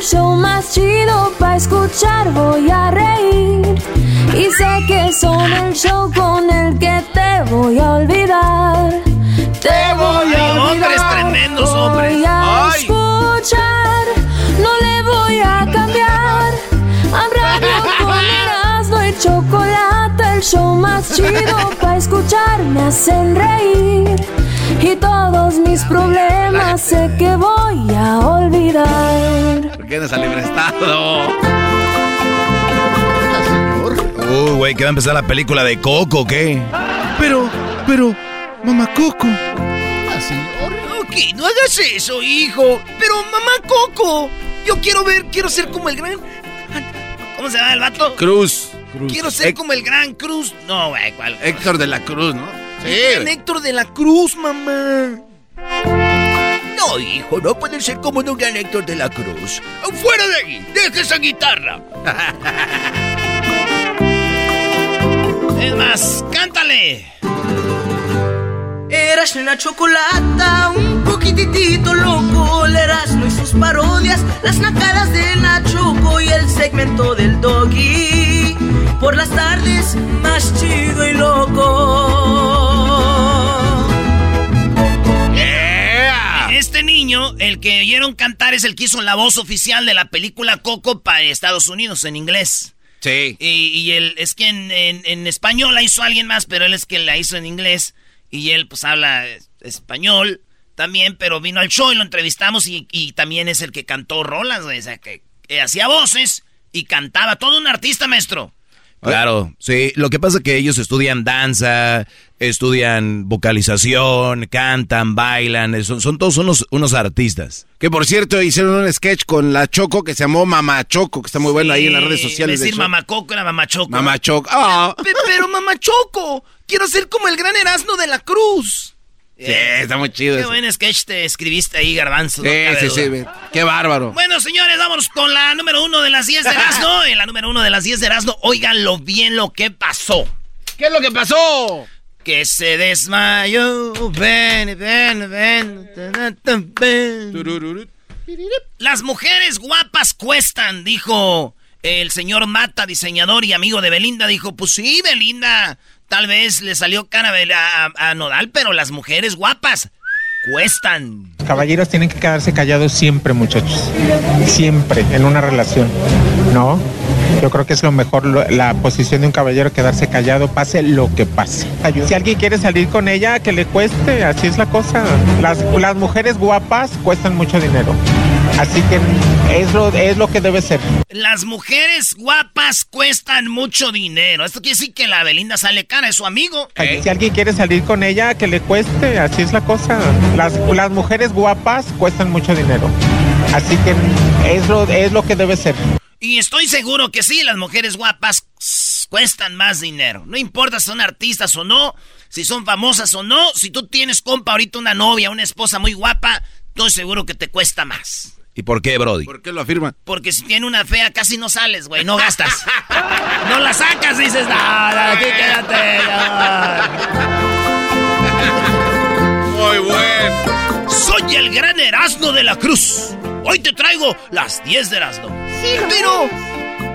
el show más chido para escuchar. Voy a reír. Y sé que son el show con el que te voy a olvidar. Te voy a olvidar. hombres tremendos, hombres. Voy a Ay. escuchar, no le voy a cambiar. A radio con Erasmo y chocolate, el show más chido para escuchar me hacen reír. Y todos mis problemas sé que voy a olvidar. ¿Por qué no sale prestado? Uy, güey, que va a empezar la película de Coco, ¿qué? Pero, pero, mamá Coco. Ok, no hagas eso, hijo. Pero, mamá Coco, yo quiero ver, quiero ser como el gran... ¿Cómo se llama el vato? Cruz. Cruz. Quiero ser Hec- como el gran Cruz. No, güey, ¿cuál? Héctor de la Cruz, ¿no? El Héctor de la Cruz, mamá. No, hijo, no puede ser como un gran Héctor de la Cruz. ¡Fuera de aquí! ¡Deja esa guitarra! es más, cántale. Eras la chocolata, un poquitito loco. El Erasmo y sus parodias, las nacadas de Nachoco y el segmento del doggy. Por las tardes, más chido y loco. Este niño, el que oyeron cantar, es el que hizo la voz oficial de la película Coco para Estados Unidos en inglés. Sí. Y, y él, es que en, en- en español la hizo alguien más, pero él es que la hizo en inglés. Y él pues habla es- español también, pero vino al show y lo entrevistamos y, y también es el que cantó rolas. O sea, que, que hacía voces y cantaba. Todo un artista, maestro. Claro, sí. Lo que pasa es que ellos estudian danza, estudian vocalización, cantan, bailan, son, son todos unos, unos artistas. Que por cierto, hicieron un sketch con la Choco que se llamó Mamá Choco, que está muy bueno ahí en las redes sociales. Decir mamá Coco era mamá Choco. Mamá Choco. Ah. Pe- Pero mamá Choco, quiero ser como el gran Erasmo de la Cruz. Sí, está muy chido. Qué eso. buen sketch te escribiste ahí, Garbanzo. Sí, sí, sí. Qué bárbaro. Bueno, señores, vámonos con la número uno de las 10 de Erasmo. En la número uno de las 10 de Erasmo, óiganlo bien lo que pasó. ¿Qué es lo que pasó? Que se desmayó. Ven, ven, ven. ven. Las mujeres guapas cuestan, dijo el señor Mata, diseñador y amigo de Belinda. Dijo, pues sí, Belinda, tal vez le salió cara a a, a Nodal, pero las mujeres guapas cuestan. Caballeros tienen que quedarse callados siempre, muchachos. Siempre, en una relación. ¿No? Yo creo que es lo mejor, lo- la posición de un caballero, quedarse callado, pase lo que pase. Si alguien quiere salir con ella, que le cueste, así es la cosa. Las, las mujeres guapas cuestan mucho dinero. Así que es lo, es lo que debe ser. Las mujeres guapas cuestan mucho dinero. Esto quiere decir que la Belinda sale cara, es su amigo. Si alguien quiere salir con ella, que le cueste, así es la cosa. Las, las mujeres guapas cuestan mucho dinero. Así que es lo, es lo que debe ser. Y estoy seguro que sí, las mujeres guapas cuestan más dinero. No importa si son artistas o no, si son famosas o no, si tú tienes compa ahorita una novia, una esposa muy guapa, estoy seguro que te cuesta más. ¿Y por qué, Brody? ¿Por qué lo afirma? Porque si tiene una fea casi no sales, güey, no gastas. no la sacas, dices, no, aquí quédate. no". Muy bueno. Soy el gran Erasmo de la Cruz. Hoy te traigo las 10 de Erasmo. pero,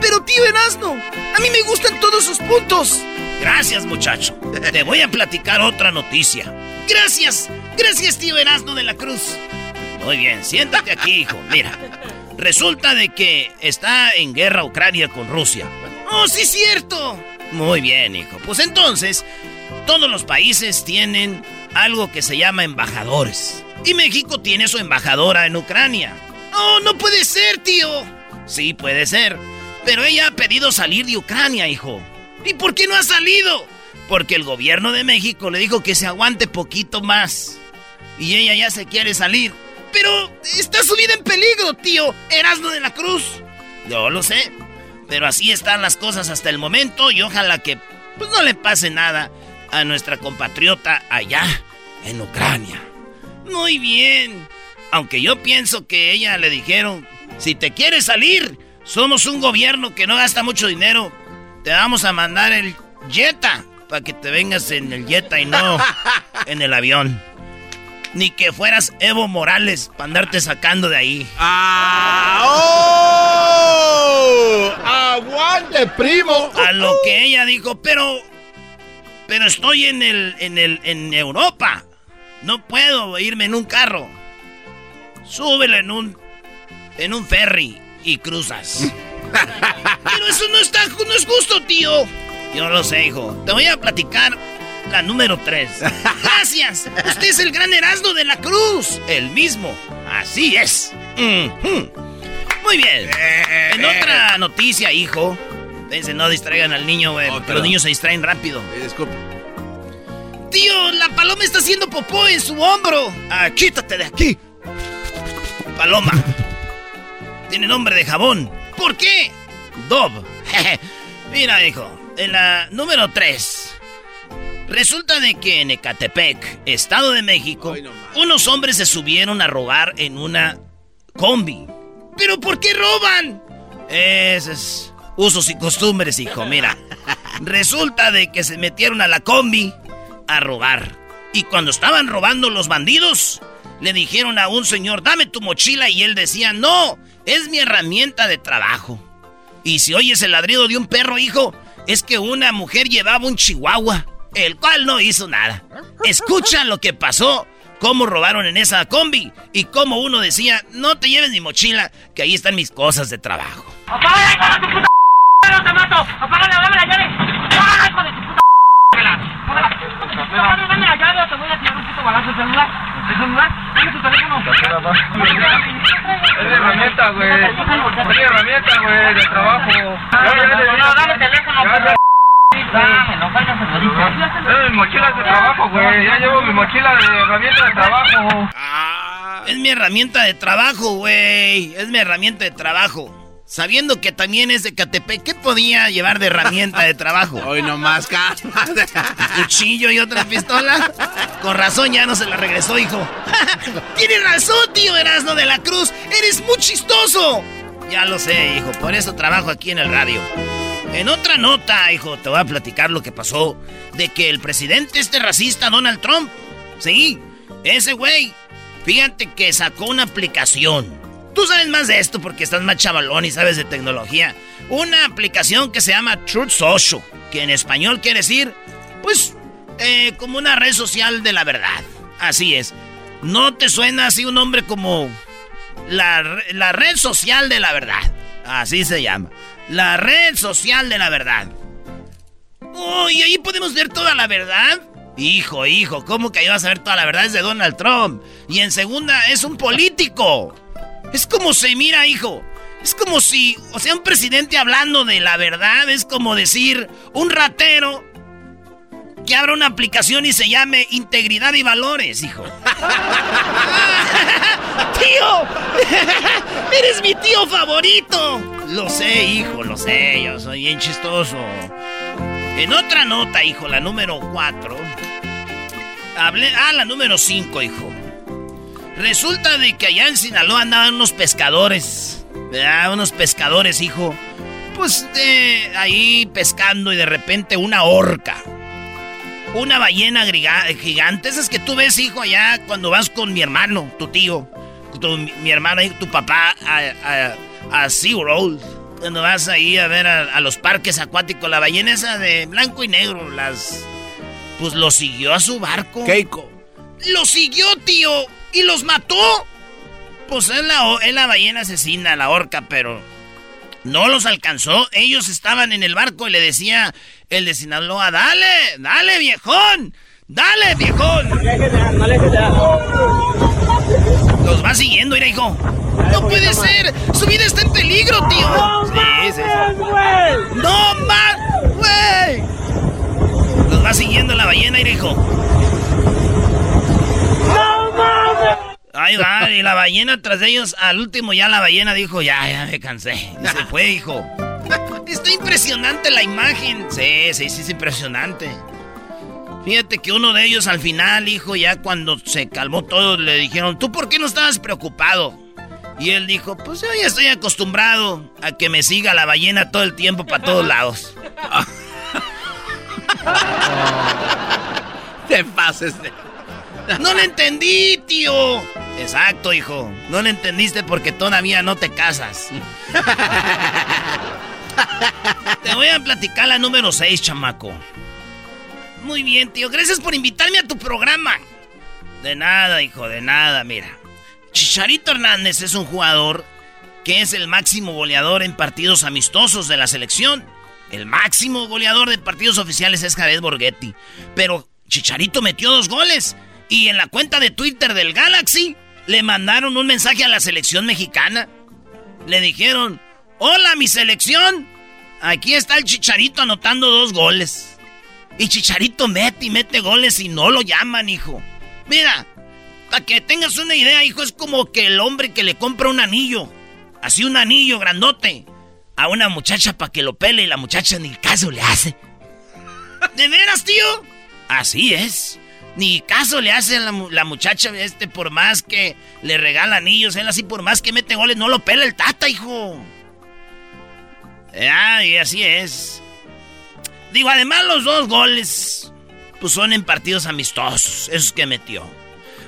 pero tío Erasmo, a mí me gustan todos sus puntos. Gracias, muchacho. Te voy a platicar otra noticia. Gracias, gracias, tío Erasmo de la Cruz. Muy bien, siéntate aquí, hijo. Mira, resulta de que está en guerra Ucrania con Rusia. Oh, sí, cierto. Muy bien, hijo. Pues entonces, todos los países tienen algo que se llama embajadores. Y México tiene su embajadora en Ucrania. Oh, no puede ser, tío. Sí, puede ser. Pero ella ha pedido salir de Ucrania, hijo. ¿Y por qué no ha salido? Porque el gobierno de México le dijo que se aguante poquito más. Y ella ya se quiere salir. Pero está su vida en peligro, tío. Erasmo de la Cruz. Yo lo sé. Pero así están las cosas hasta el momento y ojalá que pues, no le pase nada a nuestra compatriota allá en Ucrania. Muy bien. Aunque yo pienso que ella le dijeron, si te quieres salir, somos un gobierno que no gasta mucho dinero, te vamos a mandar el Jetta para que te vengas en el Jetta y no en el avión. Ni que fueras Evo Morales para andarte sacando de ahí. ¡Ah! ¡Oh! ¡Aguante, primo! A lo que ella dijo, pero. Pero estoy en el. en el. en Europa. No puedo irme en un carro. Súbelo en un. en un ferry y cruzas. pero eso no está. no es justo, tío. Yo lo sé, hijo. Te voy a platicar la número 3. Gracias. Usted es el gran Erasmo de la Cruz. El mismo. Así es. Muy bien. En otra noticia, hijo. Dice, no distraigan al niño, güey. los niños se distraen rápido. Disculpe. Tío, la paloma está haciendo popó en su hombro. Ah, quítate de aquí. Paloma. Tiene nombre de jabón. ¿Por qué? Dob. Mira, hijo. En la número 3. Resulta de que en Ecatepec, Estado de México, unos hombres se subieron a robar en una combi. ¿Pero por qué roban? Esos usos y costumbres, hijo. Mira, resulta de que se metieron a la combi a robar. Y cuando estaban robando los bandidos, le dijeron a un señor, dame tu mochila. Y él decía, no, es mi herramienta de trabajo. Y si oyes el ladrido de un perro, hijo, es que una mujer llevaba un chihuahua, el cual no hizo nada. Escucha lo que pasó, cómo robaron en esa combi y cómo uno decía, no te lleves mi mochila, que ahí están mis cosas de trabajo. ¡Apágale, tu puta! ¡No te mato! ¡Apágale, dame la llave! ¡Ah, de dame la llave te voy a tirar un de celular! ¿El celular? Dame tu teléfono. Es de herramienta, de de. Dame, no vayas a morir. Es mi mochila de trabajo, güey. Ya llevo mi mochila de herramienta de trabajo. Es mi herramienta de trabajo, güey. Es mi herramienta de trabajo. Sabiendo que también es de Catepec, ¿qué podía llevar de herramienta de trabajo? Hoy nomás, Cuchillo y otra pistola. Con razón ya no se la regresó, hijo. Tienes razón, tío Erasmo de la Cruz. Eres muy chistoso. Ya lo sé, hijo. Por eso trabajo aquí en el radio. En otra nota, hijo, te voy a platicar lo que pasó de que el presidente este racista, Donald Trump, sí, ese güey, fíjate que sacó una aplicación Tú sabes más de esto porque estás más chavalón y sabes de tecnología. Una aplicación que se llama Truth Social, que en español quiere decir, pues, eh, como una red social de la verdad. Así es. ¿No te suena así un nombre como la, la red social de la verdad? Así se llama. La red social de la verdad. Oh, y ahí podemos ver toda la verdad. Hijo, hijo, ¿cómo que ahí vas a ver toda la verdad? Es de Donald Trump. Y en segunda, es un político. Es como se mira, hijo. Es como si, o sea, un presidente hablando de la verdad es como decir un ratero que abra una aplicación y se llame Integridad y Valores, hijo. ¡Tío! ¡Eres mi tío favorito! Lo sé, hijo, lo sé, yo soy bien chistoso. En otra nota, hijo, la número 4. Hablé. Ah, la número 5, hijo. Resulta de que allá en Sinaloa andaban unos pescadores. ¿verdad? Unos pescadores, hijo. Pues de ahí pescando y de repente una orca. Una ballena gigante. Esas que tú ves, hijo, allá cuando vas con mi hermano, tu tío, mi hermana y tu papá a, a, SeaWorld. Cuando vas ahí a ver a, los parques acuáticos, la ballena esa de blanco y negro, las... Pues lo siguió a su barco. Keiko. Lo siguió, tío y los mató. Pues es la, es la ballena asesina, la orca, pero no los alcanzó. Ellos estaban en el barco y le decía el de Sinaloa, dale, dale viejón, dale viejón. Los va siguiendo, mira hijo. No puede ser, su vida está en peligro, tío. Sí, sí, sí. No más, güey. Los va siguiendo la ballena, hijo. Ahí va, y la ballena tras ellos, al último ya la ballena dijo, ya, ya me cansé. Y se fue, hijo. Está impresionante la imagen. Sí, sí, sí, es impresionante. Fíjate que uno de ellos al final, hijo, ya cuando se calmó todo, le dijeron, ¿tú por qué no estabas preocupado? Y él dijo, pues yo ya estoy acostumbrado a que me siga la ballena todo el tiempo para todos lados. Te pases de... No le entendí, tío. Exacto, hijo. No le entendiste porque todavía no te casas. te voy a platicar la número 6, chamaco. Muy bien, tío. Gracias por invitarme a tu programa. De nada, hijo, de nada, mira. Chicharito Hernández es un jugador que es el máximo goleador en partidos amistosos de la selección. El máximo goleador de partidos oficiales es Jared Borghetti. Pero Chicharito metió dos goles. Y en la cuenta de Twitter del Galaxy le mandaron un mensaje a la selección mexicana. Le dijeron, hola mi selección. Aquí está el Chicharito anotando dos goles. Y Chicharito mete y mete goles y no lo llaman, hijo. Mira, para que tengas una idea, hijo, es como que el hombre que le compra un anillo, así un anillo grandote, a una muchacha para que lo pele y la muchacha ni caso le hace. ¿De veras, tío? Así es. Ni caso le hace la, la muchacha este por más que le regala anillos, él así por más que mete goles, no lo pela el tata, hijo. Ah, y así es. Digo, además los dos goles, pues son en partidos amistosos, esos que metió.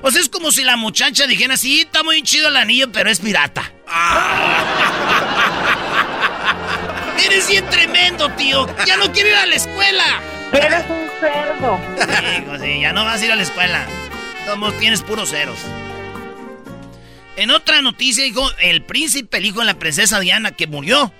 O sea, es como si la muchacha dijera, sí, está muy chido el anillo, pero es pirata. Eres bien tremendo, tío. Ya no quiero ir a la escuela. Cerdo. Sí, ya no vas a ir a la escuela. Todos tienes puros ceros. En otra noticia, hijo, el príncipe, el hijo de la princesa Diana, que murió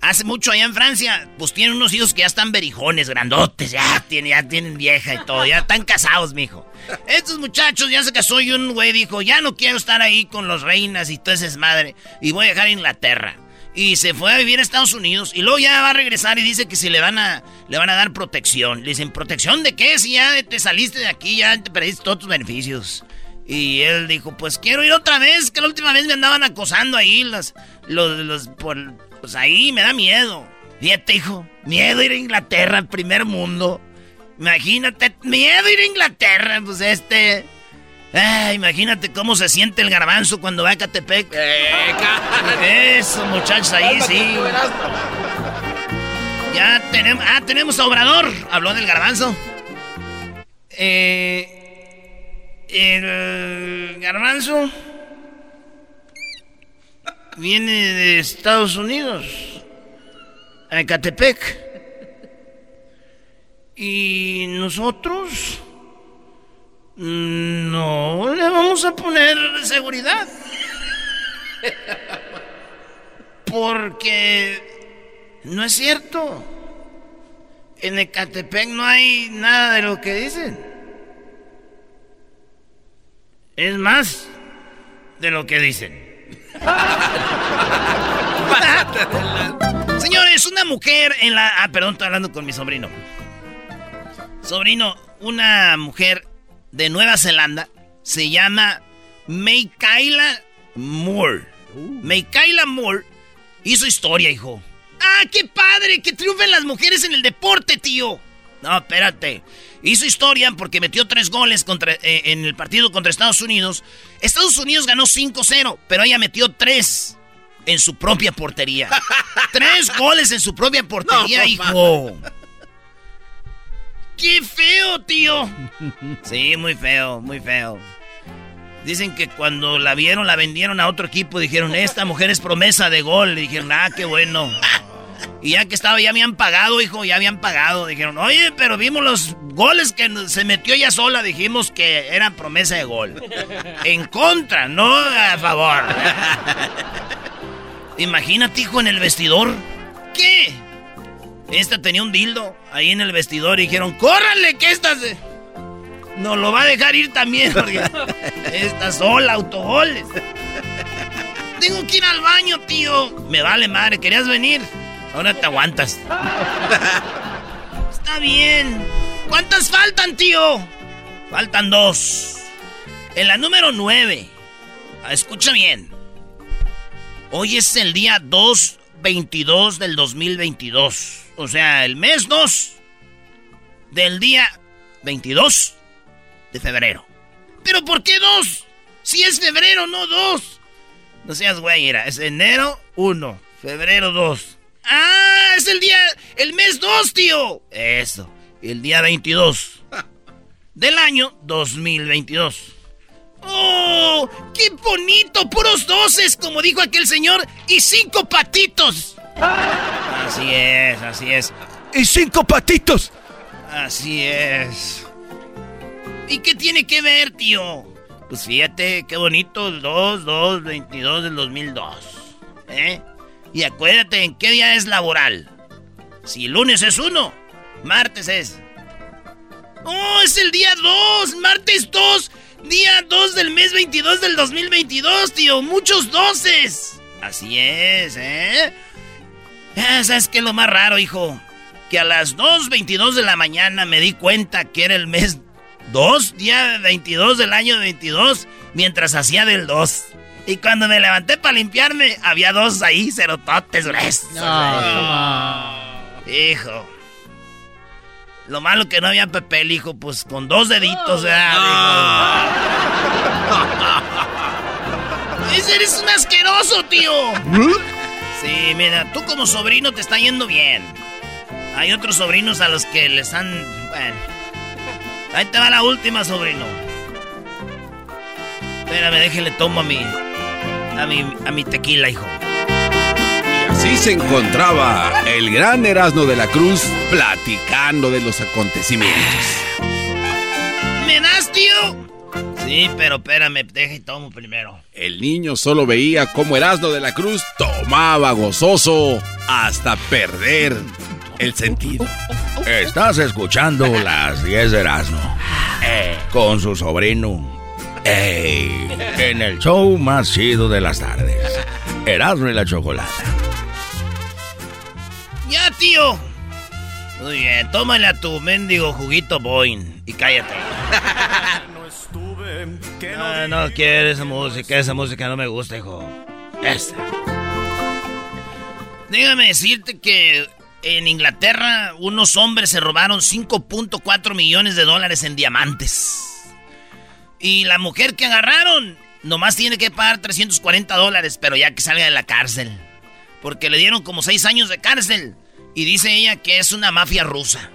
hace mucho allá en Francia, pues tiene unos hijos que ya están berijones, grandotes, ya, tiene, ya tienen vieja y todo, ya están casados, mijo. Estos muchachos ya se casó y un güey dijo, ya no quiero estar ahí con los reinas y todo ese es madre, y voy a dejar Inglaterra. Y se fue a vivir a Estados Unidos y luego ya va a regresar y dice que si le van a le van a dar protección. Le dicen, ¿protección de qué? Si ya te saliste de aquí, ya te perdiste todos tus beneficios. Y él dijo, pues quiero ir otra vez, que la última vez me andaban acosando ahí los, los, los, por, pues ahí me da miedo. Fíjate, hijo, miedo ir a Inglaterra, primer mundo. Imagínate, miedo ir a Inglaterra, pues este... Ah, imagínate cómo se siente el garbanzo cuando va a Catepec. Eh, Eso, muchachos, ahí sí. Ya tenemos. Ah, tenemos a Obrador. Habló del garbanzo. Eh, el garbanzo viene de Estados Unidos. A Catepec. Y nosotros. No le vamos a poner seguridad. Porque no es cierto. En Ecatepec no hay nada de lo que dicen. Es más de lo que dicen. Señores, una mujer en la... Ah, perdón, estoy hablando con mi sobrino. Sobrino, una mujer de Nueva Zelanda se llama Meikaila Moore. Meikaila Moore hizo historia, hijo. ¡Ah, qué padre! ¡Que triunfen las mujeres en el deporte, tío! No, espérate. Hizo historia porque metió tres goles contra, eh, en el partido contra Estados Unidos. Estados Unidos ganó 5-0, pero ella metió tres en su propia portería. tres goles en su propia portería, hijo. ¡Qué feo, tío! Sí, muy feo, muy feo. Dicen que cuando la vieron, la vendieron a otro equipo. Dijeron, esta mujer es promesa de gol. dijeron, ah, qué bueno. Y ya que estaba, ya habían pagado, hijo, ya habían pagado. Dijeron, oye, pero vimos los goles que se metió ella sola. Dijimos que eran promesa de gol. En contra, no a favor. Imagínate, hijo, en el vestidor. ¿Qué? Esta tenía un dildo ahí en el vestidor y dijeron, ¡córranle que esta se... Nos lo va a dejar ir también esta sola, autogoles. Tengo que ir al baño, tío. Me vale madre, ¿querías venir? Ahora te aguantas. Está bien. ¿Cuántas faltan, tío? Faltan dos. En la número nueve. Escucha bien. Hoy es el día 2-22 del 2022. O sea, el mes 2 del día 22 de febrero. ¿Pero por qué dos? Si es febrero, no dos. No seas güey, era. Es enero 1, febrero 2. ¡Ah! Es el día, el mes 2, tío. Eso, el día 22 del año 2022. ¡Oh! ¡Qué bonito! Puros doces, como dijo aquel señor, y cinco patitos. Así es, así es. ¡Y cinco patitos! Así es. ¿Y qué tiene que ver, tío? Pues fíjate, qué bonito, el 2, 2, 22 del 2002. ¿Eh? Y acuérdate en qué día es laboral. Si lunes es uno, martes es. ¡Oh, es el día 2! ¡Martes 2! Día 2 del mes 22 del 2022, tío. Muchos doces. Así es, ¿eh? ¿Sabes qué es lo más raro, hijo? Que a las 2.22 de la mañana me di cuenta que era el mes 2, día 22 del año 22, mientras hacía del 2. Y cuando me levanté para limpiarme, había dos ahí, cerototes gruesos. Hijo. Lo malo que no había papel, hijo, pues con dos deditos, Ese eres un asqueroso, tío. Sí, mira, tú como sobrino te está yendo bien. Hay otros sobrinos a los que les han... Bueno. Ahí te va la última, sobrino. Espérame, déjale tomo a mi... A mi, a mi tequila, hijo. Así se encontraba el gran Erasmo de la Cruz platicando de los acontecimientos. ¿Me das, tío? Sí, pero espérame, deja y tomo primero. El niño solo veía cómo Erasmo de la Cruz tomaba gozoso hasta perder el sentido. Estás escuchando las 10 de Erasmo eh, con su sobrino. en el show más chido de las tardes. Erasmo y la chocolate. Ya, tío. Muy bien, tómale a tu mendigo juguito Boeing y cállate. no estuve. no, no quiero esa música, esa música no me gusta, hijo. Esta. Déjame decirte que en Inglaterra unos hombres se robaron 5.4 millones de dólares en diamantes. Y la mujer que agarraron nomás tiene que pagar 340 dólares, pero ya que salga de la cárcel. Porque le dieron como 6 años de cárcel. Y dice ella que es una mafia rusa.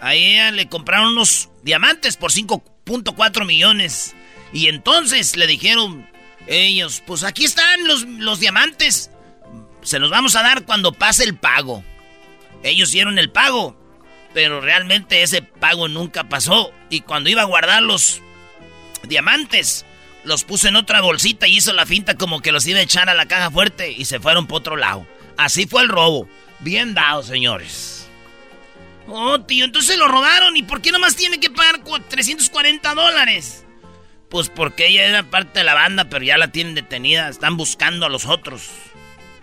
A ella le compraron unos diamantes por 5.4 millones. Y entonces le dijeron ellos, pues aquí están los, los diamantes. Se los vamos a dar cuando pase el pago. Ellos dieron el pago, pero realmente ese pago nunca pasó. Y cuando iba a guardar los diamantes, los puso en otra bolsita y hizo la finta como que los iba a echar a la caja fuerte y se fueron por otro lado. Así fue el robo. Bien dado, señores. Oh, tío, entonces lo robaron. ¿Y por qué nomás tiene que pagar 340 dólares? Pues porque ella era parte de la banda, pero ya la tienen detenida. Están buscando a los otros.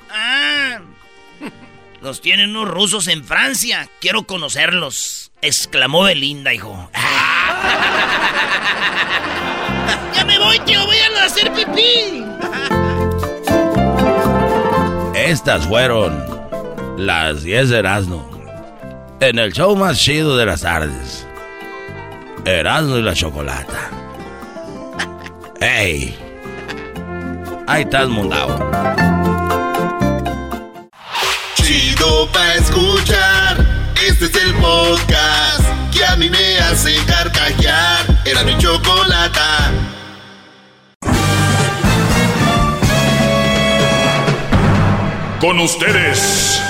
Ah. Los tienen unos rusos en Francia. Quiero conocerlos. Exclamó Belinda, hijo. ya me voy, tío. Voy a hacer pipí. Estas fueron las 10 de Erasmo. En el show más chido de las tardes. Erasmo y la chocolata. ¡Ey! Ahí estás, mundao. Chido pa' escuchar. Este es el podcast que a mí me hace carcajear. Era mi chocolata. Con ustedes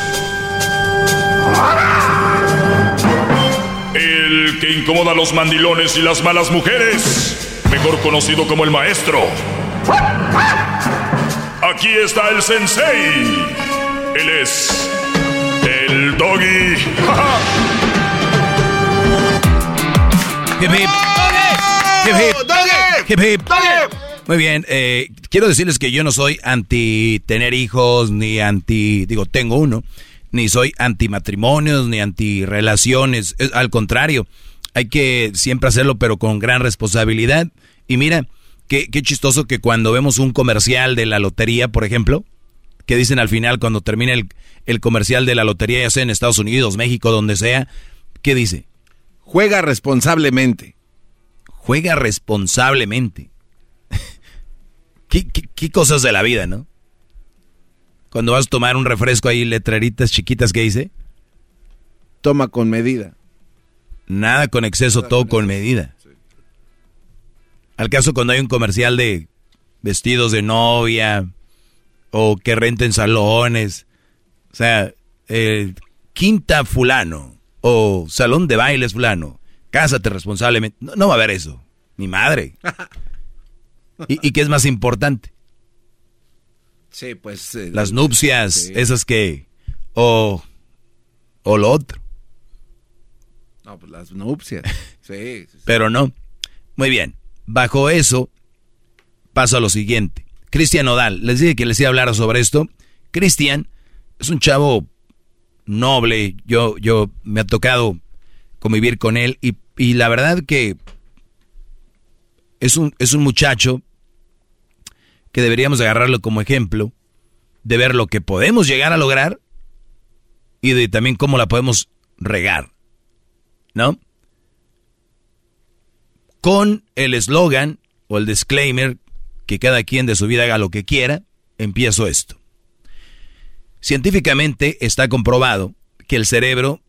el que incomoda a los mandilones y las malas mujeres, mejor conocido como el maestro. Aquí está el sensei. Él es el doggy. hip hip. Hip hip. Muy bien, eh, quiero decirles que yo no soy anti tener hijos, ni anti, digo, tengo uno, ni soy anti matrimonios, ni anti relaciones. Al contrario, hay que siempre hacerlo, pero con gran responsabilidad. Y mira, qué, qué chistoso que cuando vemos un comercial de la lotería, por ejemplo, que dicen al final cuando termina el, el comercial de la lotería, ya sea en Estados Unidos, México, donde sea, ¿qué dice? Juega responsablemente. Juega responsablemente. ¿Qué, qué, cosas de la vida, ¿no? Cuando vas a tomar un refresco ahí, letreritas chiquitas que dice. Toma con medida. Nada con exceso, todo con, medida. Al caso cuando hay un comercial de vestidos de novia o que renten salones, o sea, eh, quinta fulano o salón de bailes fulano, cásate responsablemente. No, va a haber eso, mi madre. ¿Y, qué es más importante? Sí, pues... Eh, Las nupcias, esas que... O, o lo otro. No, pues las nupcias. sí, Pero no. Muy bien. Bajo eso, paso a lo siguiente. Cristian Odal, les dije que les iba a hablar sobre esto. Cristian es un chavo noble, yo, yo me ha tocado convivir con él y, y la verdad que es un, es un muchacho que deberíamos agarrarlo como ejemplo de ver lo que podemos llegar a lograr y de también cómo la podemos regar, ¿no? con el eslogan o el disclaimer que cada quien de su vida haga lo que quiera, empiezo esto. Científicamente está comprobado que el cerebro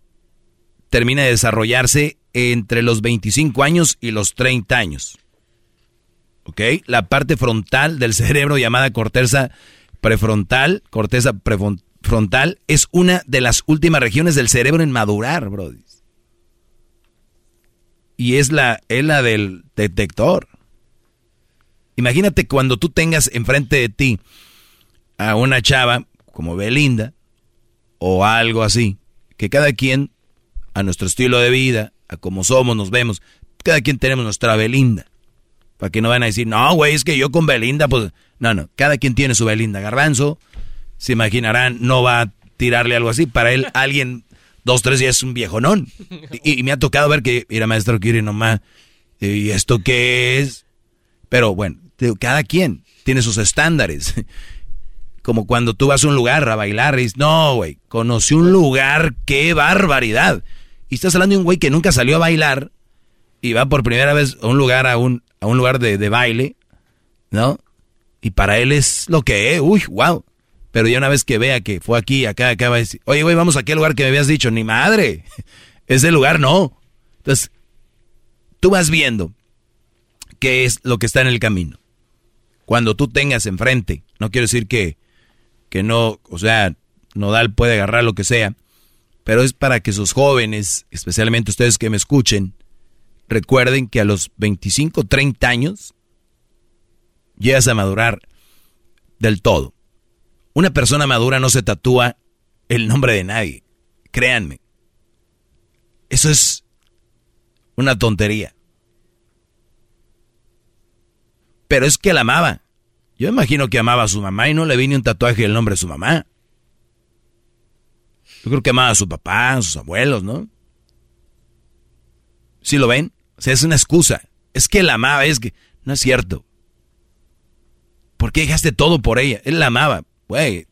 termina de desarrollarse entre los 25 años y los 30 años. La parte frontal del cerebro llamada corteza prefrontal, corteza prefrontal, es una de las últimas regiones del cerebro en madurar, brody y es la, es la del detector. Imagínate cuando tú tengas enfrente de ti a una chava como Belinda o algo así, que cada quien, a nuestro estilo de vida, a como somos, nos vemos, cada quien tenemos nuestra Belinda. Para que no van a decir, no, güey, es que yo con Belinda, pues, no, no, cada quien tiene su Belinda. Garbanzo, se imaginarán, no va a tirarle algo así. Para él, alguien dos, tres días es un viejonón. Y, y me ha tocado ver que, mira, maestro Kiri nomás, ¿y esto qué es? Pero bueno, cada quien tiene sus estándares. Como cuando tú vas a un lugar a bailar y dices, no, güey, conocí un lugar, qué barbaridad. Y estás hablando de un güey que nunca salió a bailar y va por primera vez a un lugar, a un, a un lugar de, de baile, ¿no? Y para él es lo que es, uy, wow. Pero ya una vez que vea que fue aquí, acá, acá, va a decir, oye, güey, vamos a aquel lugar que me habías dicho. Ni madre. Ese lugar no. Entonces, tú vas viendo qué es lo que está en el camino. Cuando tú tengas enfrente, no quiero decir que, que no, o sea, Nodal puede agarrar lo que sea, pero es para que sus jóvenes, especialmente ustedes que me escuchen, recuerden que a los 25, 30 años llegas a madurar del todo. Una persona madura no se tatúa el nombre de nadie. Créanme. Eso es una tontería. Pero es que la amaba. Yo imagino que amaba a su mamá y no le vine un tatuaje del nombre de su mamá. Yo creo que amaba a su papá, a sus abuelos, ¿no? ¿Sí lo ven? O sea, es una excusa. Es que la amaba, es que... No es cierto. ¿Por qué dejaste todo por ella? Él la amaba. Güey,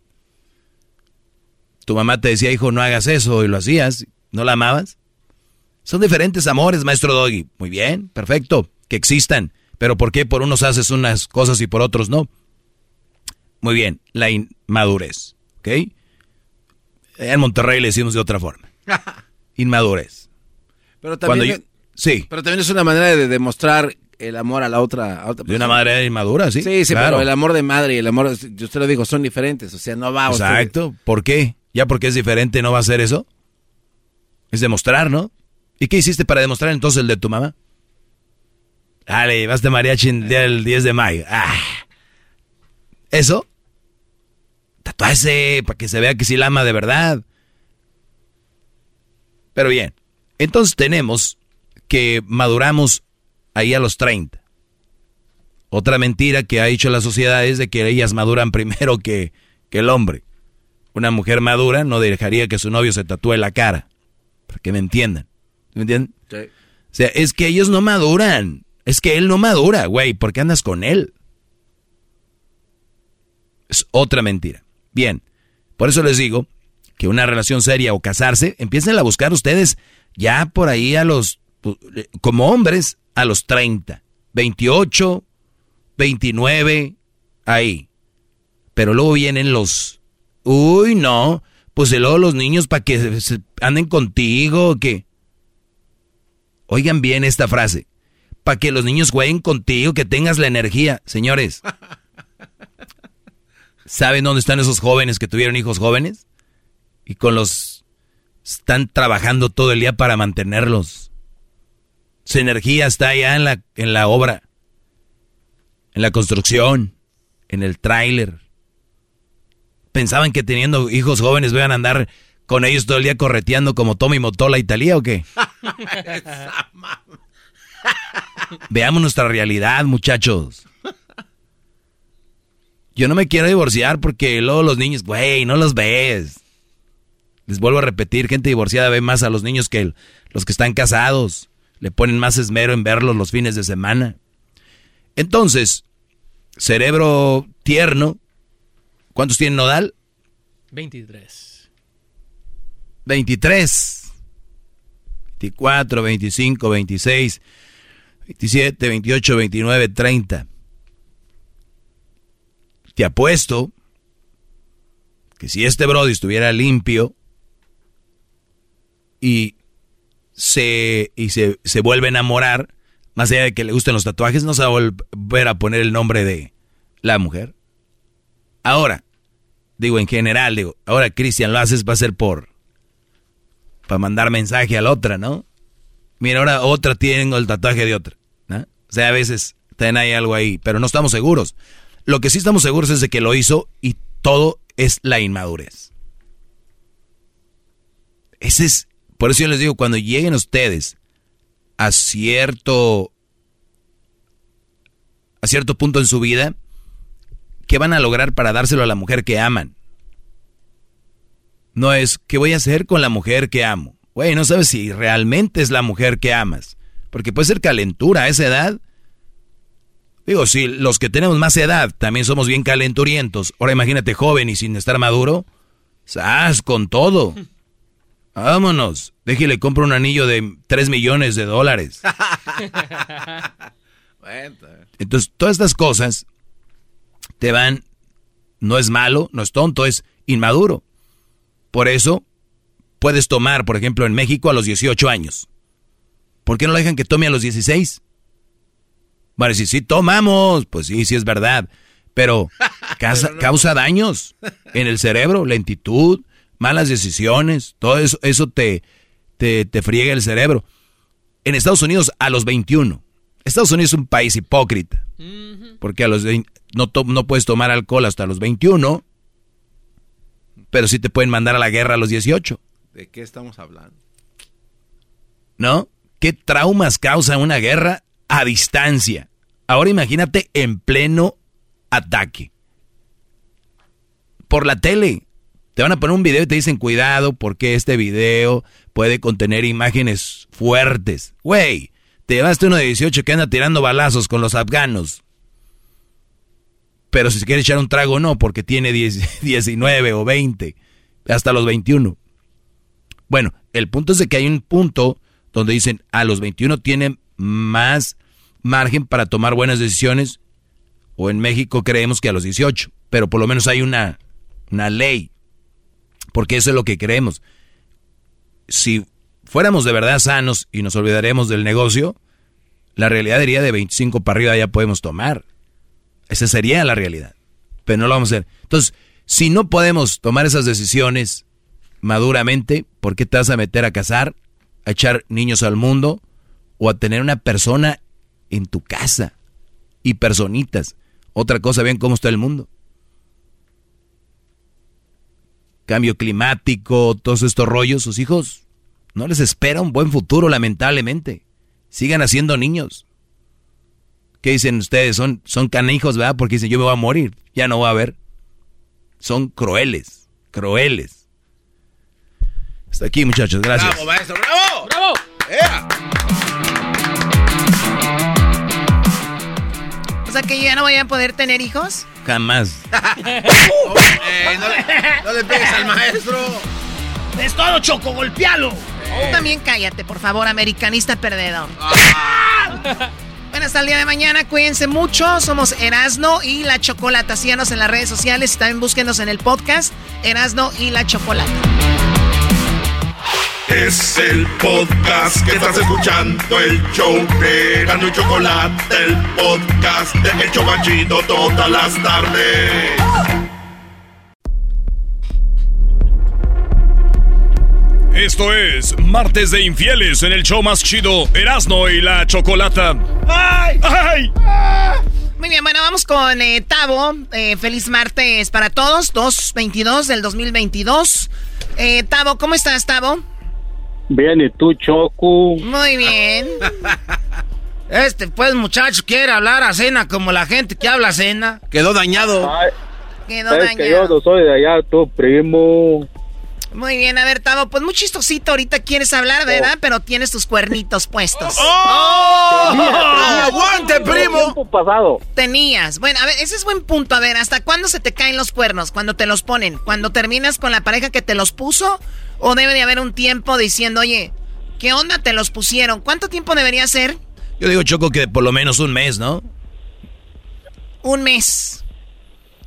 tu mamá te decía, hijo, no hagas eso y lo hacías, ¿no la amabas? Son diferentes amores, maestro Doggy. Muy bien, perfecto, que existan. Pero ¿por qué por unos haces unas cosas y por otros no? Muy bien, la inmadurez, ¿ok? En Monterrey le decimos de otra forma. Inmadurez. Pero también, sí. pero también es una manera de demostrar el amor a la otra, De una madre inmadura, sí. Sí, sí, pero el amor de madre y el amor, yo te lo digo, son diferentes, o sea, no va Exacto, ¿por qué? ¿Ya porque es diferente no va a ser eso? Es demostrar, ¿no? ¿Y qué hiciste para demostrar entonces el de tu mamá? Dale, vas de mariachi el 10 de mayo. Ah. ¿Eso? Tatuarse para que se vea que sí la ama de verdad. Pero bien, entonces tenemos que maduramos ahí a los 30. Otra mentira que ha dicho la sociedad es de que ellas maduran primero que, que el hombre. Una mujer madura no dejaría que su novio se tatúe la cara. Para que me entiendan. ¿Me entienden? Sí. O sea, es que ellos no maduran. Es que él no madura, güey. ¿Por qué andas con él? Es otra mentira. Bien. Por eso les digo que una relación seria o casarse, empiecen a buscar ustedes ya por ahí a los como hombres a los 30, 28, 29, ahí. Pero luego vienen los, uy, no, pues luego los niños para que se anden contigo, que... Oigan bien esta frase, para que los niños jueguen contigo, que tengas la energía. Señores, ¿saben dónde están esos jóvenes que tuvieron hijos jóvenes? Y con los... Están trabajando todo el día para mantenerlos. Su energía está allá en la, en la obra, en la construcción, en el tráiler. ¿Pensaban que teniendo hijos jóvenes iban a andar con ellos todo el día correteando como Tommy Motola Italia o qué? Veamos nuestra realidad, muchachos. Yo no me quiero divorciar porque luego los niños, güey, no los ves. Les vuelvo a repetir, gente divorciada ve más a los niños que los que están casados. Le ponen más esmero en verlos los fines de semana. Entonces, cerebro tierno. ¿Cuántos tiene Nodal? 23. 23. 24, 25, 26, 27, 28, 29, 30. Te apuesto que si este Brody estuviera limpio y se, y se, se vuelve a enamorar, más allá de que le gusten los tatuajes, no se va a volver a poner el nombre de la mujer. Ahora, digo en general, digo, ahora Cristian lo haces va a ser por para mandar mensaje a la otra, ¿no? Mira, ahora otra tiene el tatuaje de otra, ¿no? O sea, a veces tienen ahí algo ahí, pero no estamos seguros. Lo que sí estamos seguros es de que lo hizo y todo es la inmadurez. Ese es, por eso yo les digo, cuando lleguen ustedes a cierto, a cierto punto en su vida, ¿qué van a lograr para dárselo a la mujer que aman? No es, ¿qué voy a hacer con la mujer que amo? Güey, no sabes si realmente es la mujer que amas. Porque puede ser calentura a esa edad. Digo, si los que tenemos más edad también somos bien calenturientos, ahora imagínate joven y sin estar maduro, ¡sas con todo! Vámonos, déjele compro un anillo de 3 millones de dólares. Entonces, todas estas cosas te van, no es malo, no es tonto, es inmaduro. Por eso, puedes tomar, por ejemplo, en México a los 18 años. ¿Por qué no lo dejan que tome a los 16? Vale, si sí tomamos, pues sí, sí es verdad. Pero causa, daños en el cerebro, lentitud, malas decisiones, todo eso, eso te, te, te friega el cerebro. En Estados Unidos a los 21. Estados Unidos es un país hipócrita. Porque a los no, no puedes tomar alcohol hasta los 21 pero sí te pueden mandar a la guerra a los 18. ¿De qué estamos hablando? ¿No? ¿Qué traumas causa una guerra a distancia? Ahora imagínate en pleno ataque. Por la tele. Te van a poner un video y te dicen cuidado porque este video puede contener imágenes fuertes. Güey, te llevaste uno de 18 que anda tirando balazos con los afganos. Pero si se quiere echar un trago, no, porque tiene 19 o 20, hasta los 21. Bueno, el punto es de que hay un punto donde dicen a los 21 tienen más margen para tomar buenas decisiones, o en México creemos que a los 18, pero por lo menos hay una, una ley, porque eso es lo que creemos. Si fuéramos de verdad sanos y nos olvidaremos del negocio, la realidad diría de 25 para arriba ya podemos tomar. Esa sería la realidad. Pero no lo vamos a hacer. Entonces, si no podemos tomar esas decisiones maduramente, ¿por qué te vas a meter a casar, a echar niños al mundo o a tener una persona en tu casa y personitas? Otra cosa, ven cómo está el mundo. Cambio climático, todos estos rollos, sus hijos no les espera un buen futuro, lamentablemente. Sigan haciendo niños. ¿Qué dicen ustedes? Son, son canijos, ¿verdad? Porque dicen, yo me voy a morir, ya no voy a ver. Son crueles, crueles. Hasta aquí, muchachos, gracias. ¡Bravo, maestro! ¡Bravo! ¡Bravo! O sea que yo ya no voy a poder tener hijos. Jamás. no, le, pegues al maestro. Es todo, Choco, golpealo. Tú también cállate, por favor, americanista perdedor. Ah. bueno, hasta el día de mañana, cuídense mucho. Somos Erasno y la Chocolata. Síganos en las redes sociales y también búsquenos en el podcast Erasno y la Chocolata. Es el podcast que estás escuchando, el show de Erasno y Chocolate, el podcast de El Chocachito todas las tardes. Esto es Martes de Infieles en el show más chido, Erasno y la Chocolata. ¡Ay! ¡Ay! Muy bien, bueno, vamos con eh, Tavo. Eh, feliz martes para todos, 2.22 del 2022. Eh, Tavo, ¿cómo estás, Tavo? Bien, ¿y tú, Choco? Muy bien. este, pues, muchacho, quiere hablar a cena como la gente que habla a cena. Quedó dañado. Quedó dañado. que yo no soy de allá, tu primo. Muy bien, a ver, Tavo, pues muy chistosito ahorita quieres hablar, ¿verdad? Oh. Pero tienes tus cuernitos puestos. ¡Oh! ¡Aguante, primo! pasado. Tenías. Bueno, a ver, ese es buen punto. A ver, ¿hasta cuándo se te caen los cuernos? ¿Cuando te los ponen? ¿Cuando terminas con la pareja que te los puso? ¿O debe de haber un tiempo diciendo, oye, ¿qué onda te los pusieron? ¿Cuánto tiempo debería ser? Yo digo, Choco, que por lo menos un mes, ¿no? Un mes.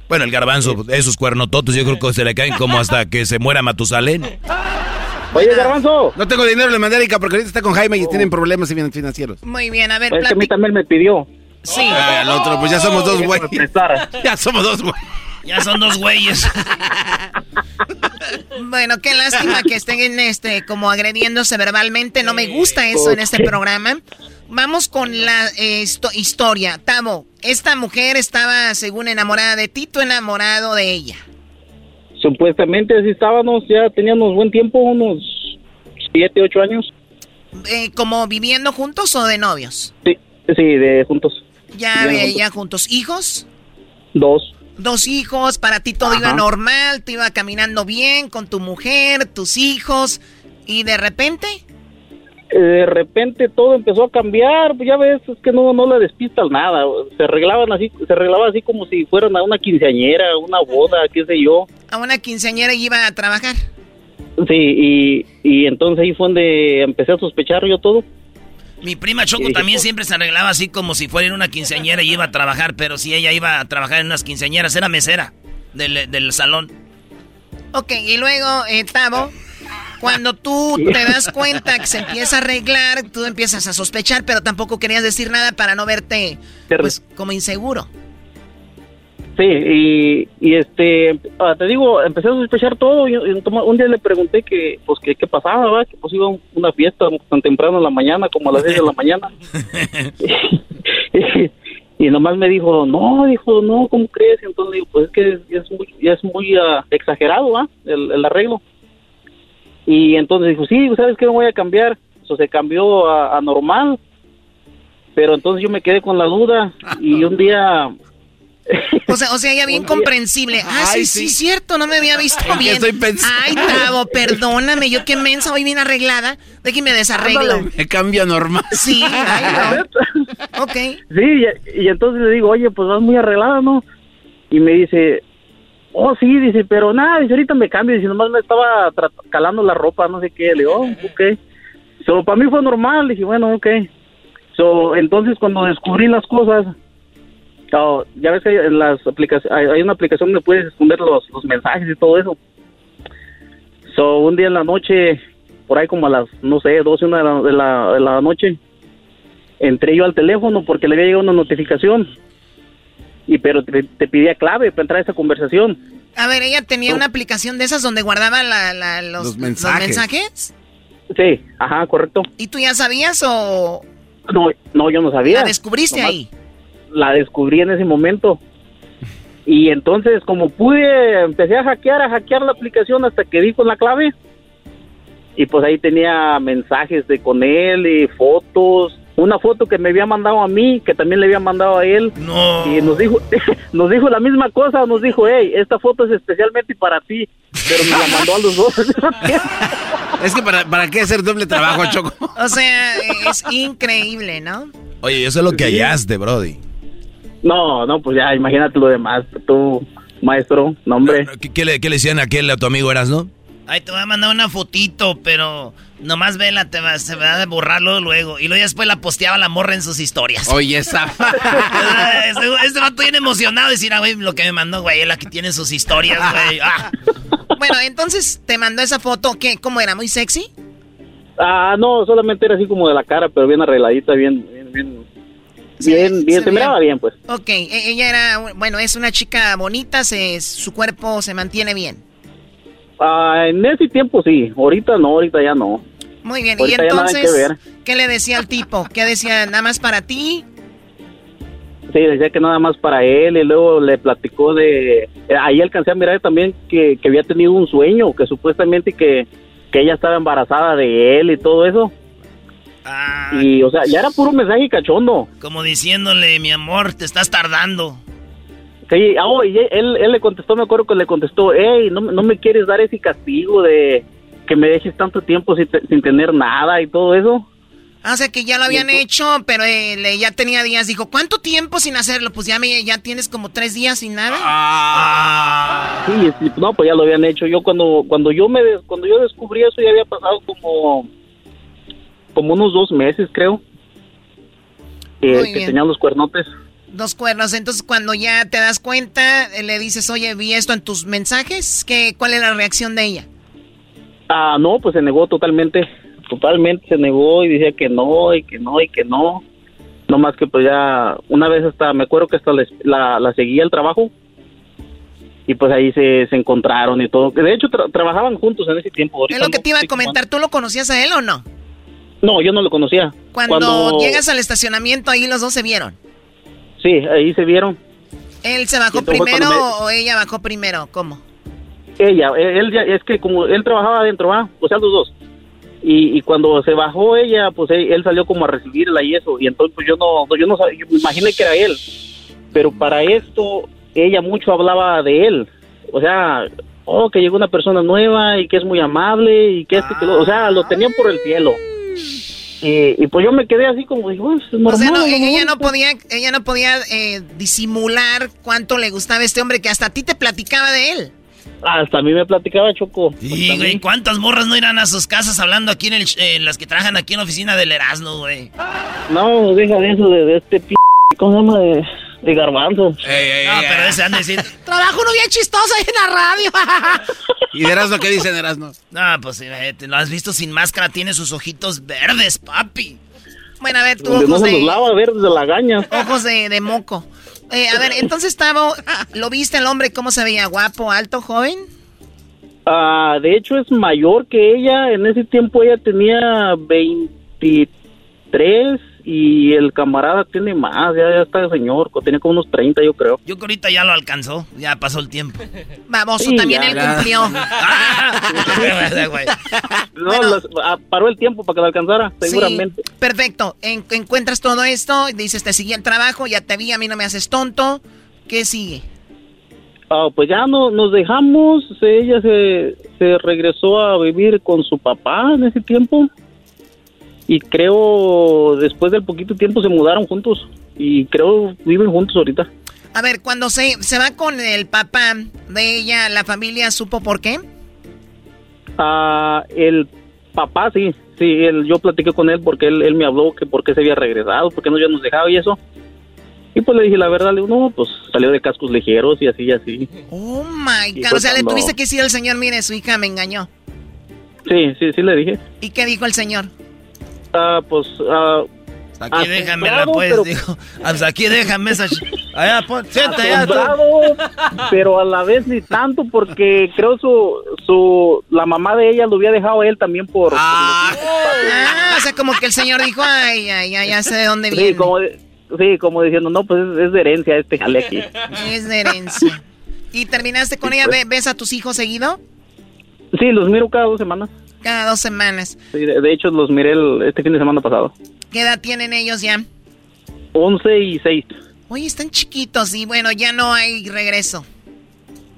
Bueno, el garbanzo, esos cuernototos yo creo que se le caen como hasta que se muera Matusalén. Oye, garbanzo. No tengo dinero en Mandérica porque ahorita está con Jaime y tienen problemas financieros. Muy bien, a ver, es que a mí también me pidió. Sí. al otro, pues ya somos dos güeyes. Ya somos dos güeyes. Ya son dos güeyes. bueno, qué lástima que estén en este como agrediéndose verbalmente. No me gusta eso en este programa. Vamos con la eh, historia. Tamo, esta mujer estaba, según enamorada de ti, tú enamorado de ella. Supuestamente así estábamos, ya teníamos buen tiempo, unos siete, ocho años. Eh, ¿Como viviendo juntos o de novios? Sí, sí, de juntos. Ya, ya juntos. ¿Hijos? Dos. Dos hijos, para ti todo iba normal, te iba caminando bien con tu mujer, tus hijos, y de repente de repente todo empezó a cambiar, ya ves, es que no, no le despistas nada, se arreglaban así, se arreglaba así como si fueran a una quinceañera, una boda, qué sé yo. A una quinceañera iba a trabajar. Sí, y, y entonces ahí fue donde empecé a sospechar yo todo. Mi prima Choco también pues". siempre se arreglaba así como si fuera en una quinceañera y iba a trabajar, pero si ella iba a trabajar en unas quinceañeras, era mesera del, del salón. Ok, y luego, eh, Tavo, cuando tú te das cuenta que se empieza a arreglar, tú empiezas a sospechar, pero tampoco querías decir nada para no verte pues como inseguro. Sí, y, y este, ah, te digo, empecé a sospechar todo. Y, un día le pregunté que, pues, qué pasaba, ¿verdad? Que pues iba a una fiesta tan temprano en la mañana, como a las 10 de la mañana. y, nomás me dijo, no, dijo, no, ¿cómo crees? entonces digo, pues es que ya es muy, ya es muy ah, exagerado, ¿va? el arreglo. Y entonces dijo, sí, ¿sabes qué? No voy a cambiar. Eso se cambió a, normal. Pero entonces yo me quedé con la duda y un día... O sea, o sea, ya bien comprensible. Ah, sí, sí, cierto, no me había visto bien. Estoy Ay, Tavo, perdóname, yo qué mensa, voy bien arreglada. Déjame desarreglo. Me cambio normal. Sí, ay, Ok. Sí, y, y, entonces le digo, oye, pues vas muy arreglada, ¿no? Y me dice, Oh, sí, dice, pero nada, dice, ahorita me cambio, dice, nomás me estaba calando la ropa, no sé qué, le digo, oh, ok. So, para mí fue normal, dije, bueno, ok. So, entonces cuando descubrí las cosas, oh, ya ves que hay, las aplicaciones, hay, una aplicación donde puedes esconder los, los mensajes y todo eso. So, un día en la noche, por ahí como a las, no sé, 12, una de la, de la noche, entré yo al teléfono porque le había llegado una notificación y pero te, pedía clave para entrar a esa conversación. A ver, ella tenía una aplicación de esas donde guardaba los, mensajes. Sí, ajá, correcto. ¿Y tú ya sabías o...? No, no, yo no sabía. ¿La descubriste ahí? La descubrí en ese momento. Y entonces, como pude, empecé a hackear, a hackear la aplicación hasta que di con la clave. Y pues ahí tenía mensajes de con él y fotos una foto que me había mandado a mí, que también le había mandado a él. No. Y nos dijo, nos dijo la misma cosa, nos dijo, hey, esta foto es especialmente para ti, pero me la mandó a los dos. es que para, para qué hacer doble trabajo, Choco. O sea, es increíble, ¿no? Oye, eso es lo que hallaste, Brody. No, no, pues ya, imagínate lo demás, tú, maestro, nombre. ¿Qué, le, ¿Qué le decían a aquel, a tu amigo Eras, no? Ay, te voy a mandar una fotito, pero Nomás vela, te va, se va a borrarlo luego. Y luego después la posteaba la morra en sus historias. Oye, esa. este, este vato bien emocionado. Decir, ah, güey, lo que me mandó, güey, es la que tiene sus historias, güey. Ah. Bueno, entonces te mandó esa foto. ¿Qué? ¿Cómo era? ¿Muy sexy? Ah, no, solamente era así como de la cara, pero bien arregladita, bien, bien, bien. bien, bien, se miraba bien, pues. Ok, e- ella era, bueno, es una chica bonita, se, su cuerpo se mantiene bien. Ah, en ese tiempo sí, ahorita no, ahorita ya no. Muy bien, Ahorita y que entonces, ver. ¿qué le decía al tipo? ¿Qué decía? ¿Nada más para ti? Sí, decía que nada más para él y luego le platicó de... eh, Ahí alcancé a mirar también que, que había tenido un sueño, que supuestamente que, que ella estaba embarazada de él y todo eso. Y, o sea, ya era puro mensaje cachondo. Como diciéndole, mi amor, te estás tardando. Sí, ah, oh, y él, él le contestó, me acuerdo que le contestó, hey, no, no me quieres dar ese castigo de que me dejes tanto tiempo sin, te- sin tener nada y todo eso. Ah, o sea, que ya lo habían hecho, pero él eh, ya tenía días. Dijo, ¿cuánto tiempo sin hacerlo? Pues ya, me, ya tienes como tres días sin nada. Ah. Sí, sí, no, pues ya lo habían hecho. Yo cuando cuando yo me des- cuando yo descubrí eso ya había pasado como como unos dos meses, creo. Que, Muy que bien. tenían los cuernotes. Dos cuernos. Entonces, cuando ya te das cuenta, eh, le dices, oye, vi esto en tus mensajes. ¿Qué, ¿Cuál es la reacción de ella? Ah, no, pues se negó totalmente. Totalmente se negó y decía que no, y que no, y que no. No más que pues ya, una vez hasta, me acuerdo que hasta la, la seguía el trabajo. Y pues ahí se, se encontraron y todo. De hecho, tra- trabajaban juntos en ese tiempo. Es Ahorita lo que te iba a comentar. ¿Tú lo conocías a él o no? No, yo no lo conocía. Cuando, llegas al estacionamiento, ahí los dos se vieron. Sí, ahí se vieron. ¿Él se bajó primero o ella bajó primero? ¿Cómo? Ella, él, él ya- es que como él trabajaba adentro, ¿va? O sea, los dos. Y, y cuando se bajó ella, pues él, él salió como a recibirla y eso. Y entonces pues yo no, yo no sabía, yo me imaginé que era él. Pero para esto, ella mucho hablaba de él. O sea, oh, que llegó una persona nueva y que es muy amable y que este, que lo, o sea, lo tenían por el cielo. Y, y pues yo me quedé así como, digo, "Pues, es normal. O sea, no, ella mejor". no podía, ella no podía eh, disimular cuánto le gustaba este hombre que hasta a ti te platicaba de él. Hasta a mí me platicaba Choco. Y, güey, ¿cuántas morras no irán a sus casas hablando aquí en el... eh, las que trabajan aquí en la oficina del Erasmo, güey? No, deja de eso, de, de este p... ¿Cómo se llama? De, de garbanzo. no, pero ese han de decir... Trabajo uno bien chistoso ahí en la radio. ¿Y de Erasmo qué dicen Erasmo? No, pues eh, te lo has visto sin máscara, tiene sus ojitos verdes, papi. bueno, a ver, tú Donde no ojos se de, los lava verdes de la gaña. ojos de, de moco. Eh, a ver, entonces, Tavo, ¿lo viste el hombre cómo se veía? ¿Guapo, alto, joven? Ah, de hecho es mayor que ella. En ese tiempo ella tenía 23 y el camarada tiene más. Ya, ya está el señor. Tiene como unos 30 yo creo. Yo que ahorita ya lo alcanzó, ya pasó el tiempo. Vamos, Sí, también ya, él ya. cumplió. No, los- ah, paró el tiempo para que lo alcanzara, Sí, seguramente. perfecto. En- encuentras todo esto, dices, te seguí el trabajo, ya te vi, a mí no me haces tonto. ¿Qué sigue? Ah, pues ya no, nos dejamos. Ella se, se regresó a vivir con su papá en ese tiempo. Y creo después del poquito tiempo se mudaron juntos. Y creo viven juntos ahorita. A ver, cuando se, se va con el papá de ella, ¿la familia supo por qué? Ah, el papá, sí, sí, él, yo platiqué con él porque él, él me habló que por qué se había regresado, por qué no ya nos dejaba y eso. Y pues le dije la verdad, le digo, no, pues salió de cascos ligeros y así y así. Oh my God. fue O sea, le tuviste que decir al señor, mire, su hija me engañó. Sí, sí, sí le dije. ¿Y qué dijo el señor? Ah, pues, ah, Aquí déjamela, asombrado, pues, pero- dijo. Ah, pues aquí déjame esa... ch- Allá, pon, sienta allá. pero a la vez ni tanto porque creo su, su, la mamá de ella lo había dejado a él también por... Ah, o sea, como que el señor dijo, ay, ay, ay, ya sé de dónde sí, viene. como, de- sí, como diciendo, no, pues es, es de herencia este jale aquí. Es de herencia. ¿Y terminaste con ella? ¿Ve- ¿Ves a tus hijos seguido? Sí, los miro cada dos semanas. Cada dos semanas. Sí, de, de hecho, los miré el- este fin de semana pasado. ¿Qué edad tienen ellos ya? 11 y 6. Oye, están chiquitos y bueno, ya no hay regreso.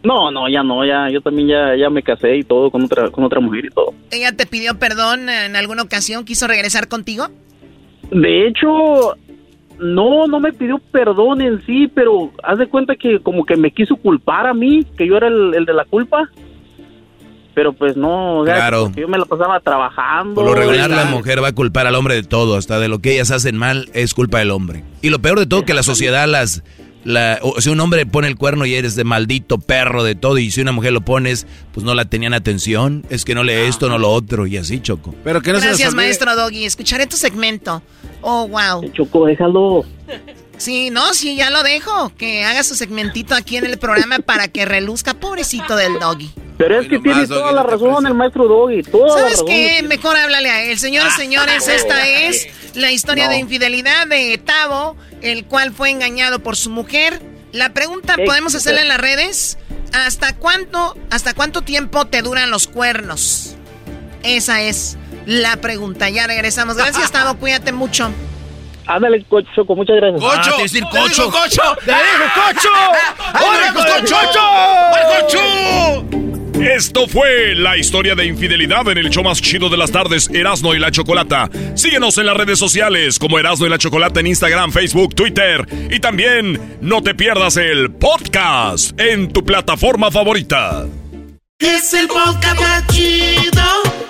No, no, ya no, ya, yo también ya, ya me casé y todo con otra, con otra mujer y todo. ¿Ella te pidió perdón en alguna ocasión? ¿Quiso regresar contigo? De hecho, no, no me pidió perdón en sí, pero haz de cuenta que como que me quiso culpar a mí, que yo era el, el de la culpa. Pero pues no, o sea, Claro. yo me la pasaba trabajando. Por lo regular la mujer va a culpar al hombre de todo, hasta de lo que ellas hacen mal es culpa del hombre. Y lo peor de todo que la sociedad las la, o si un hombre pone el cuerno y eres de maldito perro de todo y si una mujer lo pones, pues no la tenían atención, es que no lee esto, no lo otro y así choco. Pero que no Gracias, maestro Doggy. Escucharé tu segmento. Oh, wow. Choco, déjalo. Sí, no, sí, ya lo dejo. Que haga su segmentito aquí en el programa para que reluzca, pobrecito del Doggy. Pero es que tiene toda la razón el maestro Doggy, toda la ¿Sabes razón. qué? Mejor háblale a él. Señoras, señores, esta es la historia No. de infidelidad de Tavo, el cual fue engañado por su mujer. La pregunta. ¿podemos hacerla en las redes? ¿Hasta cuánto, hasta cuánto tiempo te duran los cuernos? Esa es la pregunta. Ya regresamos. Gracias, Tavo. Cuídate mucho. Ándale, Co- Choco, muchas gracias. ¡Cocho! Ah, decir ¡Te dijo cocho. cocho! ¡Te dijo cocho! ¡Órale, ¡Vamos, cocho! cocho! cocho! Esto fue la historia de infidelidad en el show más chido de las tardes, Erasno y la Chocolata. Síguenos en las redes sociales como Erasno y la Chocolata en Instagram, Facebook, Twitter. Y también no te pierdas el podcast en tu plataforma favorita. Es el podcast más chido.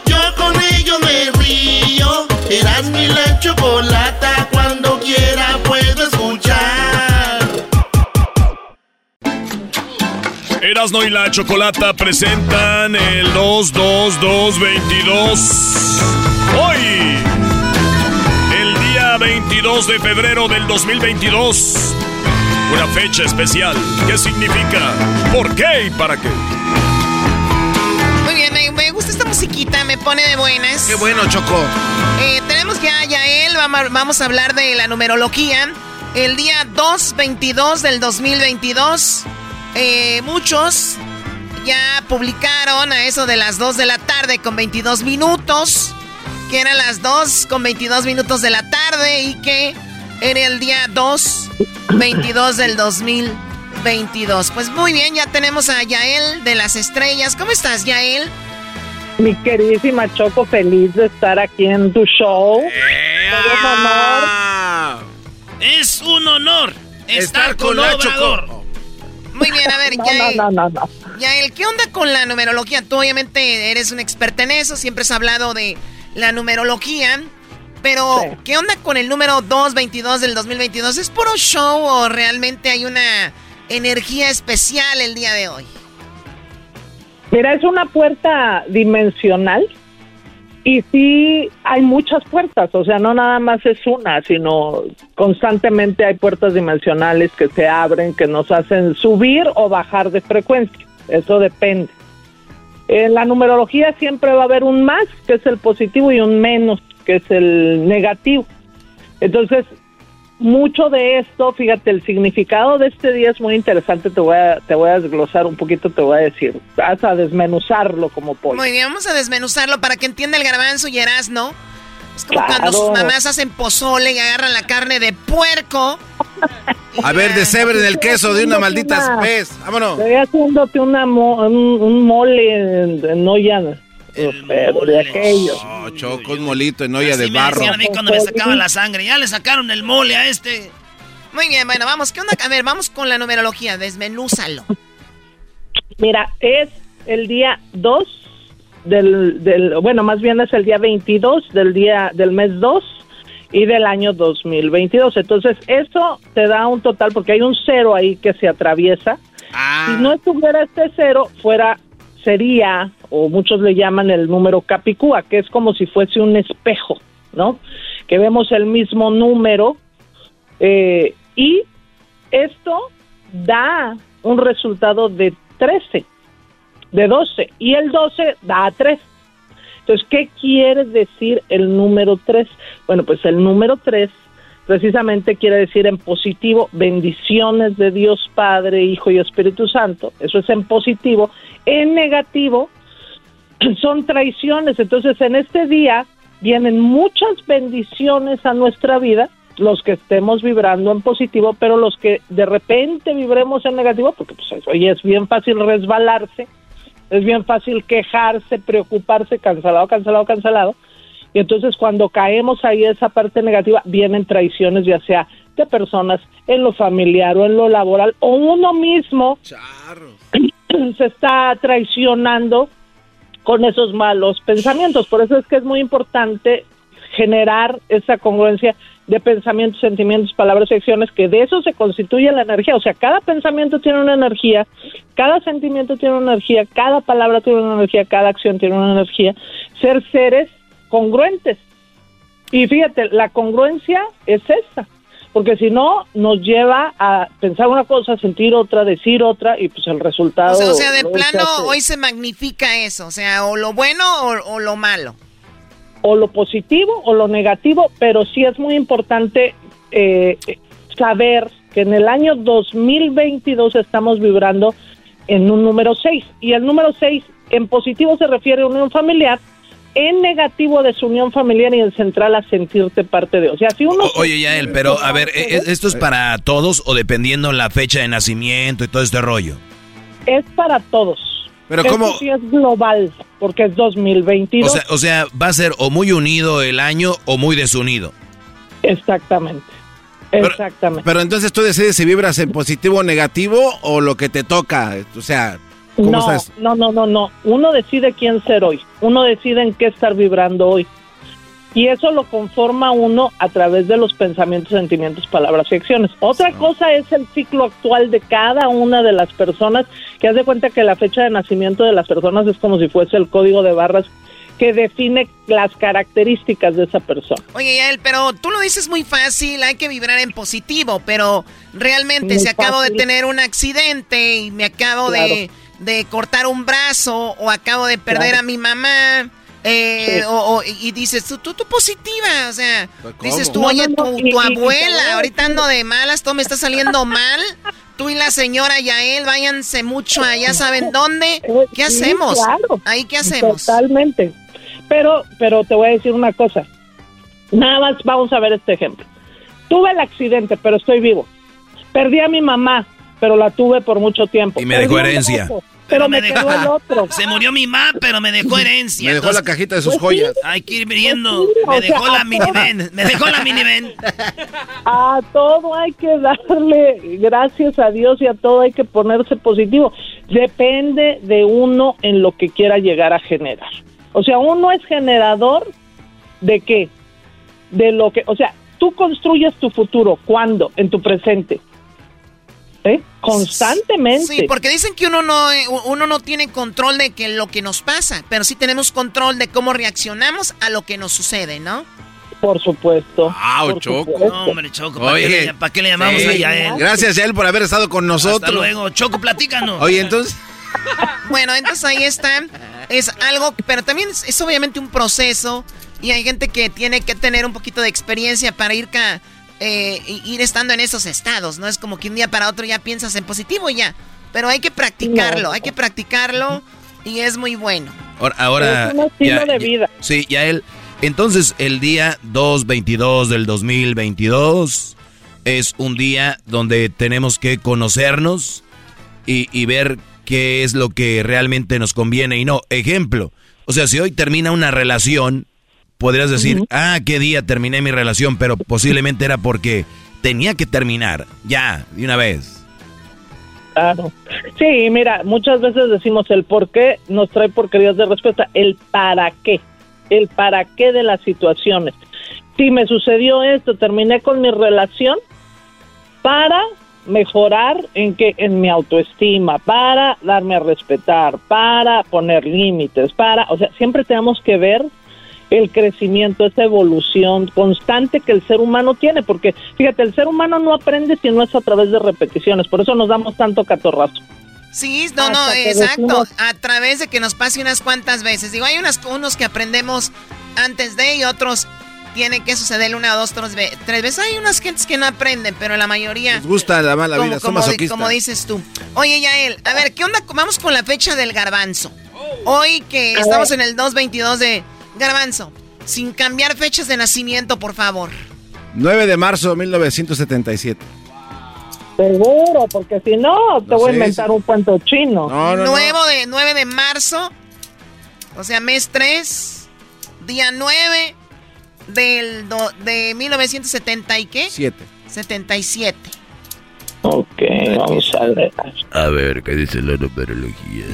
Yo con ello me río. Eras mi la chocolata. Cuando quiera puedo escuchar. Erasno y la Chocolata presentan el 22222. Hoy, el día 22 de febrero del 2022. Una fecha especial. ¿Qué significa? ¿Por qué y para qué? Muy bien, me, me gusta esta musiquita, me pone de buenas. ¡Qué bueno, Choco! Eh, tenemos ya a Yael, vamos, vamos a hablar de la numerología. El día 2-22 del 2022, eh, muchos ya publicaron a eso de las 2 de la tarde con 22 minutos, que eran las 2 con 22 minutos de la tarde y que era el día 2-22 del 2022. Pues muy bien, ya tenemos a Yael de las estrellas. ¿Cómo estás, Yael? Mi queridísima Choco, feliz de estar aquí en tu show. Honor. Es un honor estar, con, la Obrador. Muy bien, a ver, No, Yael. no, no, no, no. Yael, ¿qué onda con la numerología? Tú obviamente eres un experta en eso, siempre has hablado de la numerología, pero Sí. ¿qué onda con el número 222 del 2022? ¿Es puro show o realmente hay una energía especial el día de hoy? Mira, es una puerta dimensional y sí hay muchas puertas, o sea, no nada más es una, sino constantemente hay puertas dimensionales que se abren, que nos hacen subir o bajar de frecuencia. Eso depende. En la numerología siempre va a haber un más, que es el positivo, y un menos, que es el negativo. Entonces, mucho de esto, fíjate, el significado de este día es muy interesante, te voy a, te voy a desglosar un poquito, te voy a decir, vas a desmenuzarlo como pollo. Muy bien, vamos a desmenuzarlo para que entienda el garbanzo y Erasno. Es como cuando sus mamás hacen pozole y agarran la carne de puerco. A ver, de el queso de una maldita Una- vez. Vámonos. Estoy haciéndote una mo- un, un mole en, en de aquello. Oh, Choco, un molito en olla de me barro. decían a mí cuando me sacaba la sangre. Ya le sacaron el mole a este. Muy bien, bueno, vamos, ¿qué onda? A ver, vamos con la numerología, desmenúzalo. Mira, es el día 2 del, del, bueno, más bien es el día 22 del día del mes 2 y del año 2022. Entonces, eso te da un total, porque hay un cero ahí que se atraviesa. Si no estuviera este cero, fuera, sería, o muchos le llaman el número Capicúa, que es como si fuese un espejo, ¿no? Que vemos el mismo número eh, y esto da un resultado de 13, de 12, y el 12 da 3. Entonces, ¿qué quiere decir el número 3? Bueno, pues el número 3 precisamente quiere decir en positivo bendiciones de Dios Padre, Hijo y Espíritu Santo. Eso es en positivo. En negativo son traiciones. Entonces, en este día vienen muchas bendiciones a nuestra vida, los que estemos vibrando en positivo, pero los que de repente vibremos en negativo, porque pues oye, es bien fácil resbalarse, es bien fácil quejarse, preocuparse, cancelado, cancelado, cancelado. Y entonces cuando caemos ahí esa parte negativa, vienen traiciones, ya sea de personas en lo familiar o en lo laboral, o uno mismo se está traicionando con esos malos pensamientos. Por eso es que es muy importante generar esa congruencia de pensamientos, sentimientos, palabras y acciones, que de eso se constituye la energía. O sea, cada pensamiento tiene una energía, cada sentimiento tiene una energía, cada palabra tiene una energía, cada acción tiene una energía. Ser seres congruentes. Y fíjate, la congruencia es esta, porque si no nos lleva a pensar una cosa, sentir otra, decir otra y pues el resultado... O sea, de plano hoy se magnifica eso, o sea, o lo bueno o lo malo o lo positivo o lo negativo, pero sí es muy importante eh, saber que en el año 2022 estamos vibrando en un número 6 y el número 6 en positivo se refiere a unión familiar, en negativo a desunión familiar y en central a sentirte parte de. O sea, si uno. oye, Yael, pero a ver, ¿e-, ¿esto es para todos o dependiendo la fecha de nacimiento y todo este rollo? Es para todos. Pero ¿cómo? Sí es global, porque es 2022. O sea, o sea, va a ser o muy unido el año o muy desunido. Exactamente. Exactamente. Pero, entonces tú decides si vibras en positivo o negativo o lo que te toca. O sea, ¿cómo no, No, no, no, no. Uno decide quién ser hoy. Uno decide en qué estar vibrando hoy. Y eso lo conforma uno a través de los pensamientos, sentimientos, palabras y acciones. Otra cosa es el ciclo actual de cada una de las personas, que haz de cuenta que la fecha de nacimiento de las personas es como si fuese el código de barras que define las características de esa persona. Oye, Yael, pero tú lo dices muy fácil, hay que vibrar en positivo, pero realmente si acabo de tener un accidente y me acabo de, cortar un brazo o acabo de perder a mi mamá eh, o, y dices, tú, tú, positiva, o sea, dices tú, oye, tu, abuela, ahorita ando de malas, todo me está saliendo mal, tú y la señora Yael, váyanse mucho allá, ¿saben dónde? ¿Qué hacemos? Ahí, ¿qué hacemos? Totalmente, pero, pero te voy a decir una cosa, nada más vamos a ver este ejemplo. Tuve el accidente, pero estoy vivo. Perdí a mi mamá, pero la tuve por mucho tiempo. Y me dejó herencia pero, me, dejó el otro. Se murió mi mamá, pero me dejó herencia. Me dejó la cajita de sus pues joyas. Hay que ir viendo. me dejó la minivan. Me dejó la minivan. A todo hay que darle gracias a Dios y a todo hay que ponerse positivo. Depende de uno en lo que quiera llegar a generar. O sea, uno es generador de qué? De lo que, o sea, tú construyes tu futuro. ¿Cuándo? En tu presente. ¿Eh? Constantemente. Sí, porque dicen que uno no, eh, uno no tiene control de que lo que nos pasa, pero sí tenemos control de cómo reaccionamos a lo que nos sucede, ¿no? Por supuesto. Ah, Choco. No, hombre, Choco. ¿Para, qué, le, llamamos a Yael? Gracias, Yael, por haber estado con nosotros. Hasta luego. Choco, platícanos. Oye, entonces... bueno, entonces ahí está. Es algo, pero también es, obviamente un proceso y hay gente que tiene que tener un poquito de experiencia para ir... Ca eh, ir estando en esos estados, ¿no? Es como que un día para otro ya piensas en positivo y ya. Pero hay que practicarlo, hay que practicarlo y es muy bueno. Ahora, es un estilo de vida. Sí, ya él. Entonces, el día 2-22 del 2022 es un día donde tenemos que conocernos y, y ver qué es lo que realmente nos conviene y no. Ejemplo, o sea, si hoy termina una relación, podrías decir, ah, qué día terminé mi relación, pero posiblemente era porque tenía que terminar, ya, de una vez. Claro. Sí, mira, muchas veces decimos el por qué nos trae porquerías de respuesta, el para qué, el para qué de las situaciones. Si me sucedió esto, terminé con mi relación para mejorar en que en mi autoestima, para darme a respetar, para poner límites, para, o sea, siempre tenemos que ver el crecimiento, esa evolución constante que el ser humano tiene, porque fíjate, el ser humano no aprende si no es a través de repeticiones, por eso nos damos tanto catorrazo. Sí, no, no, exacto, a través de que nos pase unas cuantas veces. Digo, hay unas, unos que aprendemos antes de y otros tienen que suceder una, dos, tres, tres veces. Hay unas gentes que no aprenden, pero la mayoría... Les gusta la mala vida, como, como dices tú. Oye, Yael, a ver, ¿qué onda? Vamos con la fecha del garbanzo. Hoy que estamos en el 222 de Garbanzo, sin cambiar fechas de nacimiento, por favor. 9 de marzo de 1977. Seguro, porque si no, te voy a inventar un cuento chino. No, de, 9 de marzo, o sea, mes 3, día 9 del de 1970 y qué? 7. 77. Ok, vamos a ver. A ver, ¿qué dice la numerología?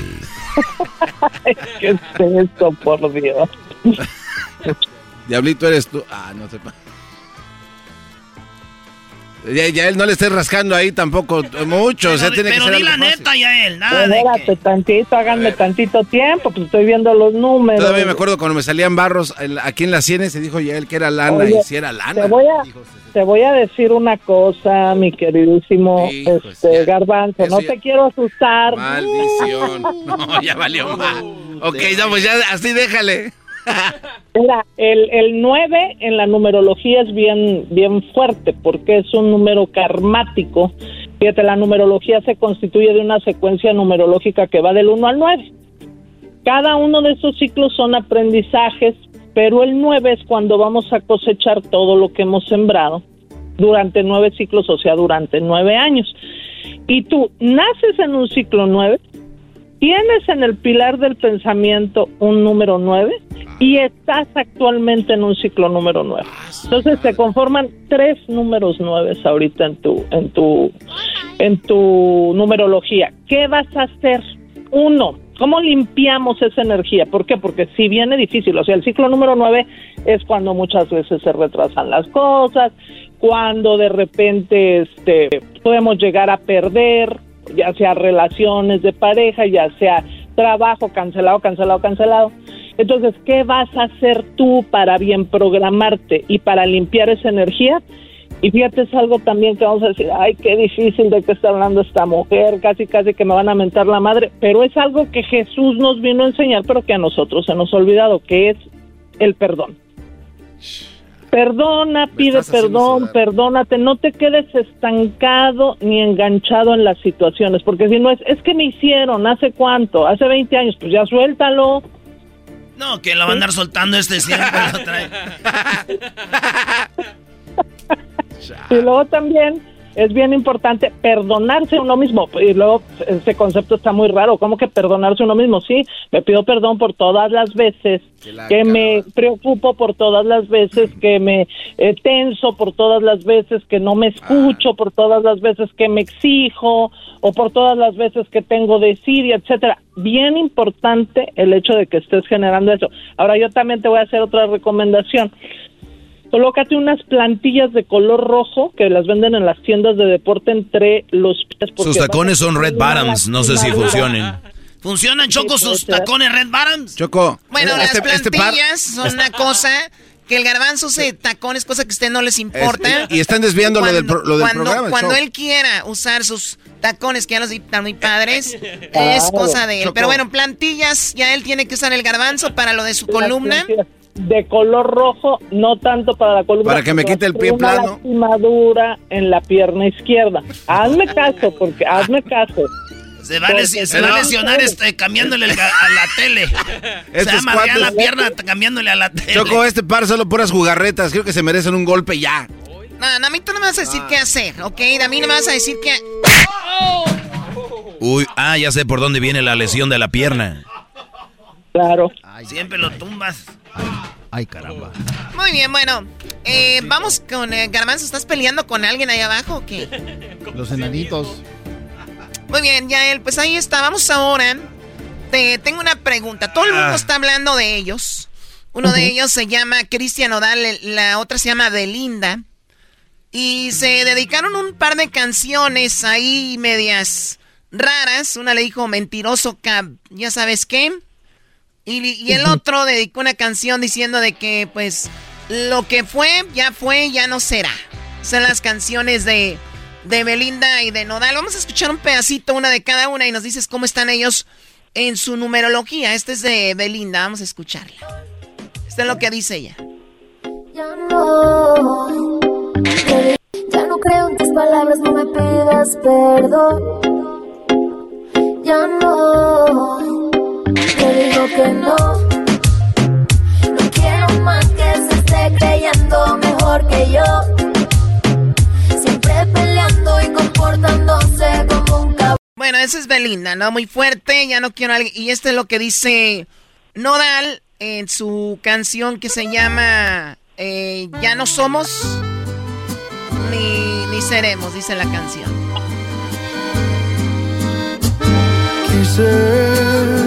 ¿Qué es esto, por Dios? Diablito eres tú. Ah, no sepa. Ya, ya, él no le esté rascando ahí tampoco mucho. o sea, tiene pero que ser di la fácil. neta, ya él. Nada Espérate que... tantito, háganme tantito tiempo, pues estoy viendo los números. Todavía me acuerdo cuando me salían barros aquí en las sienes se dijo ya él que era lana Oye, y si era lana. Te voy a, te voy a decir una cosa, mi queridísimo este, Garbanzo. No te quiero asustar. Maldición. No, ya valió mal. Ok, no, pues ya así déjale. El, el 9 en la numerología es bien, bien fuerte porque es un número karmático. Fíjate, la numerología se constituye de una secuencia numerológica que va del 1 al 9. Cada uno de esos ciclos son aprendizajes, pero el 9 es cuando vamos a cosechar todo lo que hemos sembrado durante nueve ciclos, o sea, durante nueve años. Y tú naces en un ciclo 9, tienes en el pilar del pensamiento un número 9 y estás actualmente en un ciclo número 9. Entonces se conforman tres números 9 ahorita en tu en tu en tu numerología. ¿Qué vas a hacer? Uno, ¿cómo limpiamos esa energía? ¿Por qué? Porque si viene difícil, o sea, el ciclo número 9 es cuando muchas veces se retrasan las cosas, cuando de repente este podemos llegar a perder ya sea relaciones de pareja, ya sea trabajo cancelado, cancelado, cancelado. Entonces, ¿qué vas a hacer tú para bien programarte y para limpiar esa energía? Y fíjate, es algo también que vamos a decir, ay, qué difícil de qué está hablando esta mujer, casi, casi que me van a mentar la madre, pero es algo que Jesús nos vino a enseñar, pero que a nosotros se nos ha olvidado, que es el perdón. Perdona, pide perdón, perdónate, no te quedes estancado ni enganchado en las situaciones, porque si no es, es que me hicieron, ¿hace cuánto? Hace 20 años, pues ya suéltalo. No, que lo va a andar soltando este siempre. lo trae. Y luego también es bien importante perdonarse uno mismo. Y luego ese concepto está muy raro. ¿Cómo que perdonarse a uno mismo? Sí, me pido perdón por todas las veces que me preocupo, por todas las veces que me eh, tenso, por todas las veces que no me escucho, por todas las veces que me exijo o por todas las veces que tengo desidia, etcétera. Bien importante el hecho de que estés generando eso. Ahora yo también te voy a hacer otra recomendación. Colócate unas plantillas de color rojo que las venden en las tiendas de deporte entre los pies. Sus tacones son red bottoms, no sé si funcionen. ¿Funcionan, Choco, sus tacones Red Bottoms? Choco. Bueno, las este- este par- plantillas son una cosa que el garbanzo se tacones, cosa que a usted no les importa. Es- y están desviando lo del pro- lo del cuando, programa, Cuando show. él quiera usar sus tacones, que ya los están muy padres, es cosa de él. Choco. Pero bueno, plantillas, ya él tiene que usar el garbanzo para lo de su columna. De color rojo, no tanto para la columna. Para que me quite el pie una plano. lastimadura en la pierna izquierda. Hazme caso, porque hazme caso. Se va a, lesi- se va a lesionar este, cambiándole el a la tele. se va a amargar la pierna cambiándole a la tele. Choco, este par solo puras jugarretas. Creo que se merecen un golpe ya. No, no, a mí tú no me vas a decir qué hacer, ¿ok? A mí no me vas a decir qué... Uy, ah, ya sé por dónde viene la lesión de la pierna. Claro. Siempre lo tumbas. Ay, caramba. Muy bien, bueno. eh, vamos con eh, Garbanzo. ¿Estás peleando con alguien ahí abajo o qué? Los enanitos. Muy bien, Yael, pues ahí está. Vamos ahora. Te tengo una pregunta. Todo el mundo Ah. está hablando de ellos. Uno de ellos se llama Cristian Odal, la otra se llama Belinda. Y se dedicaron un par de canciones ahí medias raras. Una le dijo mentiroso, cab, ya sabes qué. Y, y el otro dedicó una canción diciendo de que, pues, lo que fue, ya fue, ya no será. Son las canciones de, de Belinda y de Nodal. Vamos a escuchar un pedacito, una de cada una, y nos dices cómo están ellos en su numerología. Este es de Belinda, vamos a escucharla. Esto es lo que dice ella. Ya no, ya no creo en tus palabras, no me pidas perdón. Ya no, que no. No quiero más que se esté creyendo mejor que yo. Siempre peleando y comportándose como un cabrón. Bueno, esa es Belinda, ¿no? Muy fuerte, ya no quiero a alguien. Y esto es lo que dice Nodal en su canción que se llama eh, Ya no somos ni, ni seremos, dice la canción. Quise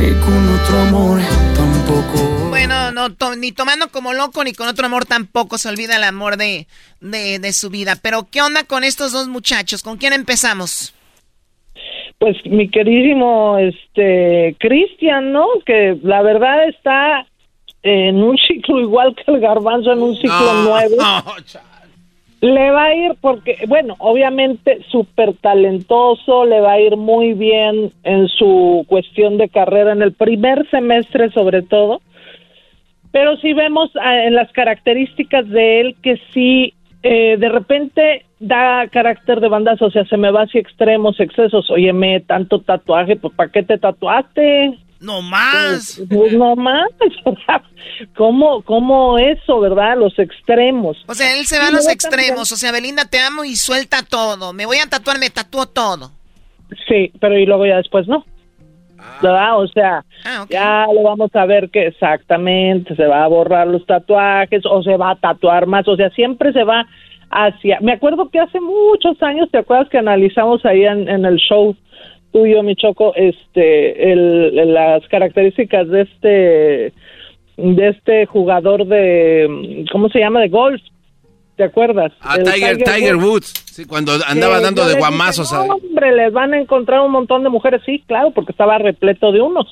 ni con otro amor tampoco. Bueno, no, ni tomando como loco, ni con otro amor tampoco se olvida el amor de, de, su vida. Pero, ¿qué onda con estos dos muchachos? ¿Con quién empezamos? Pues mi queridísimo este Cristian, ¿no? Que la verdad está en un ciclo igual que el garbanzo en un ciclo nuevo. No, le va a ir porque, bueno, obviamente súper talentoso, le va a ir muy bien en su cuestión de carrera en el primer semestre sobre todo, pero si vemos ah, en las características de él que sí, eh, de repente da carácter de bandas, o sea, se me va hacia extremos, excesos, óyeme, tanto tatuaje, pues ¿para qué te tatuaste? No más. Pues, pues no más. ¿Cómo, ¿Cómo eso, verdad? Los extremos. O sea, él se va a los extremos. O sea, Belinda, te amo y suelta todo. Me voy a tatuar, me tatúo todo. Sí, pero y luego ya después no. ¿Verdad? O sea, ah, ya lo vamos a ver que exactamente se va a borrar los tatuajes o se va a tatuar más. O sea, siempre se va hacia. Me acuerdo que hace muchos años, ¿te acuerdas que analizamos ahí en, en el show? Tuyo, mi choco, este, el, las características de este, de este jugador de, ¿cómo se llama? De golf. ¿Te acuerdas? Ah, Tiger, Tiger, Woods. Sí, cuando andaba dando de guamazos. hombre, les van a encontrar un montón de mujeres. Sí, claro, porque estaba repleto de unos.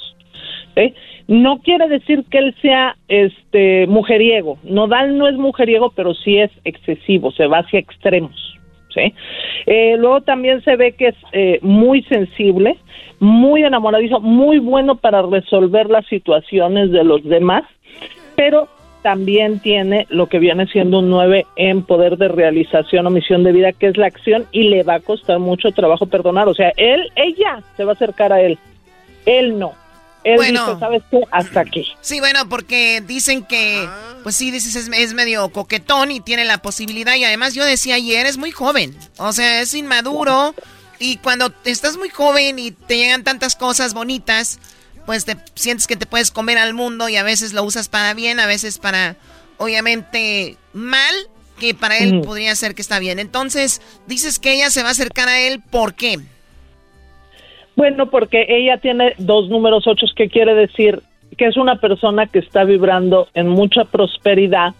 No quiere decir que él sea este mujeriego. Nodal no es mujeriego, pero sí es excesivo, se va hacia extremos. Eh, luego también se ve que es eh, muy sensible, muy enamoradizo, muy bueno para resolver las situaciones de los demás, pero también tiene lo que viene siendo un 9 en poder de realización o misión de vida, que es la acción, y le va a costar mucho trabajo perdonar. O sea, él, ella se va a acercar a él, él no bueno, ¿sabes qué? Hasta aquí. Sí, bueno, porque dicen que, pues sí, dices, es, medio coquetón y tiene la posibilidad. Y además, yo decía ayer, es muy joven. O sea, es inmaduro. Y cuando estás muy joven y te llegan tantas cosas bonitas, pues te sientes que te puedes comer al mundo y a veces lo usas para bien, a veces para, obviamente, mal, que para él podría ser que está bien. Entonces, dices que ella se va a acercar a él, ¿por qué? Bueno, porque ella tiene dos números ocho, que quiere decir que es una persona que está vibrando en mucha prosperidad,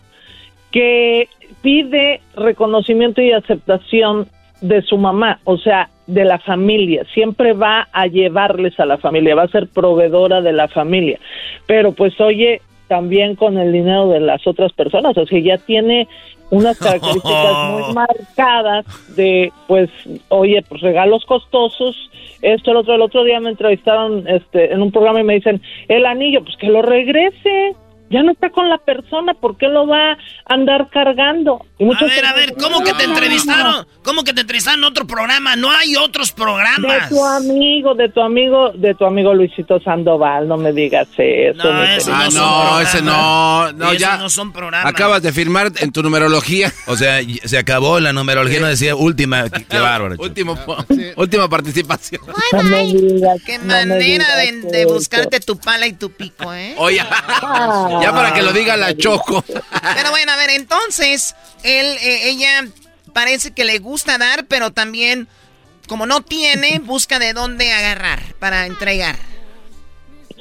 que pide reconocimiento y aceptación de su mamá, o sea, de la familia. Siempre va a llevarles a la familia, va a ser proveedora de la familia. Pero pues oye, también con el dinero de las otras personas, o sea, ya tiene unas características muy marcadas de, pues, oye, pues regalos costosos, esto, el otro, el otro día me entrevistaron este, en un programa y me dicen, el anillo, pues que lo regrese, ya no está con la persona, ¿por qué lo va a andar cargando? a ver, a ver, ¿cómo que te entrevistaron? ¿Cómo que te entrevistaron en otro programa? No hay otros programas. De tu amigo, de tu amigo, de tu amigo Luisito Sandoval, no me digas eso. No, ese no, no ese no, no, ya. no son programas. Acabas de firmar en tu numerología. O sea, se acabó la numerología, no decía última, qué, bárbaro. Último, última participación. qué manera de, buscarte tu pala y tu pico, ¿eh? Oye. Ya para que lo diga la Choco. Pero bueno, a ver, entonces, él, eh, ella parece que le gusta dar, pero también, como no tiene, busca de dónde agarrar para entregar.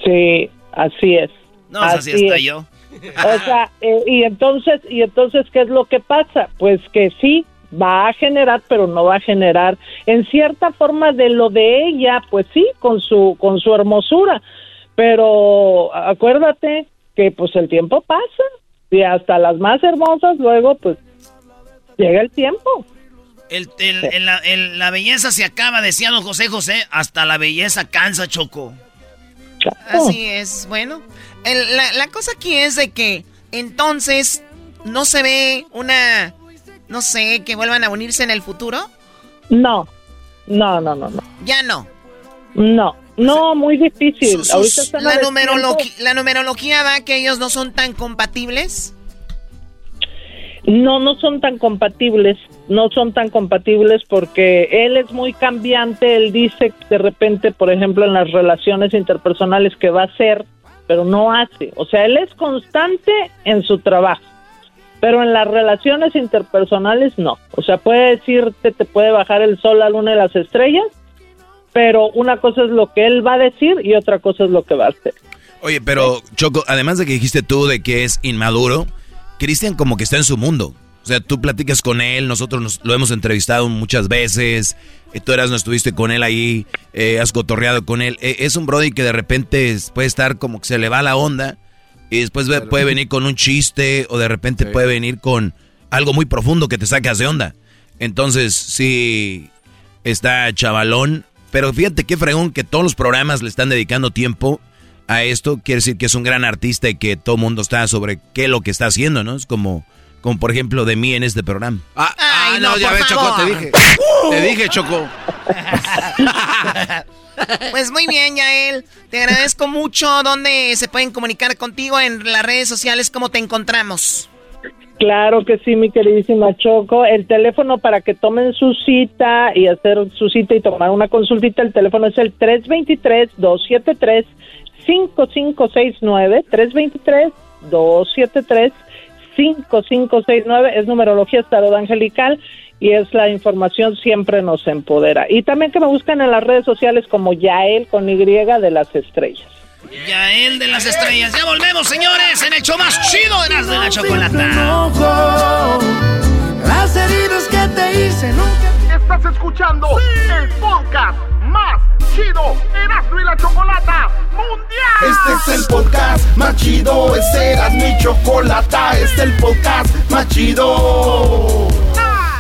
Sí, así es. No, así, está yo. O sea, eh, y entonces, y entonces, ¿qué es lo que pasa? Pues que sí, va a generar, pero no va a generar en cierta forma de lo de ella, pues sí, con su, con su hermosura. Pero acuérdate que pues el tiempo pasa y hasta las más hermosas luego pues llega el tiempo. El, la, belleza se acaba, decía don José José, hasta la belleza cansa, Choco. Así es, bueno. la, la cosa aquí es de que entonces no se ve una, no sé, que vuelvan a unirse en el futuro. No, no, no, no, no. Ya no. No, no, muy difícil. Ahorita la, la numerología da que ellos no son tan compatibles. No, no son tan compatibles, no son tan compatibles porque él es muy cambiante, él dice de repente, por ejemplo, en las relaciones interpersonales que va a hacer, pero no hace. O sea, él es constante en su trabajo, pero en las relaciones interpersonales no. O sea, puede decirte, te puede bajar el sol, la luna y las estrellas, pero una cosa es lo que él va a decir y otra cosa es lo que va a hacer. Oye, pero Choco, además de que dijiste tú de que es inmaduro, Cristian como que está en su mundo. O sea, tú platicas con él, nosotros nos, lo hemos entrevistado muchas veces, eh, tú eras, no estuviste con él ahí, eh, has cotorreado con él. Eh, es un Brody que de repente puede estar como que se le va la onda y después puede venir con un chiste o de repente puede venir con algo muy profundo que te sacas de onda. Entonces, sí, está chavalón, pero fíjate qué fregón que todos los programas le están dedicando tiempo a esto, quiere decir que es un gran artista y que todo el mundo está sobre qué es lo que está haciendo, ¿no? Es como, como por ejemplo de mí en este programa. Ah, ah no, ya ves, Choco, te dije. Te dije, Choco. pues muy bien, Yael. Te agradezco mucho. ¿Dónde se pueden comunicar contigo en las redes sociales? ¿Cómo te encontramos? Claro que sí, mi queridísima Choco. El teléfono para que tomen su cita y hacer su cita y tomar una consultita, el teléfono es el 323 273 5569 323 273 5569 es numerología estado angelical y es la información siempre nos empodera. Y también que me buscan en las redes sociales como Yael con Y de las estrellas. Yael de las estrellas. Ya volvemos, señores, en el show más chido de las de la chocolata. Las heridas que te hice nunca. Estás escuchando el podcast más chido, Erasmo y la Chocolata Mundial. Este es el podcast más chido, este era mi chocolata, este es el podcast más chido.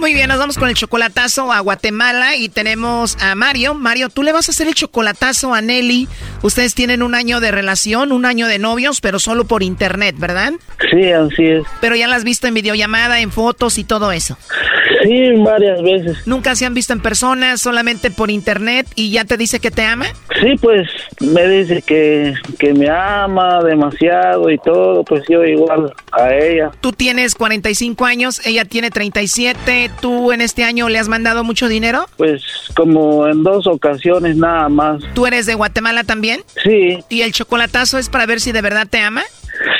Muy bien, nos vamos con el chocolatazo a Guatemala y tenemos a Mario. Mario, tú le vas a hacer el chocolatazo a Nelly. Ustedes tienen un año de relación, un año de novios, pero solo por internet, ¿verdad? Sí, así es. Pero ya la has visto en videollamada, en fotos y todo eso. Sí, varias veces. ¿Nunca se han visto en persona, solamente por internet y ya te dice que te ama? Sí, pues me dice que, que me ama demasiado y todo, pues yo igual a ella. Tú tienes 45 años, ella tiene 37, ¿tú en este año le has mandado mucho dinero? Pues como en dos ocasiones nada más. ¿Tú eres de Guatemala también? Sí. ¿Y el chocolatazo es para ver si de verdad te ama?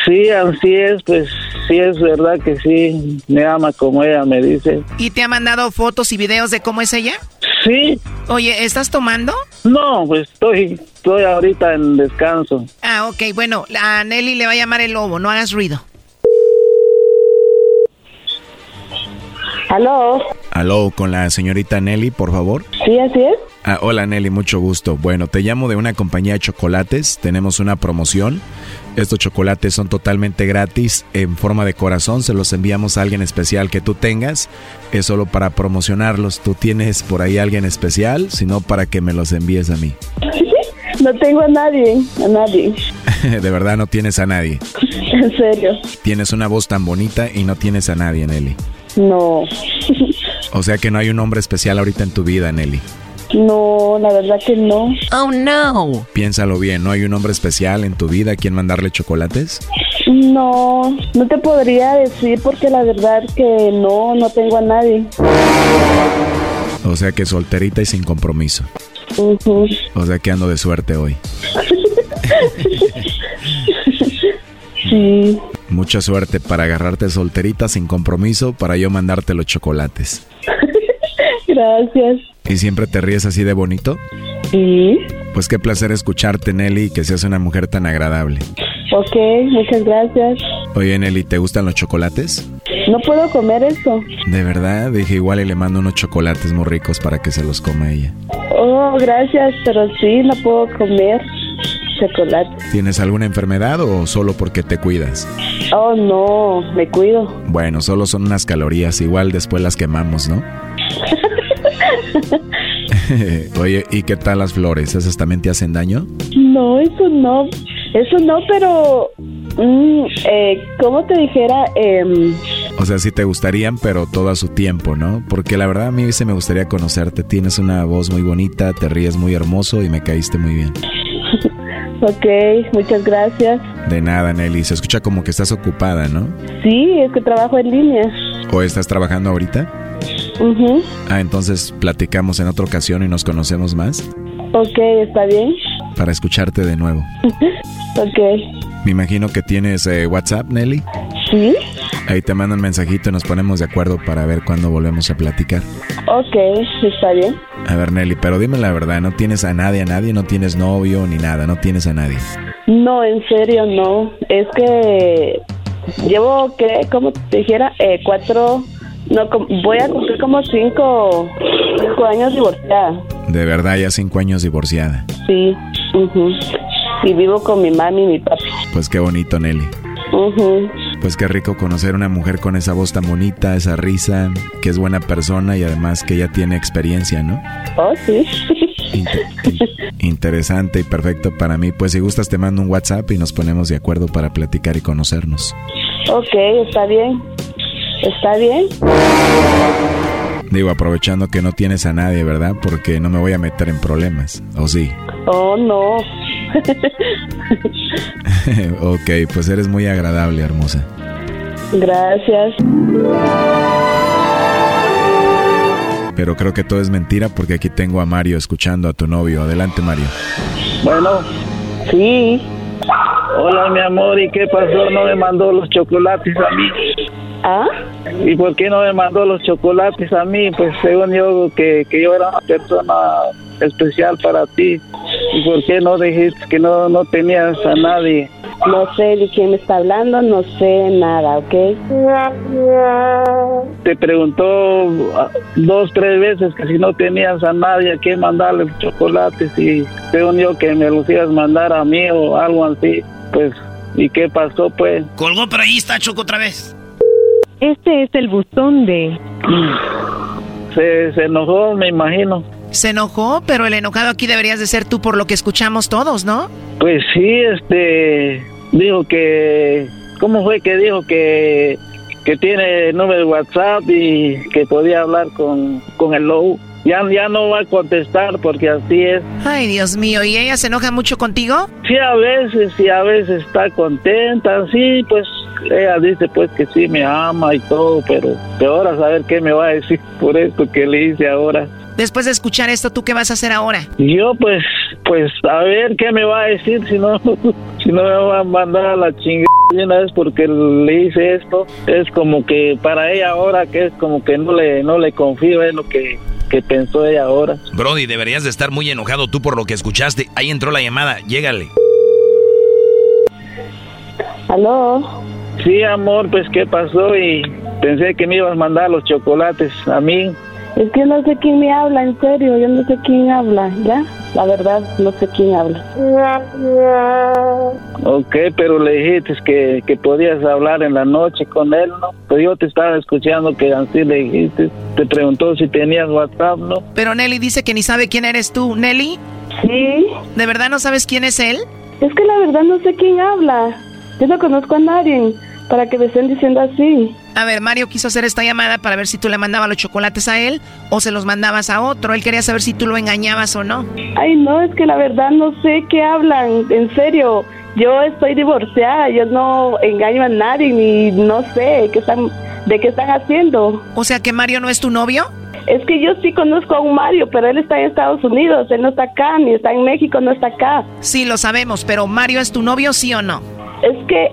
Sí, así es, pues sí es verdad que sí, me ama como ella me dice. ¿Y te ha mandado fotos y videos de cómo es ella? Sí. Oye, ¿estás tomando? No, pues estoy, estoy ahorita en descanso. Ah, ok, bueno, a Nelly le va a llamar el lobo, no hagas ruido. Aló. Aló, con la señorita Nelly, por favor. Sí, así es. Ah, hola Nelly, mucho gusto. Bueno, te llamo de una compañía de chocolates. Tenemos una promoción. Estos chocolates son totalmente gratis en forma de corazón. Se los enviamos a alguien especial que tú tengas. Es solo para promocionarlos. ¿Tú tienes por ahí alguien especial? Sino para que me los envíes a mí. No tengo a nadie, a nadie. de verdad no tienes a nadie. En serio. Tienes una voz tan bonita y no tienes a nadie, Nelly. No. o sea que no hay un hombre especial ahorita en tu vida, Nelly. No, la verdad que no. Oh, no. Piénsalo bien, ¿no hay un hombre especial en tu vida a quien mandarle chocolates? No, no te podría decir porque la verdad que no, no tengo a nadie. O sea que solterita y sin compromiso. O sea que ando de suerte hoy. sí. Mucha suerte para agarrarte solterita sin compromiso para yo mandarte los chocolates. Gracias. ¿Y siempre te ríes así de bonito? Sí. Pues qué placer escucharte, Nelly, y que seas una mujer tan agradable. Ok, muchas gracias. Oye, Nelly, ¿te gustan los chocolates? No puedo comer eso. De verdad, dije igual y le mando unos chocolates muy ricos para que se los coma ella. Oh, gracias, pero sí, no puedo comer chocolate. ¿Tienes alguna enfermedad o solo porque te cuidas? Oh, no, me cuido. Bueno, solo son unas calorías, igual después las quemamos, ¿no? Oye, ¿y qué tal las flores? ¿Esas también te hacen daño? No, eso no. Eso no, pero... Mm, eh, ¿Cómo te dijera? Eh, o sea, sí te gustarían, pero todo a su tiempo, ¿no? Porque la verdad a mí se me gustaría conocerte. Tienes una voz muy bonita, te ríes muy hermoso y me caíste muy bien. Ok, muchas gracias. De nada, Nelly. Se escucha como que estás ocupada, ¿no? Sí, es que trabajo en línea. ¿O estás trabajando ahorita? Ah, entonces platicamos en otra ocasión y nos conocemos más. Ok, está bien. Para escucharte de nuevo. ok. Me imagino que tienes eh, WhatsApp, Nelly. Sí. Ahí te mando un mensajito y nos ponemos de acuerdo para ver cuándo volvemos a platicar. Ok, está bien. A ver, Nelly, pero dime la verdad, ¿no tienes a nadie, a nadie? ¿No tienes novio ni nada? ¿No tienes a nadie? No, en serio, no. Es que llevo, ¿qué? Como te dijera, eh, cuatro no, voy a cumplir como cinco, cinco años divorciada. De verdad, ya cinco años divorciada. Sí, y vivo con mi mami y mi papi. Pues qué bonito, Nelly. Pues qué rico conocer una mujer con esa voz tan bonita, esa risa, que es buena persona y además que ella tiene experiencia, ¿no? Oh, sí. interesante y perfecto para mí. Pues si gustas te mando un WhatsApp y nos ponemos de acuerdo para platicar y conocernos. Ok, está bien. ¿Está bien? Digo, aprovechando que no tienes a nadie, ¿verdad? Porque no me voy a meter en problemas, ¿o sí? Oh, no. ok, pues eres muy agradable, hermosa. Gracias. Pero creo que todo es mentira porque aquí tengo a Mario escuchando a tu novio. Adelante, Mario. Bueno. Sí. Hola, mi amor, ¿y qué pasó? ¿No me mandó los chocolates a mí? ¿Ah? ¿Y por qué no me mandó los chocolates a mí? Pues según yo, que, que yo era una persona especial para ti. ¿Y por qué no dijiste que no, no tenías a nadie? No sé de quién me está hablando, no sé nada, ¿ok? Te preguntó ah, dos, tres veces que si no tenías a nadie a quién mandarle chocolates y según yo que me los ibas a mandar a mí o algo así, pues, ¿y qué pasó pues? Colgó, pero ahí está Choco otra vez. Este es el buzón de... Se, se enojó, me imagino. Se enojó, pero el enojado aquí deberías de ser tú por lo que escuchamos todos, ¿no? Pues sí, este, dijo que, ¿cómo fue que dijo que, que tiene número de WhatsApp y que podía hablar con, con el Low? Ya, ya no va a contestar porque así es. Ay, Dios mío, ¿y ella se enoja mucho contigo? Sí, a veces, sí, a veces está contenta, sí, pues ella dice pues que sí me ama y todo, pero peor a saber qué me va a decir por esto que le hice ahora. Después de escuchar esto, ¿tú qué vas a hacer ahora? Yo pues, pues a ver qué me va a decir, si no, si no me va a mandar a la chingada una vez porque le hice esto. Es como que para ella ahora que es como que no le, no le confío en lo que que pensó ella ahora. Brody, deberías de estar muy enojado tú por lo que escuchaste. Ahí entró la llamada, llégale. ¿Aló? Sí, amor, pues qué pasó y pensé que me ibas a mandar los chocolates a mí. Es que no sé quién me habla, en serio, yo no sé quién habla, ¿ya? La verdad, no sé quién habla. Ok, pero le dijiste que, que podías hablar en la noche con él, ¿no? Pues yo te estaba escuchando que así le dijiste. Te preguntó si tenías WhatsApp, ¿no? Pero Nelly dice que ni sabe quién eres tú. ¿Nelly? Sí. ¿De verdad no sabes quién es él? Es que la verdad no sé quién habla. Yo no conozco a nadie para que me estén diciendo así. A ver, Mario quiso hacer esta llamada para ver si tú le mandabas los chocolates a él o se los mandabas a otro. Él quería saber si tú lo engañabas o no. Ay, no, es que la verdad no sé qué hablan, en serio. Yo estoy divorciada, yo no engaño a nadie ni no sé qué están, de qué están haciendo. O sea que Mario no es tu novio? Es que yo sí conozco a un Mario, pero él está en Estados Unidos, él no está acá, ni está en México, no está acá. Sí, lo sabemos, pero Mario es tu novio, sí o no? Es que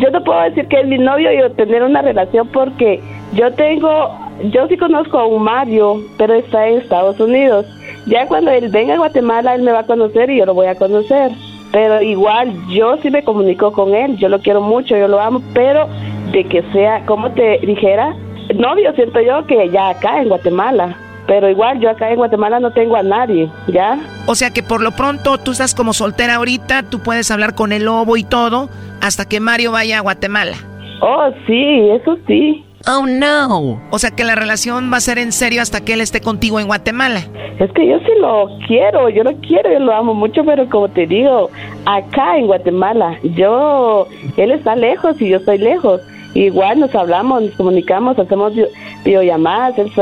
yo no puedo decir que es mi novio y tener una relación porque yo tengo, yo sí conozco a un Mario, pero está en Estados Unidos. Ya cuando él venga a Guatemala, él me va a conocer y yo lo voy a conocer. Pero igual, yo sí me comunico con él, yo lo quiero mucho, yo lo amo, pero de que sea, como te dijera, novio siento yo que ya acá en Guatemala. Pero igual yo acá en Guatemala no tengo a nadie, ¿ya? O sea que por lo pronto tú estás como soltera ahorita, tú puedes hablar con el lobo y todo hasta que Mario vaya a Guatemala. Oh, sí, eso sí. Oh, no. O sea que la relación va a ser en serio hasta que él esté contigo en Guatemala. Es que yo sí lo quiero, yo lo quiero, yo lo amo mucho, pero como te digo, acá en Guatemala, yo, él está lejos y yo estoy lejos. Igual nos hablamos, nos comunicamos, hacemos videollamadas, él,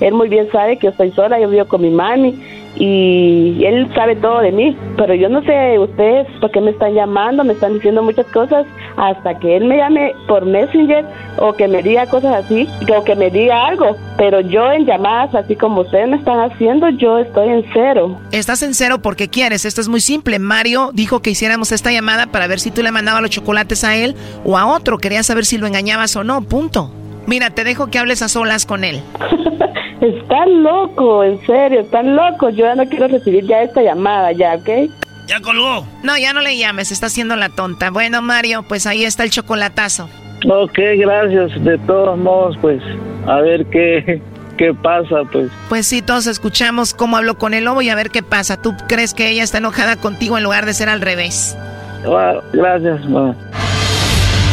él muy bien sabe que yo estoy sola, yo vivo con mi mami y él sabe todo de mí, pero yo no sé ustedes por qué me están llamando, me están diciendo muchas cosas hasta que él me llame por Messenger o que me diga cosas así, o que me diga algo, pero yo en llamadas así como ustedes me están haciendo, yo estoy en cero. Estás en cero porque quieres, esto es muy simple. Mario dijo que hiciéramos esta llamada para ver si tú le mandabas los chocolates a él o a otro, quería saber si lo engañabas o no, punto. Mira, te dejo que hables a solas con él. Están loco, en serio, están loco. Yo ya no quiero recibir ya esta llamada, ya, ¿ok? Ya colgó. No, ya no le llames, está haciendo la tonta. Bueno, Mario, pues ahí está el chocolatazo. Ok, gracias. De todos modos, pues, a ver qué, qué pasa, pues. Pues sí, todos escuchamos cómo habló con el lobo y a ver qué pasa. ¿Tú crees que ella está enojada contigo en lugar de ser al revés? gracias, mamá.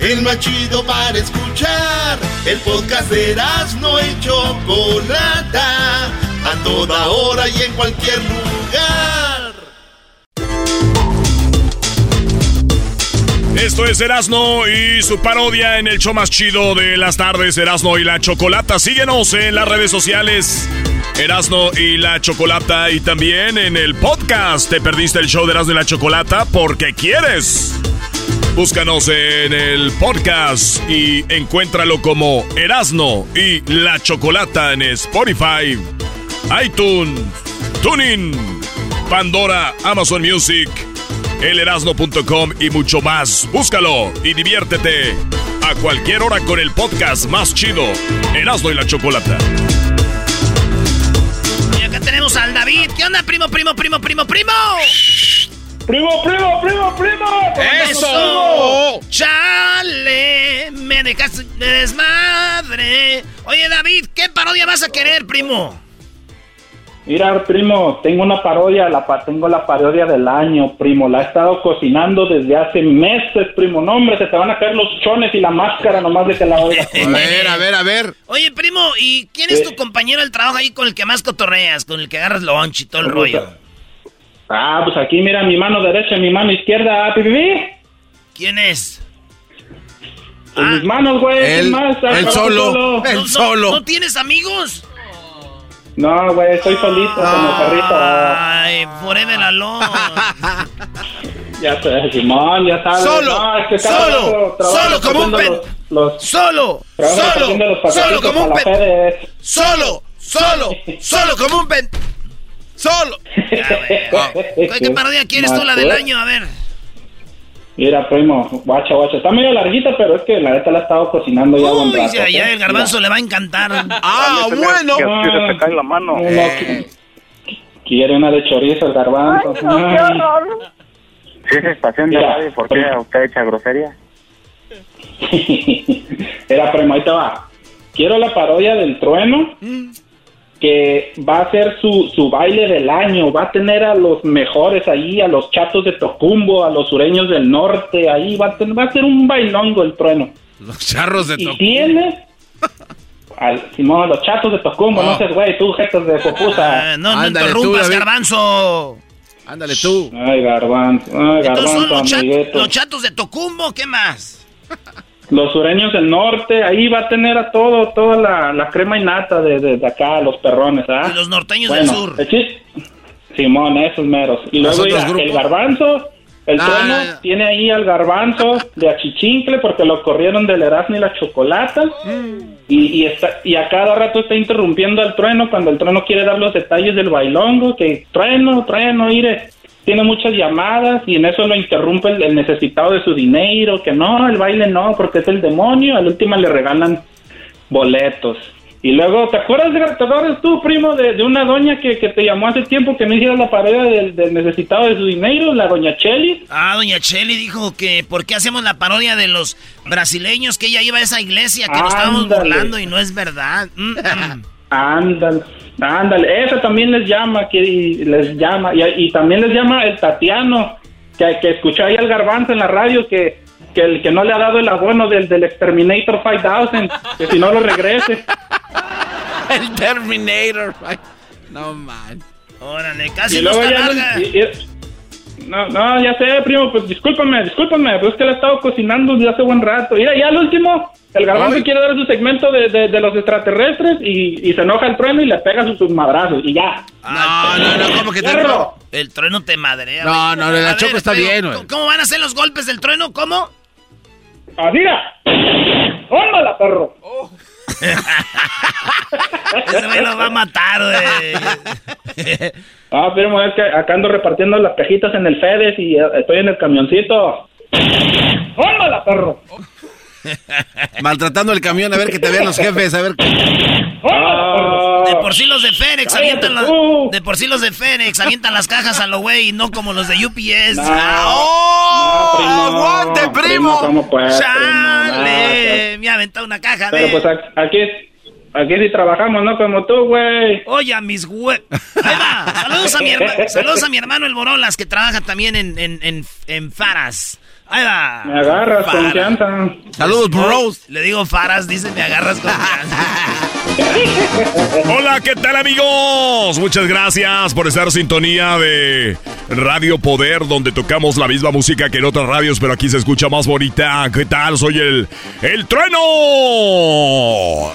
el más chido para escuchar. El podcast de no y Chocolata, a toda hora y en cualquier lugar. Esto es Erasno y su parodia en el show más chido de las tardes, Erasno y la Chocolata. Síguenos en las redes sociales. Erasno y la Chocolata y también en el podcast. Te perdiste el show de Erasno y la Chocolata porque quieres. Búscanos en el podcast y encuéntralo como Erasno y La Chocolata en Spotify, iTunes, TuneIn, Pandora, Amazon Music, elerasno.com y mucho más. Búscalo y diviértete a cualquier hora con el podcast más chido, Erasno y La Chocolata. Y acá tenemos al David. ¿Qué onda, primo, primo, primo, primo, primo? Primo, primo, primo, primo. Eso. Chale, me dejaste de desmadre. Oye, David, ¿qué parodia vas a querer, primo? Mira, primo, tengo una parodia, la tengo la parodia del año, primo. La he estado cocinando desde hace meses, primo. No, hombre, se te van a caer los chones y la máscara nomás de que la oiga. a ver, a ver, a ver. Oye, primo, ¿y quién es tu compañero del trabajo ahí con el que más cotorreas, con el que agarras lunch y todo el rollo? Ah, pues aquí mira mi mano derecha y mi mano izquierda, pipi. ¿Quién es? Pues mis manos, güey. Él, él solo, él solo. ¿No, tienes amigos? No, güey, estoy solito como perrito. Ay, forever alone. ya sé, Simón, ya sabes. Solo, no, es que solo, solo como un pen. Los, solo, solo, solo como un pen. Solo, solo, solo como un pen. Solo. ¿Qué parodia quieres tú, la del año? A ver. Mira, primo, guacha, guacha. Está medio larguita, pero es que la neta la he estado cocinando ya Uy, ya, ya el garbanzo le va a encantar. ah, bueno. Que, se cae la mano. quiere una de chorizo el garbanzo. Ay, no, qué horror. Si es estación de radio, ¿por qué usted echa grosería? Era, primo, ahí te va. Quiero la parodia del trueno. Mm que va a ser su, su baile del año, va a tener a los mejores ahí, a los chatos de Tocumbo, a los sureños del norte, ahí va a, tener, va a ser un bailongo el trueno. Los charros de Tocumbo. Y tiene, al Simón, los chatos de Tocumbo, no seas güey, tú, jetas de popusa. Ah, no, no interrumpas, garbanzo. Ándale tú. Ay, garbanzo, ay, Entonces son garbanzo, los, chat- amiguito. los chatos de Tocumbo, ¿qué más? Los sureños del norte, ahí va a tener a todo, toda la, la crema y nata de, de, de acá, los perrones, ¿ah? Y los norteños Bueno, del sur. Simón, esos meros. Y ¿Los luego mira, el garbanzo, el No, trueno, no, no. tiene ahí al garbanzo de achichincle porque lo corrieron del Erasmo y la chocolata. Y, y, está, y a cada rato está interrumpiendo al trueno cuando el trueno quiere dar los detalles del bailongo, que trueno, trueno, ire. Tiene muchas llamadas y en eso lo interrumpe el, el necesitado de su dinero, que no, el baile no, porque es el demonio. Al último le regalan boletos. Y luego, ¿te acuerdas, de- te acuerdas tú, primo, de, de una doña que, que te llamó hace tiempo que no hicieras la pared del, del necesitado de su dinero, la doña Cheli? Ah, doña Cheli dijo que por qué hacemos la parodia de los brasileños, que ella iba a esa iglesia, que nos estábamos burlando y no es verdad. Mm, mm. Ándale, ándale, esa también les llama, que y les llama, y, y también les llama el Tatiano, que, que escuchó ahí al garbanzo en la radio que, que el que no le ha dado el abono del, del Exterminator 5000, que si no lo regrese. El Terminator. No, man. Órale, casi y no luego está ya los- larga. y- y- no, no, ya sé, primo, pues discúlpame, discúlpame, pues es que la he estado cocinando desde hace buen rato. Mira, ya al último, el garbanzo Ay. quiere dar su segmento de, de, de los extraterrestres y, y se enoja el trueno y le pega sus, sus madrazos y ya. No, no, no, ¿cómo que te- Perro. El trueno te madrea. No, güey. no, la Choco está pero, bien, güey. ¿cómo- ¿Cómo van a ser los golpes del trueno? ¿Cómo? ¡Adira! ¡Tómala, perro! Ese me lo va a matar, güey. Ah, primo, es que acá ando repartiendo las cajitas en el FEDES y eh, estoy en el camioncito. ¡Tómala, perro! Maltratando el camión, a ver que te vean los jefes, a ver. De por sí los de Fénix avientan la- tú. De por sí los de Fénix avientan las cajas a lo güey y no como los de UPS. No. ¡Oh! No, primo, ¡Aguante, primo, primo! ¿cómo puedes, ¡Chale! Me ha aventado una caja Pero de... pues aquí, aquí sí trabajamos, ¿no? Como tú, güey. Oye, a mis va. Saludos a mi, herma- Saludos a mi hermano el Borolas, que trabaja también en, en, en, en Faras. Ahí va. Me agarras Faras. confianza. Saludos, bros. Le digo Faras, dice, me agarras confianza. Hola, ¿qué tal amigos? Muchas gracias por estar en sintonía de Radio Poder, donde tocamos la misma música que en otras radios, pero aquí se escucha más bonita. ¿Qué tal? Soy el... ¡El Trueno!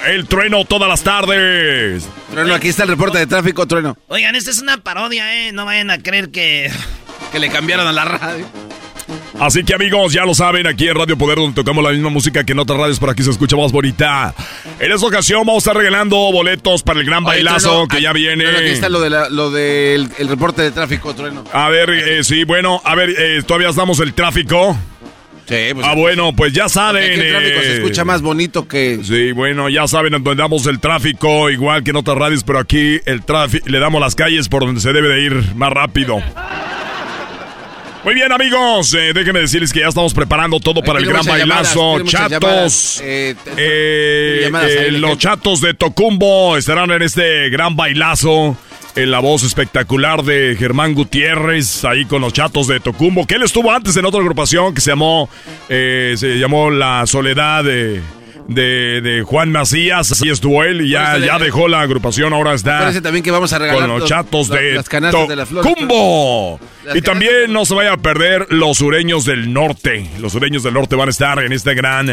El Trueno todas las tardes. Trueno, aquí está el reporte de tráfico, Trueno. Oigan, esta es una parodia, ¿eh? No vayan a creer que... Que le cambiaron a la radio. Así que amigos, ya lo saben, aquí en Radio Poder, donde tocamos la misma música que en otras radios, pero aquí se escucha más bonita. En esta ocasión vamos a estar regalando boletos para el gran Oye, bailazo Trueno, que ah, ya viene. Trueno, aquí está lo, de la- lo del el reporte de tráfico, Trueno. A ver, eh, sí, bueno, a ver, eh, todavía estamos el tráfico. Sí, pues. Ah, bueno, pues ya saben. Aquí el tráfico se eh, escucha más bonito que. Sí, bueno, ya saben en dónde damos el tráfico, igual que en otras radios, pero aquí el tráfico, le damos las calles por donde se debe de ir más rápido. Muy bien, amigos, eh, déjenme decirles que ya estamos preparando todo para el gran llamadas, bailazo. Chatos. Eh, Eh, eh, ahí, los chatos de Tocumbo estarán en este gran bailazo. En la voz espectacular de Germán Gutiérrez, ahí con los chatos de Tocumbo, que él estuvo antes en otra agrupación que se llamó, eh, se llamó La Soledad de, de, de Juan Macías, así estuvo él y ya, ya de- dejó la agrupación, ahora está también que vamos a regalar con los chatos los- de las canastas de las flores. Tocumbo. Las Y también no se vaya a perder los sureños del norte. Los sureños del norte van a estar en este gran,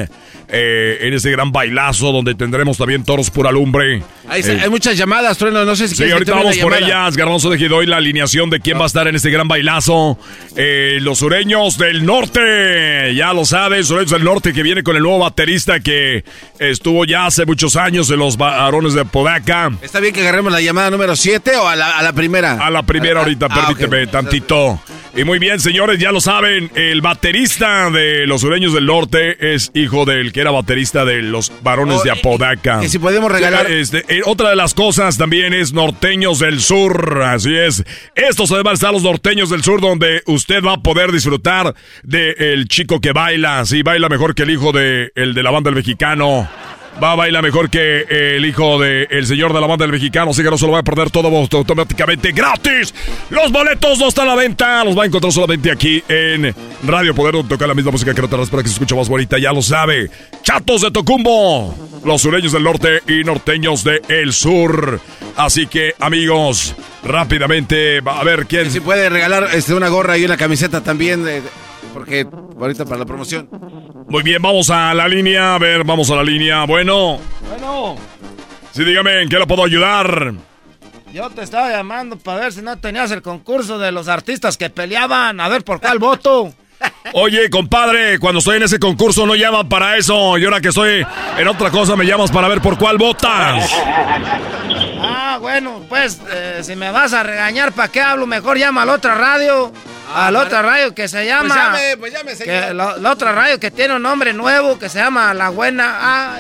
eh, en este gran bailazo donde tendremos también toros pura lumbre. Hay, hay muchas llamadas, Trueno. No sé si Sí, ahorita vamos por ellas. Garbanzo de doy la alineación de quién va a estar en este gran bailazo. Eh, los sureños del norte. Ya lo sabes, sureños del norte que viene con el nuevo baterista que estuvo ya hace muchos años en los varones de Podaca. ¿Está bien que agarremos la llamada número 7 o a la, a la primera? A la primera ahorita, Ah, permíteme tantito. Y muy bien, señores, ya lo saben, el baterista de los sureños del norte es hijo del que era baterista de los varones Oh, de y- Apodaca. y si podemos regalar- Este, otra de las cosas también es norteños del sur, así es. Estos además están los norteños del sur donde usted va a poder disfrutar de el chico que baila, sí, baila mejor que el hijo de el de la banda del mexicano. Va a bailar mejor que el hijo del señor de la banda del mexicano, así que no se lo va a perder todo automáticamente gratis. Los boletos no están a la venta, los va a encontrar solamente aquí en Radio Poder, donde toca la misma música que te para que se escuche más bonita, ya lo sabe. Chatos de Tocumbo, los sureños del norte y norteños del sur. Así que, amigos, rápidamente, a ver quién. Si puede regalar este, una gorra y una camiseta también, porque ahorita para la promoción. Muy bien, vamos a la línea. A ver, vamos a la línea. Bueno. Bueno. Sí, dígame, ¿en qué lo puedo ayudar? Yo te estaba llamando para ver si no tenías el concurso de los artistas que peleaban. A ver, ¿por cuál voto? Oye, compadre, cuando estoy en ese concurso no llaman para eso. Y ahora que estoy en otra cosa me llamas para ver por cuál votas. Ah, bueno, pues eh, si me vas a regañar, ¿para qué hablo? Mejor llama a la otra radio. Ah, a la otra radio que se pues llama. Pues llame, pues llame, señor. la, otra radio que tiene un nombre nuevo que se llama La Buena.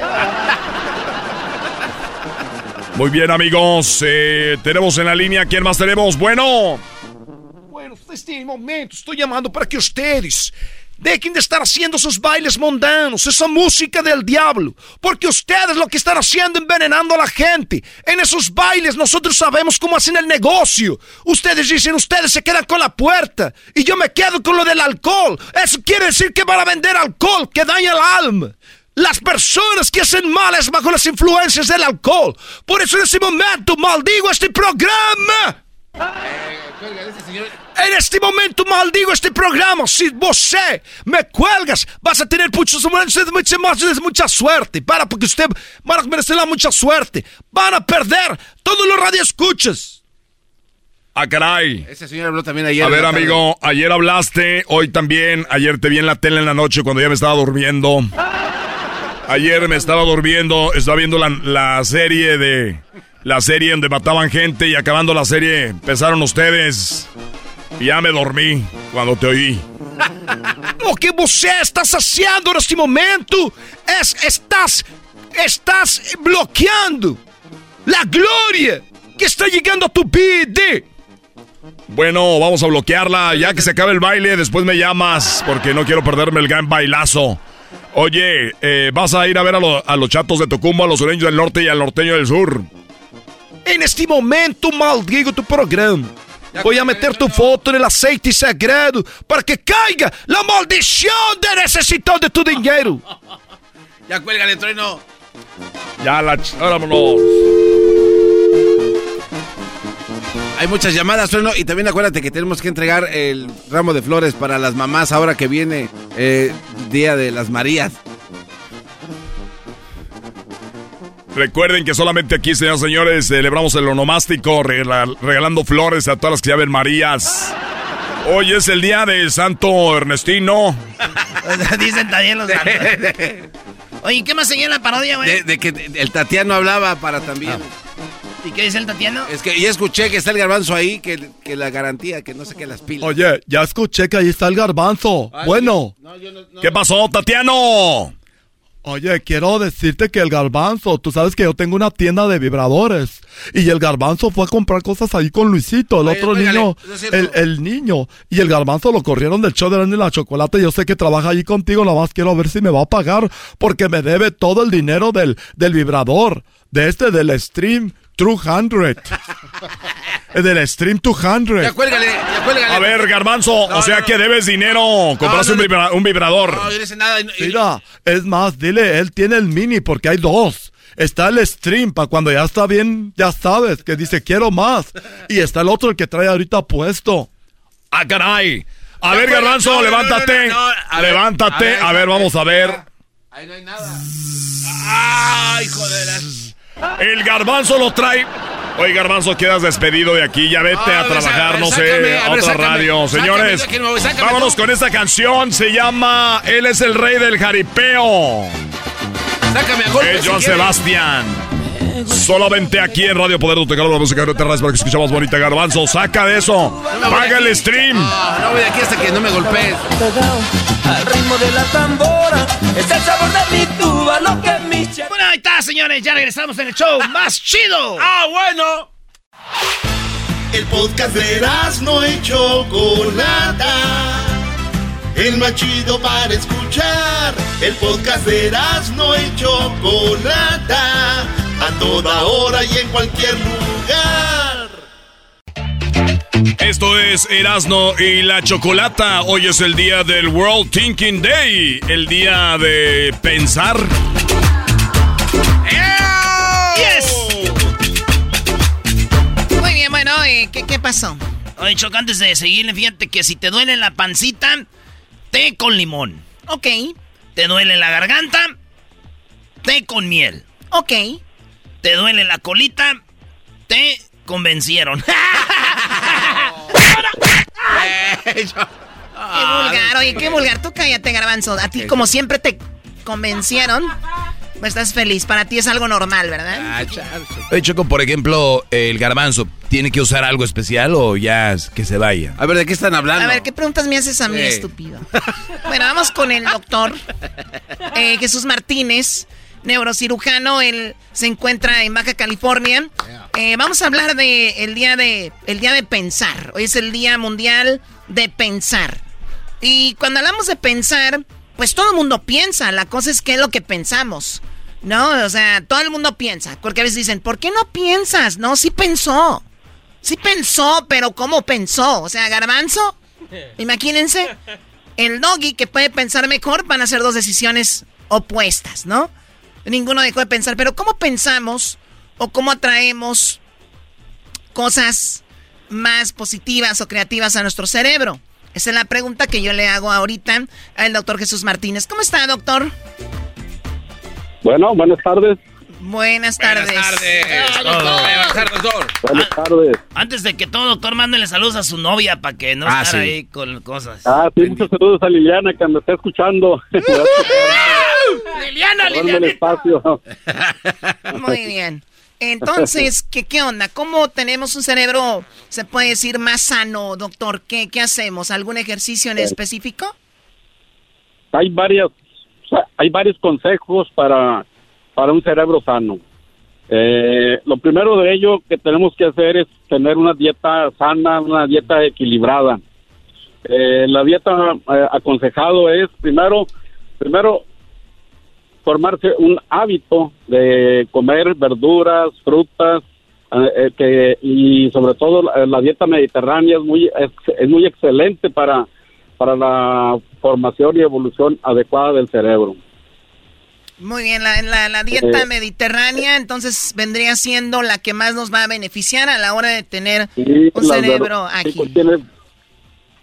Muy bien, amigos. Eh, tenemos en la línea. ¿Quién más tenemos? Bueno. Bueno, este momento estoy llamando para que ustedes Dejen de estar haciendo sus bailes mundanos, esa música del diablo, porque ustedes lo que están haciendo envenenando a la gente. En esos bailes nosotros sabemos cómo hacen el negocio. Ustedes dicen, ustedes se quedan con la puerta y yo me quedo con lo del alcohol. Eso quiere decir que van a vender alcohol que daña el alma. Las personas que hacen males bajo las influencias del alcohol. Por eso en ese momento maldigo este programa. En este momento maldigo este programa. Si você me cuelgas, vas a tener muchos mucha, mucha, mucha suerte. Para, porque usted van a merecer mucha suerte. Van a perder todos los radioescuchas. Ah, caray. Ese señor habló también ayer. A ver, amigo, ayer hablaste, hoy también. Ayer te vi en la tele en la noche cuando ya me estaba durmiendo. Ayer me estaba durmiendo, estaba viendo la, la serie de la serie donde mataban gente y acabando la serie empezaron ustedes. Ya me dormí cuando te oí. Lo que você estás haciendo en este momento es estás estás bloqueando la gloria que está llegando a tu vida. Bueno, vamos a bloquearla. Ya que se acabe el baile, después me llamas porque no quiero perderme el gran bailazo. Oye, eh, vas a ir a ver a, a los chatos de Tocumbo, a los sureños del norte y al norteño del sur. En este momento maldigo tu programa. Voy a meter tu foto en el aceite sagrado para que caiga la maldición de necesitar de tu dinero. Ya cuélgale, trueno. Ya la... Vámonos. Hay muchas llamadas, trueno. Y también acuérdate que tenemos que entregar el ramo de flores para las mamás ahora que viene eh, Día de las Marías. Recuerden que solamente aquí, señores señores, celebramos el onomástico regalando flores a todas las que llamen Marías. Hoy es el día del Santo Ernestino. Dicen también los santos. Oye, ¿qué más seguía en la parodia, güey? De, que el Tatiano hablaba para también. Ah. ¿Y qué dice el Tatiano? Es que ya escuché que está el garbanzo ahí, que, la garantía, que no sé qué las pilas. Oye, ya escuché que ahí está el garbanzo. Ah, bueno. ¿Qué pasó, Tatiano? Oye, quiero decirte que el garbanzo, tú sabes que yo tengo una tienda de vibradores y el garbanzo fue a comprar cosas ahí con Luisito, el otro niño, el, niño, y el garbanzo lo corrieron del show de la, la chocolate. Yo sé que trabaja ahí contigo, nada más quiero ver si me va a pagar porque me debe todo el dinero del, del vibrador, de este, del stream 200. del Stream 200. Ya cuélgale, ya cuélgale. A ver, Garbanzo, o sea que debes dinero. Compraste un, vibrador. No, yo no sé nada. Mira, es más, dile, él tiene el mini porque hay dos. Está el stream para cuando ya está bien, ya sabes, que dice quiero más. Y está el otro el que trae ahorita puesto. Ah, caray. A ver, Garbanzo, levántate. levántate. A ver, vamos a ver. Ahí no hay nada. Ay, joder. El garbanzo lo trae. Oye, Garbanzo, quedas despedido de aquí. Ya vete a trabajar, no sé, a, otra radio. Señores, vámonos con esta canción. Se llama Él es el rey del jaripeo. Sácame a golpe, Es Joan Sebastián. Solamente aquí en Radio Poder de la música de para que escuchamos bonita Garbanzo. Saca de eso. Paga el stream. No, no voy de aquí hasta que no me golpees. Al ritmo de la tambora, es el sabor de mi tuba, lo que mi Bueno, ahí está, señores. Ya regresamos en el show más chido. ¡Ah, bueno! El podcast de no y Chocolata el más chido para escuchar. El podcast de no y Chocolata, a toda hora y en cualquier lugar. Esto es Erasno y la Chocolata. Hoy es el día del World Thinking Day, el día de pensar. Yes. Muy bien, bueno, ¿qué, ¿qué pasó? Oye, Choc, antes de seguir, fíjate que si te duele la pancita, té con limón. Ok. ¿Te duele la garganta? Té con miel. Ok. ¿Te duele la colita? Te convencieron. qué vulgar, oye, qué vulgar. Tú cállate, garbanzo. A ti, como siempre, te convencieron. Pues estás feliz. Para ti es algo normal, ¿verdad? Ah, Oye, Choco, por ejemplo, el garbanzo, ¿tiene que usar algo especial o ya que se vaya? A ver, ¿de qué están hablando? A ver, ¿qué preguntas me haces a mí, estúpido? bueno, vamos con el doctor eh, Jesús Martínez, neurocirujano. Él se encuentra en Baja California. Eh, vamos a hablar de el día de el día de pensar. Hoy es el Día Mundial de Pensar. Y cuando hablamos de pensar, pues todo el mundo piensa. La cosa es qué es lo que pensamos. No, o sea, todo el mundo piensa. Porque a veces dicen, ¿por qué no piensas? No, sí pensó. Sí pensó, pero ¿cómo pensó? O sea, garbanzo, imagínense, el doggy que puede pensar mejor van a ser dos decisiones opuestas, ¿no? Ninguno dejó de pensar, pero ¿cómo pensamos o cómo atraemos cosas más positivas o creativas a nuestro cerebro? Esa es la pregunta que yo le hago ahorita al doctor Jesús Martínez. ¿Cómo está, doctor? Bueno, buenas tardes. Buenas tardes. Buenas tardes. Buenas tardes, doctor. Buenas tardes. Antes de que todo, doctor, mándele saludos a su novia para que no ah, esté ahí con cosas. Ah, sí, muchos saludos a Liliana que me está escuchando. Liliana, Liliana. espacio. Muy bien. Entonces, ¿qué, ¿qué onda? ¿Cómo tenemos un cerebro, se puede decir, más sano, doctor? ¿Qué, qué hacemos? ¿Algún ejercicio en específico? Hay varias hay varios consejos para, para un cerebro sano. Eh, lo primero de ello que tenemos que hacer es tener una dieta sana, una dieta equilibrada. Eh, la dieta eh, aconsejado es primero, primero formarse un hábito de comer verduras, frutas, que, y sobre todo la, dieta mediterránea es muy es muy excelente para para la formación y evolución adecuada del cerebro. Muy bien, la, la, dieta mediterránea entonces vendría siendo la que más nos va a beneficiar a la hora de tener un cerebro ágil. tiene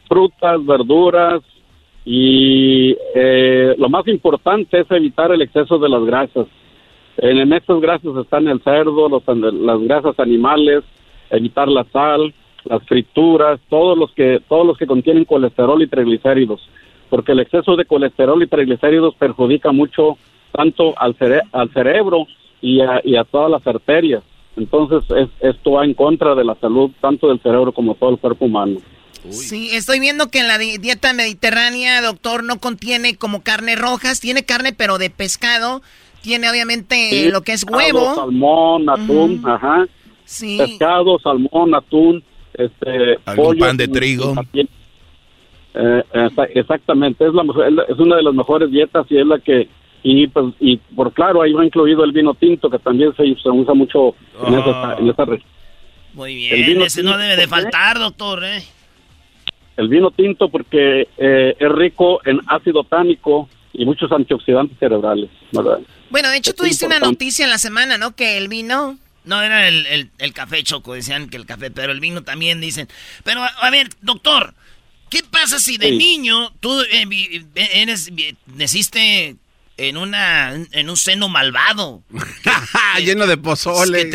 frutas, verduras y eh, lo más importante es evitar el exceso de las grasas. En estos grasas están el cerdo, los, las grasas animales, evitar la sal, las frituras, todos los que todos los que contienen colesterol y triglicéridos, porque el exceso de colesterol y triglicéridos perjudica mucho tanto al, al cerebro y a, todas las arterias. Entonces esto va en contra de la salud tanto del cerebro como todo el cuerpo humano. Sí, estoy viendo que en la dieta mediterránea, doctor, no contiene como carne rojas, tiene carne pero de pescado, tiene obviamente lo que es huevo. Salmón, atún, ajá. Sí. Pescado, salmón, atún, este pollo, pan de trigo. Eh, exactamente, es, la, es una de las mejores dietas y es la que y pues y por claro ahí va incluido el vino tinto que también se, usa mucho en, esa, en esa región. Muy bien, ese no debe de faltar, doctor. ¿eh? El vino tinto porque eh, es rico en ácido tánico y muchos antioxidantes cerebrales. Bueno, de hecho tú diste una noticia en la semana, ¿no? Que el vino no, era el, el, café choco, decían que el café, pero el vino también dicen. Pero, a, ver, doctor, ¿qué pasa si de niño tú eh, eres, naciste en una en un seno malvado? Lleno de pozole.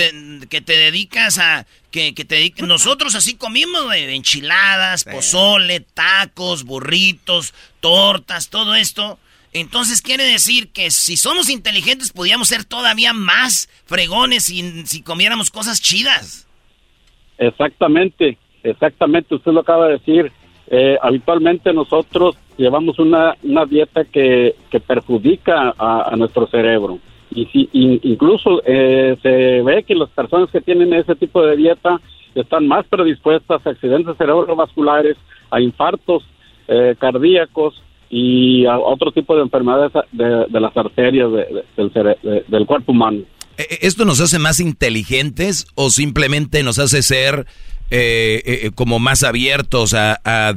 Que te, dedicas a... Que, que te nosotros así comimos de enchiladas, pozole, tacos, burritos, tortas, todo esto. Entonces quiere decir que si somos inteligentes podríamos ser todavía más fregones si, si comiéramos cosas chidas. Exactamente, exactamente, usted lo acaba de decir. Eh, habitualmente nosotros llevamos una, una dieta que, que perjudica a, nuestro cerebro. Y si incluso eh, se ve que las personas que tienen ese tipo de dieta están más predispuestas a accidentes cerebrovasculares, a infartos eh, cardíacos y a otro tipo de enfermedades de, las arterias del, del cuerpo humano. Eh, eh, ¿Esto nos hace más inteligentes o simplemente nos hace ser eh, como más abiertos a,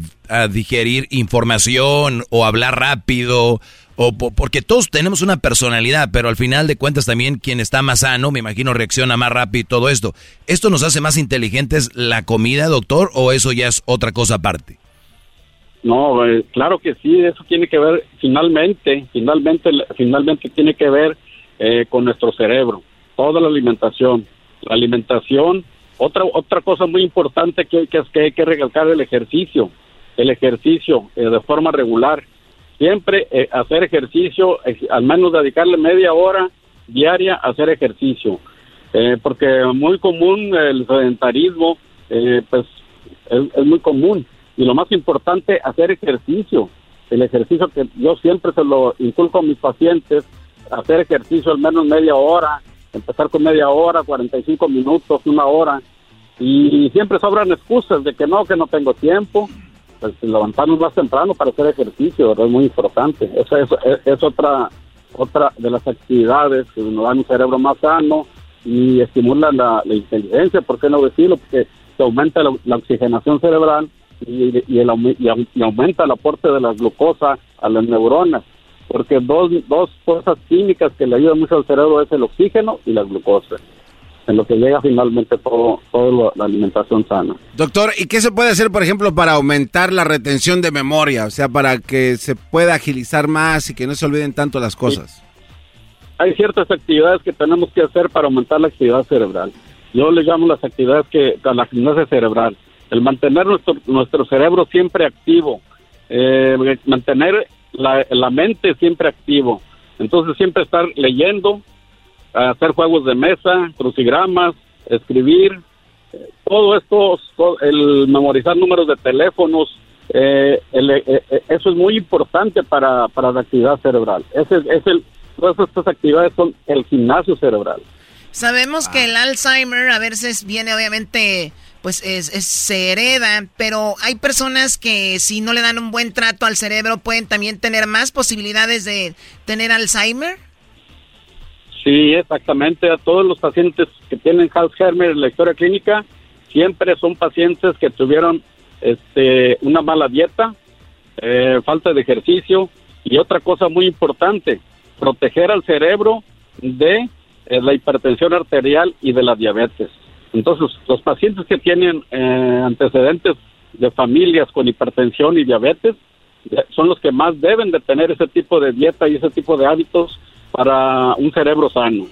digerir información o hablar rápido? O porque todos tenemos una personalidad, pero al final de cuentas también quien está más sano, me imagino, reacciona más rápido y todo esto. ¿Esto nos hace más inteligentes la comida, doctor, o eso ya es otra cosa aparte? No, claro que sí, eso tiene que ver, finalmente, finalmente, finalmente tiene que ver eh, con nuestro cerebro, toda la alimentación. La alimentación, otra, otra cosa muy importante que, que, que hay que recalcar el ejercicio, el ejercicio eh, de forma regular. Siempre eh, hacer ejercicio, al menos dedicarle media hora diaria a hacer ejercicio, porque muy común el sedentarismo, pues es, muy común. Y lo más importante, hacer ejercicio. El ejercicio que yo siempre se lo inculco a mis pacientes, hacer ejercicio al menos media hora, empezar con media hora, 45 minutos, una hora, y siempre sobran excusas de que no, que no tengo tiempo, pues levantarnos más temprano para hacer ejercicio, es muy importante. Esa es, otra otra de las actividades que nos dan un cerebro más sano y estimula la, inteligencia, ¿por qué no decirlo? Porque se aumenta la, oxigenación cerebral y, y, y aumenta el aporte de la glucosa a las neuronas porque dos, dos fuerzas químicas que le ayudan mucho al cerebro es el oxígeno y la glucosa, en lo que llega finalmente todo, todo la alimentación sana. Doctor, ¿y qué se puede hacer, por ejemplo, para aumentar la retención de memoria? O sea, para que se pueda agilizar más y que no se olviden tanto las cosas. Hay ciertas actividades que tenemos que hacer para aumentar la actividad cerebral. Yo le llamo las actividades que, a la gimnasia cerebral. El mantener nuestro, nuestro cerebro siempre activo, eh, mantener la, mente siempre activo. Entonces siempre estar leyendo, hacer juegos de mesa, crucigramas, escribir, eh, todo esto, el memorizar números de teléfonos, eh, eh, eso es muy importante para, para la actividad cerebral. Ese, es el, todas estas actividades son el gimnasio cerebral. Sabemos que el Alzheimer a veces viene obviamente pues es, se hereda, pero hay personas que si no le dan un buen trato al cerebro pueden también tener más posibilidades de tener Alzheimer. Sí, exactamente. A todos los pacientes que tienen Alzheimer en la historia clínica siempre son pacientes que tuvieron este, una mala dieta, eh, falta de ejercicio y otra cosa muy importante, proteger al cerebro de eh, la hipertensión arterial y de la diabetes. Entonces, los pacientes que tienen eh, antecedentes de familias con hipertensión y diabetes son los que más deben de tener ese tipo de dieta y ese tipo de hábitos para un cerebro sano.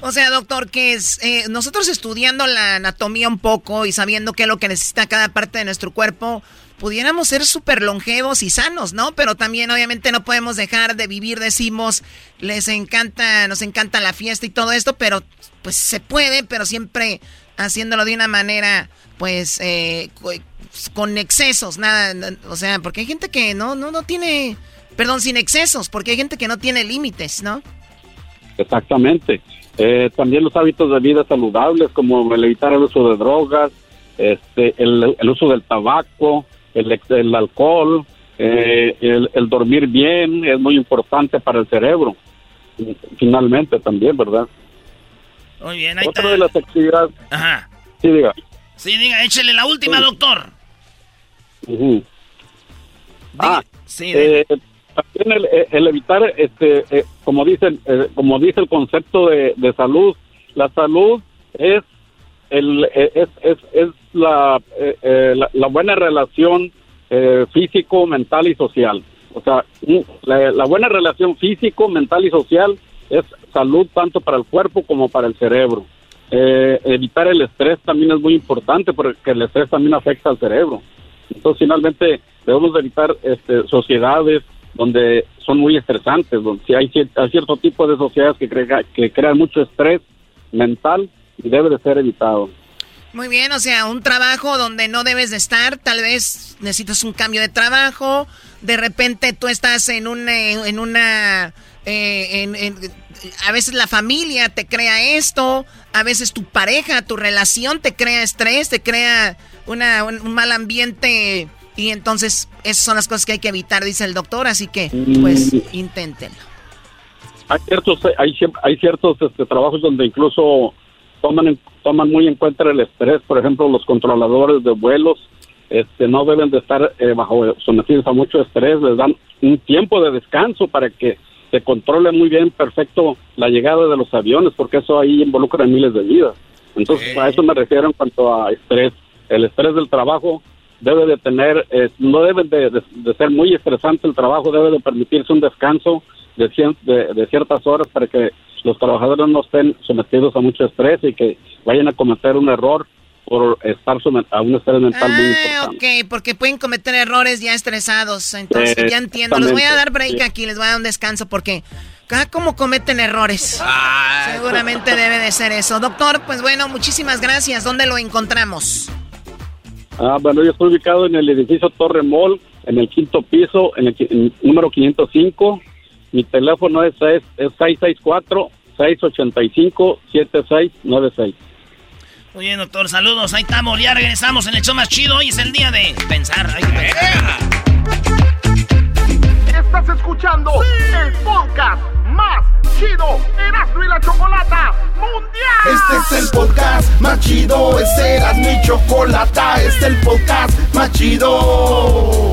O sea, doctor, que es eh, nosotros estudiando la anatomía un poco y sabiendo qué es lo que necesita cada parte de nuestro cuerpo, pudiéramos ser súper longevos y sanos, ¿no? Pero también obviamente no podemos dejar de vivir, decimos, les encanta, nos encanta la fiesta y todo esto, pero pues se puede, pero siempre haciéndolo de una manera, pues, eh, con excesos, nada, o sea, porque hay gente que no, no, no tiene, perdón, sin excesos, porque hay gente que no tiene límites, ¿no? Exactamente. Eh, también los hábitos de vida saludables, como el evitar el uso de drogas, este, el, el uso del tabaco, el, el alcohol, eh, el, dormir bien es muy importante para el cerebro, finalmente también, ¿verdad? Muy bien, ahí Otra de las actividades... Ajá. Sí, diga. Sí, diga, échale la última, doctor. Ah, sí, eh, también el, evitar, este, eh, como dicen, como dice el concepto de, de salud, la salud es el, es, es, es eh, eh, la, la, buena relación eh, físico, mental y social. O sea, la, buena relación físico, mental y social es salud tanto para el cuerpo como para el cerebro. evitar el estrés también es muy importante porque el estrés también afecta al cerebro. Entonces, finalmente, debemos evitar este, sociedades donde son muy estresantes, donde si hay, hay cierto tipo de sociedades que, que crean mucho estrés mental y debe de ser evitado. Muy bien, o sea, un trabajo donde no debes de estar, tal vez necesitas un cambio de trabajo, de repente tú estás en, un, eh, en una... Eh, a veces la familia te crea esto, a veces tu pareja, tu relación te crea estrés, te crea una, un, mal ambiente Y entonces, esas son las cosas que hay que evitar, dice el doctor, así que, pues, mm. inténtenlo. Hay ciertos, hay, hay ciertos este, trabajos donde incluso toman, toman muy en cuenta el estrés, por ejemplo, los controladores de vuelos, este, no deben de estar eh, bajo sometidos a mucho estrés, les dan un tiempo de descanso para que se controle muy bien, perfecto, la llegada de los aviones, porque eso ahí involucra miles de vidas. Entonces, a eso me refiero en cuanto a estrés. El estrés del trabajo debe de tener, eh, no debe de, ser muy estresante el trabajo, debe de permitirse un descanso de, de, ciertas horas para que los trabajadores no estén sometidos a mucho estrés y que vayan a cometer un error por estar a un estrés mental muy ah, importante. ok, porque pueden cometer errores ya estresados. Entonces, ya entiendo. Les voy a dar break aquí, les voy a dar un descanso porque cada como cometen errores. Seguramente debe de ser eso. Doctor, pues bueno, muchísimas gracias. ¿Dónde lo encontramos? Ah, bueno, yo estoy ubicado en el edificio Torre Mall, en el quinto piso, en el, número 505. Mi teléfono es, es, es 664-685-7696. Muy bien, doctor, saludos. Ahí estamos, ya regresamos en el show más chido. Hoy es el día de pensar. Hay que pensar. Estás escuchando el podcast más chido Erasmo y la Chocolata Mundial. Este es el podcast más chido. Este era mi chocolata. Este es el podcast más chido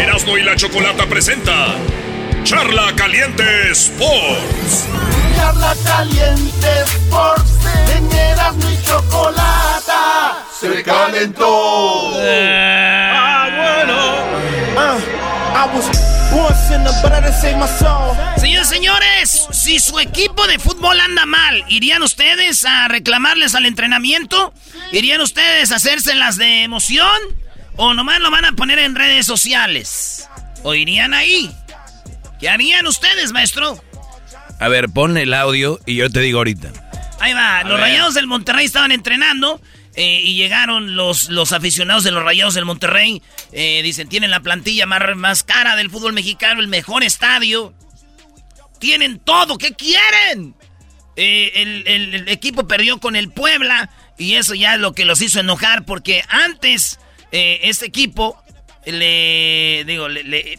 Erasmo y la Chocolata presenta Charla Caliente Sports. Charla Caliente Sports. En Erasmo y Chocolata se calentó. ah, bueno. Ah, Señores, señores, si su equipo de fútbol anda mal, ¿irían ustedes a reclamarles al entrenamiento? ¿Irían ustedes a hacerse las de emoción? O nomás lo van a poner en redes sociales. ¿O irían ahí? ¿Qué harían ustedes, maestro? A ver, pon el audio y yo te digo ahorita. Ahí va, los rayados del Monterrey estaban entrenando. Eh, y llegaron los, los aficionados de los Rayados del Monterrey. Eh, dicen, tienen la plantilla más, más cara del fútbol mexicano, el mejor estadio. Tienen todo, ¿qué quieren? Eh, el, el, equipo perdió con el Puebla y eso ya es lo que los hizo enojar porque antes eh, este equipo le, digo, le,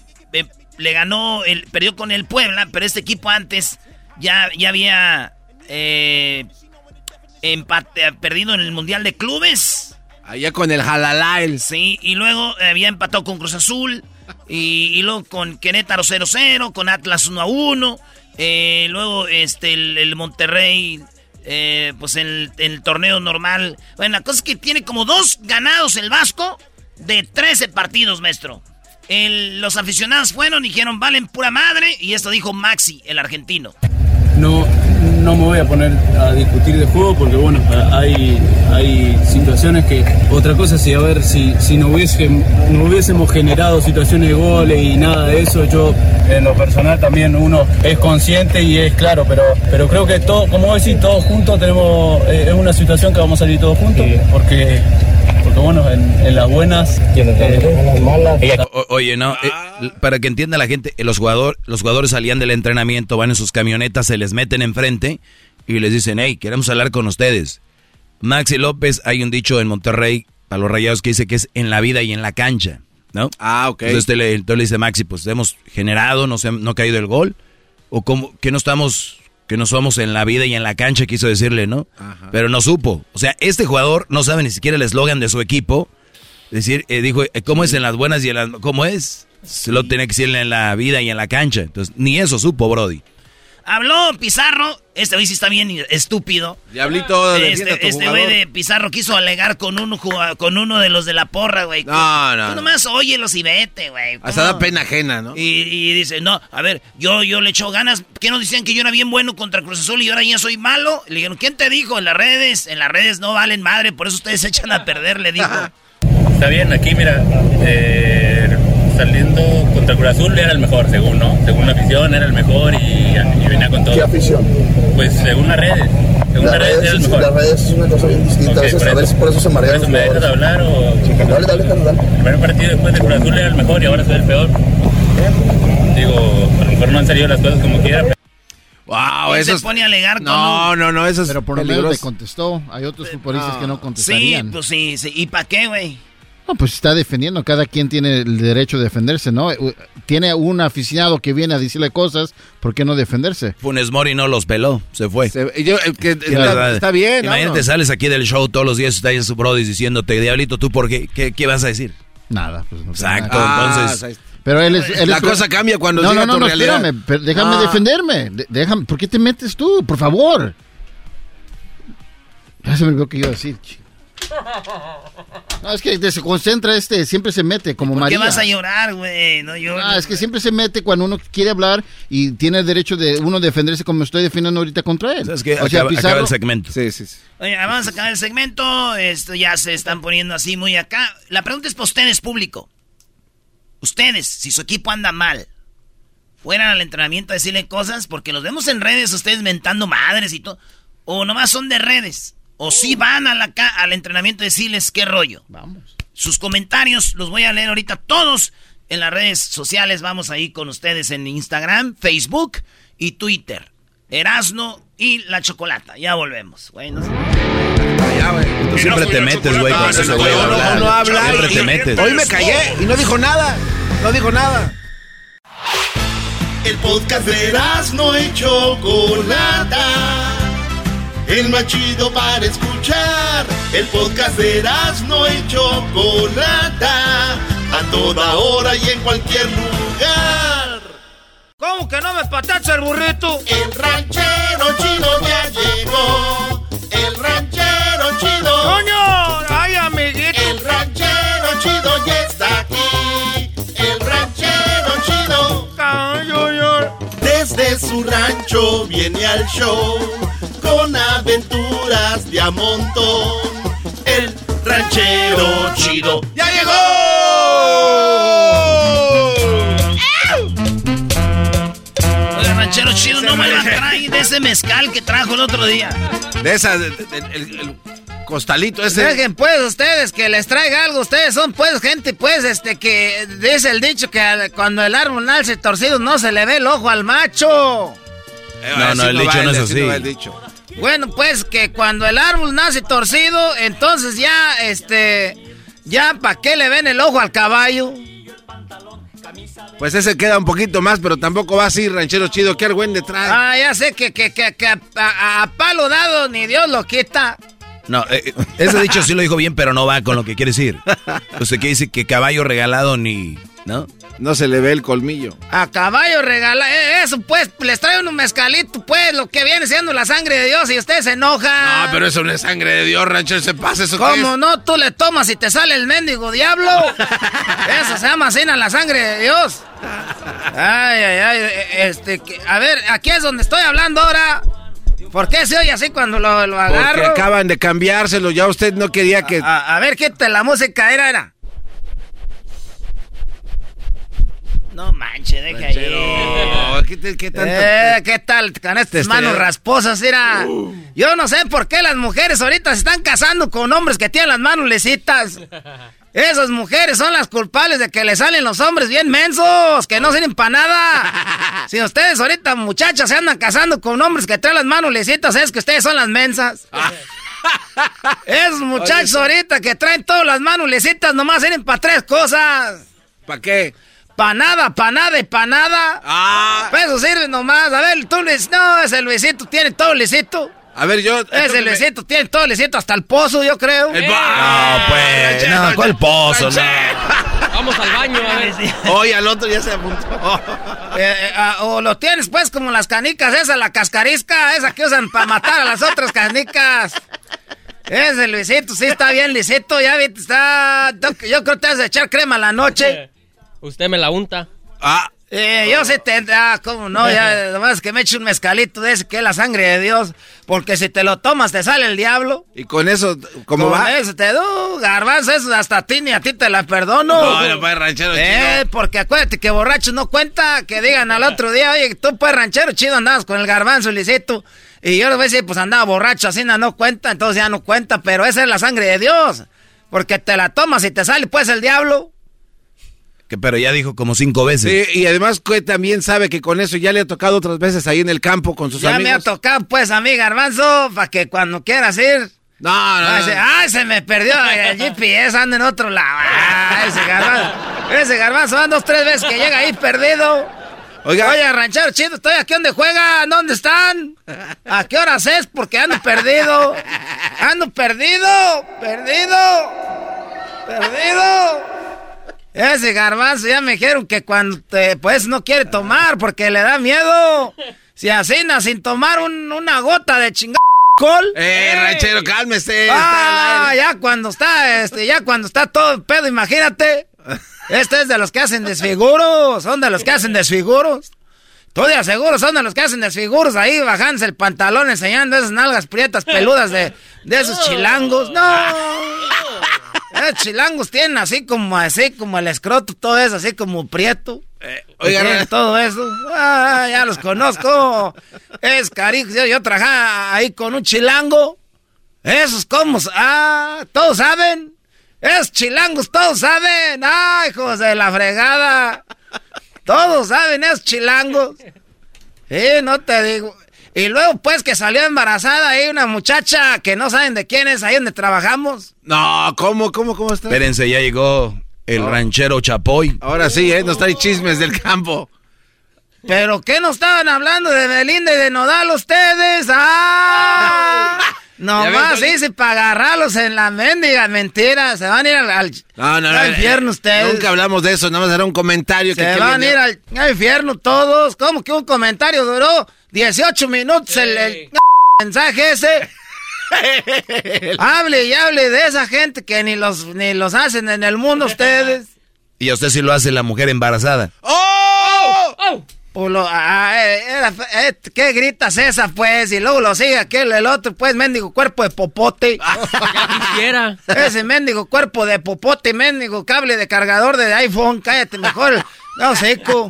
le, ganó, el, perdió con el Puebla, pero este equipo antes ya, ya había eh, empate, perdido en el Mundial de Clubes. Allá con el Jalalael. Sí, y luego había empatado con Cruz Azul. Y, luego con Querétaro 0-0, con Atlas 1-1. Eh, luego este, el, Monterrey eh, pues en el, torneo normal. Bueno, la cosa es que tiene como dos ganados el Vasco de 13 partidos, maestro. los aficionados fueron y dijeron, valen pura madre. Y esto dijo Maxi, el argentino. No, no me voy a poner a discutir de juego porque, bueno, hay, hay situaciones que. Otra cosa si, a ver, si, si no, hubiese, no hubiésemos generado situaciones de goles y nada de eso, yo en lo personal también uno es consciente y es claro, pero, pero creo que todo, como decir, todos juntos tenemos. Eh, es una situación que vamos a salir todos juntos porque porque bueno, en, las buenas y en las malas. oye, no, eh, para que entienda la gente, los, jugador, los jugadores salían del entrenamiento, van en sus camionetas, se les meten enfrente y les dicen, hey, queremos hablar con ustedes. Maxi López, hay un dicho en Monterrey a los rayados que dice que es en la vida y en la cancha, ¿no? Ah, ok. Entonces, le, le dice Maxi, pues hemos generado, no, se, no ha caído el gol, o como que no estamos que no somos en la vida y en la cancha, quiso decirle, ¿no? Pero no supo. O sea, este jugador no sabe ni siquiera el eslogan de su equipo. Es decir, eh, dijo, eh, ¿cómo es en las buenas y en las... ¿Cómo es? Se lo tiene que decirle en la vida y en la cancha. Entonces, ni eso supo, Brody. Habló Pizarro. Este güey sí está bien estúpido. Diablito, Este, este güey de Pizarro quiso alegar con uno, con uno de los de la porra, güey. No, no. Tú nomás óyelos y vete, güey. Hasta da pena ajena, ¿no? Y, dice, no, a ver, yo, yo le echo ganas. ¿Qué nos decían que yo era bien bueno contra Cruz Azul y ahora ya soy malo? Le dijeron, ¿quién te dijo? En las redes, en las redes no valen madre, por eso ustedes se echan a perder, le dijo. Está bien, aquí mira, eh, saliendo contra Cruz Azul era el mejor, según, ¿no? Según la afición era el mejor y, venía con todo. ¿Qué afición? Pues según las redes. Según las redes, era el mejor. Las redes es una cosa bien distinta, a veces, por, a veces por eso se marean eso ¿Me dejas hablar o...? Sí, dale, dale, dale, dale. El primer partido después de Cruz Azul era el mejor y ahora soy el peor. Digo, a lo mejor no han salido las cosas como quiera, pero... Wow, eso se pone a alegar No, no, no, eso es Pero por lo menos le contestó. Hay otros futbolistas que no contestarían. Sí, pues sí, sí. ¿Y para qué, güey? No, pues está defendiendo. Cada quien tiene el derecho de defenderse, ¿no? Tiene un aficionado que viene a decirle cosas, ¿por qué no defenderse? Funes Mori no los peló, se fue. está, bien. Imagínate, sales aquí del show todos los días, está ahí su brody diciéndote, Diablito, ¿tú por qué? ¿Qué, vas a decir? Nada, pues no Exacto, entonces... Ah, pero él es, la cosa cambia cuando no, no, no, no, espérame, déjame ah. defenderme. Déjame, ¿por qué te metes tú? Por favor. Ya se me olvidó que iba a decir. No, es que se concentra este, siempre se mete como ¿Por María. qué vas a llorar, güey? No llores. Ah, es que siempre se mete cuando uno quiere hablar y tiene el derecho de uno defenderse como estoy defendiendo ahorita contra él. Es que o sea, acaba, el segmento. Sí, sí, sí. Oye, vamos a acabar el segmento. Esto ya se están poniendo así muy acá. La pregunta es para ustedes, público. Ustedes, si su equipo anda mal, fueran al entrenamiento a decirle cosas, porque los vemos en redes, ustedes mentando madres y todo. O nomás son de redes. O si van a la al entrenamiento decirles qué rollo. Vamos. Sus comentarios los voy a leer ahorita todos en las redes sociales. Vamos ahí con ustedes en Instagram, Facebook y Twitter. Erasno y la chocolata. Ya volvemos. Bueno, Tú siempre te metes, güey, con ese güey. No, no habla. Siempre te metes. Hoy me callé y no dijo nada. No dijo nada. El podcast de Erasno y chocolata el más chido para escuchar. El podcast de Erasmo y Chocolata, a toda hora y en cualquier lugar. ¿Cómo que no me patacha el burrito? El ranchero chido ya llegó. El ranchero chido. ¡Coño! Su rancho viene al show con aventuras de a montón. El ranchero chido ya llegó. El ranchero chido no me la trae de ese mezcal que trajo el otro día. De esa, el, costalito ese. Dejen pues ustedes que les traiga algo. Ustedes son pues gente pues este que dice el dicho que cuando el árbol nace torcido no se le ve el ojo al macho. No, no, el dicho no es así. Bueno, pues que cuando el árbol nace torcido, entonces ya, este, ya, ¿para qué le ven el ojo al caballo? Pues ese queda un poquito más, pero tampoco va así, ranchero chido, qué buen detrás. Ah, ya sé que, que, que, que a, palo dado ni Dios lo quita. No, eh, ese dicho sí lo dijo bien, pero no va con lo que quiere decir. Usted que dice que caballo regalado ni, ¿no? No se le ve el colmillo. A caballo regala. Eh, eso, pues, les trae un mezcalito, pues, lo que viene siendo la sangre de Dios y usted se enoja. No, pero eso no es sangre de Dios, ranchero, se pasa eso. ¿Cómo no? Tú le tomas y te sale el mendigo diablo. eso se llama así la sangre de Dios. Ay, ay, ay. Este, a ver, aquí es donde estoy hablando ahora. ¿Por qué se oye así cuando lo, lo agarro? Porque acaban de cambiárselo, ya usted no quería que... A, a ver, qué la música era, era. No manches, deja ahí. ¿Qué, qué, tanto? Eh, ¿Qué tal con estas manos rasposas? Era. Uh. Yo no sé por qué las mujeres ahorita se están casando con hombres que tienen las manos lisitas. Esas mujeres son las culpables de que le salen los hombres bien mensos, que no sirven para nada. Si ustedes ahorita, muchachas, se andan casando con hombres que traen las manos lisitas, es que ustedes son las mensas. Esos muchachos ahorita que traen todas las manos lisitas nomás sirven para tres cosas. ¿Para qué? Pa' nada, pa' nada y pa' nada. Ah. Pues eso sirve nomás. A ver, tú, Luis, no, ese Luisito tiene todo lisito. A ver, yo. Ese Luisito tiene todo lisito, hasta el pozo, yo creo. no, pues, no, ¿cuál pozo? No. Vamos al baño, a ver. Hoy al otro ya se apuntó. Eh, eh, ah, o lo tienes pues como las canicas, esa, la cascarisca, esa que usan para matar a las otras canicas. Ese Luisito, sí está bien, Luisito, ya viste, está... Yo creo que te vas a echar crema a la noche. Usted me la unta. Ah. Eh, yo sí te... Ah, cómo no, ya, nomás que me eche un mezcalito de ese que es la sangre de Dios. Porque si te lo tomas te sale el diablo. Y con eso, ¿cómo Con va? eso te do, garbanzo, eso hasta a ti ni a ti te la perdono. No, no puede ranchero Eh, chido. porque acuérdate que borracho no cuenta, que digan al otro día, oye, tú pues ranchero chido andabas con el garbanzo, Licito. Y yo a veces pues andaba borracho, así no, no cuenta, entonces ya no cuenta, pero esa es la sangre de Dios. Porque te la tomas y te sale pues el diablo. Que pero ya dijo como cinco veces. Sí, y además que también sabe que con eso ya le ha tocado otras veces ahí en el campo con sus ya me ha amigos. tocado pues a mí, garbanzo, para que cuando quieras ir... No, no, Ay, no. se, ay, se me perdió el GPS, anda en otro lado. Ay, ese garbanzo, ese garbanzo van dos, tres veces que llega ahí perdido. Oiga. Oye, ranchero chido, estoy aquí donde juegan, ¿dónde están? ¿A qué horas es? Porque ando perdido. Ando perdido, perdido, perdido. Ese garbanzo ya me dijeron que cuando te, pues no quiere tomar porque le da miedo. Si así, na, sin tomar un- una gota de chingada alcohol. Eh, ranchero, cálmese. Ah, ya cuando está, este, ya cuando está todo el pedo, imagínate. Este es de los que hacen desfiguros, son de los que hacen desfiguros. Tú de aseguro, son de los que hacen desfiguros ahí, bajándose el pantalón, enseñando esas nalgas prietas peludas de, de esos chilangos. No. Chilangos tienen así como, así como el escroto, todo eso, así como prieto. oiga, Tienen Ra- todo eso. Ah, ya los conozco. Es carijo. Yo, yo trabajaba ahí con un chilango. Esos como, ah, todos saben. Esos chilangos, todos saben. Ah, hijos de la fregada. Todos saben esos chilangos. Sí, no te digo. Y luego, pues, que salió embarazada ahí una muchacha que no saben de quién es, ahí donde trabajamos. No, ¿cómo, cómo, cómo está? Espérense, ya llegó el ranchero Chapoy. Ahora sí, ¿eh? Nos trae chismes del campo. ¿Pero qué no estaban hablando de Belinda y de Nodal ustedes? ¡Ah! Nomás dice para agarrarlos en la mendiga mentira. Se van a ir al, al- No, no, no. al infierno eh, ustedes. Nunca hablamos de eso, nada más era un comentario que Se que van a ir al, al infierno todos. ¿Cómo que un comentario duró 18 minutos el, el mensaje ese? hable y hable de esa gente que ni los, ni los hacen en el mundo ustedes. Y a usted sí lo hace la mujer embarazada. ¡Oh! Pues lo- ah, eh, era- eh, ¿Qué gritas esa, pues? Y luego lo sigue aquel, el otro, pues, mendigo cuerpo de popote. quisiera. Ese mendigo cuerpo de popote, mendigo cable de cargador de iPhone. Cállate mejor. No, seco.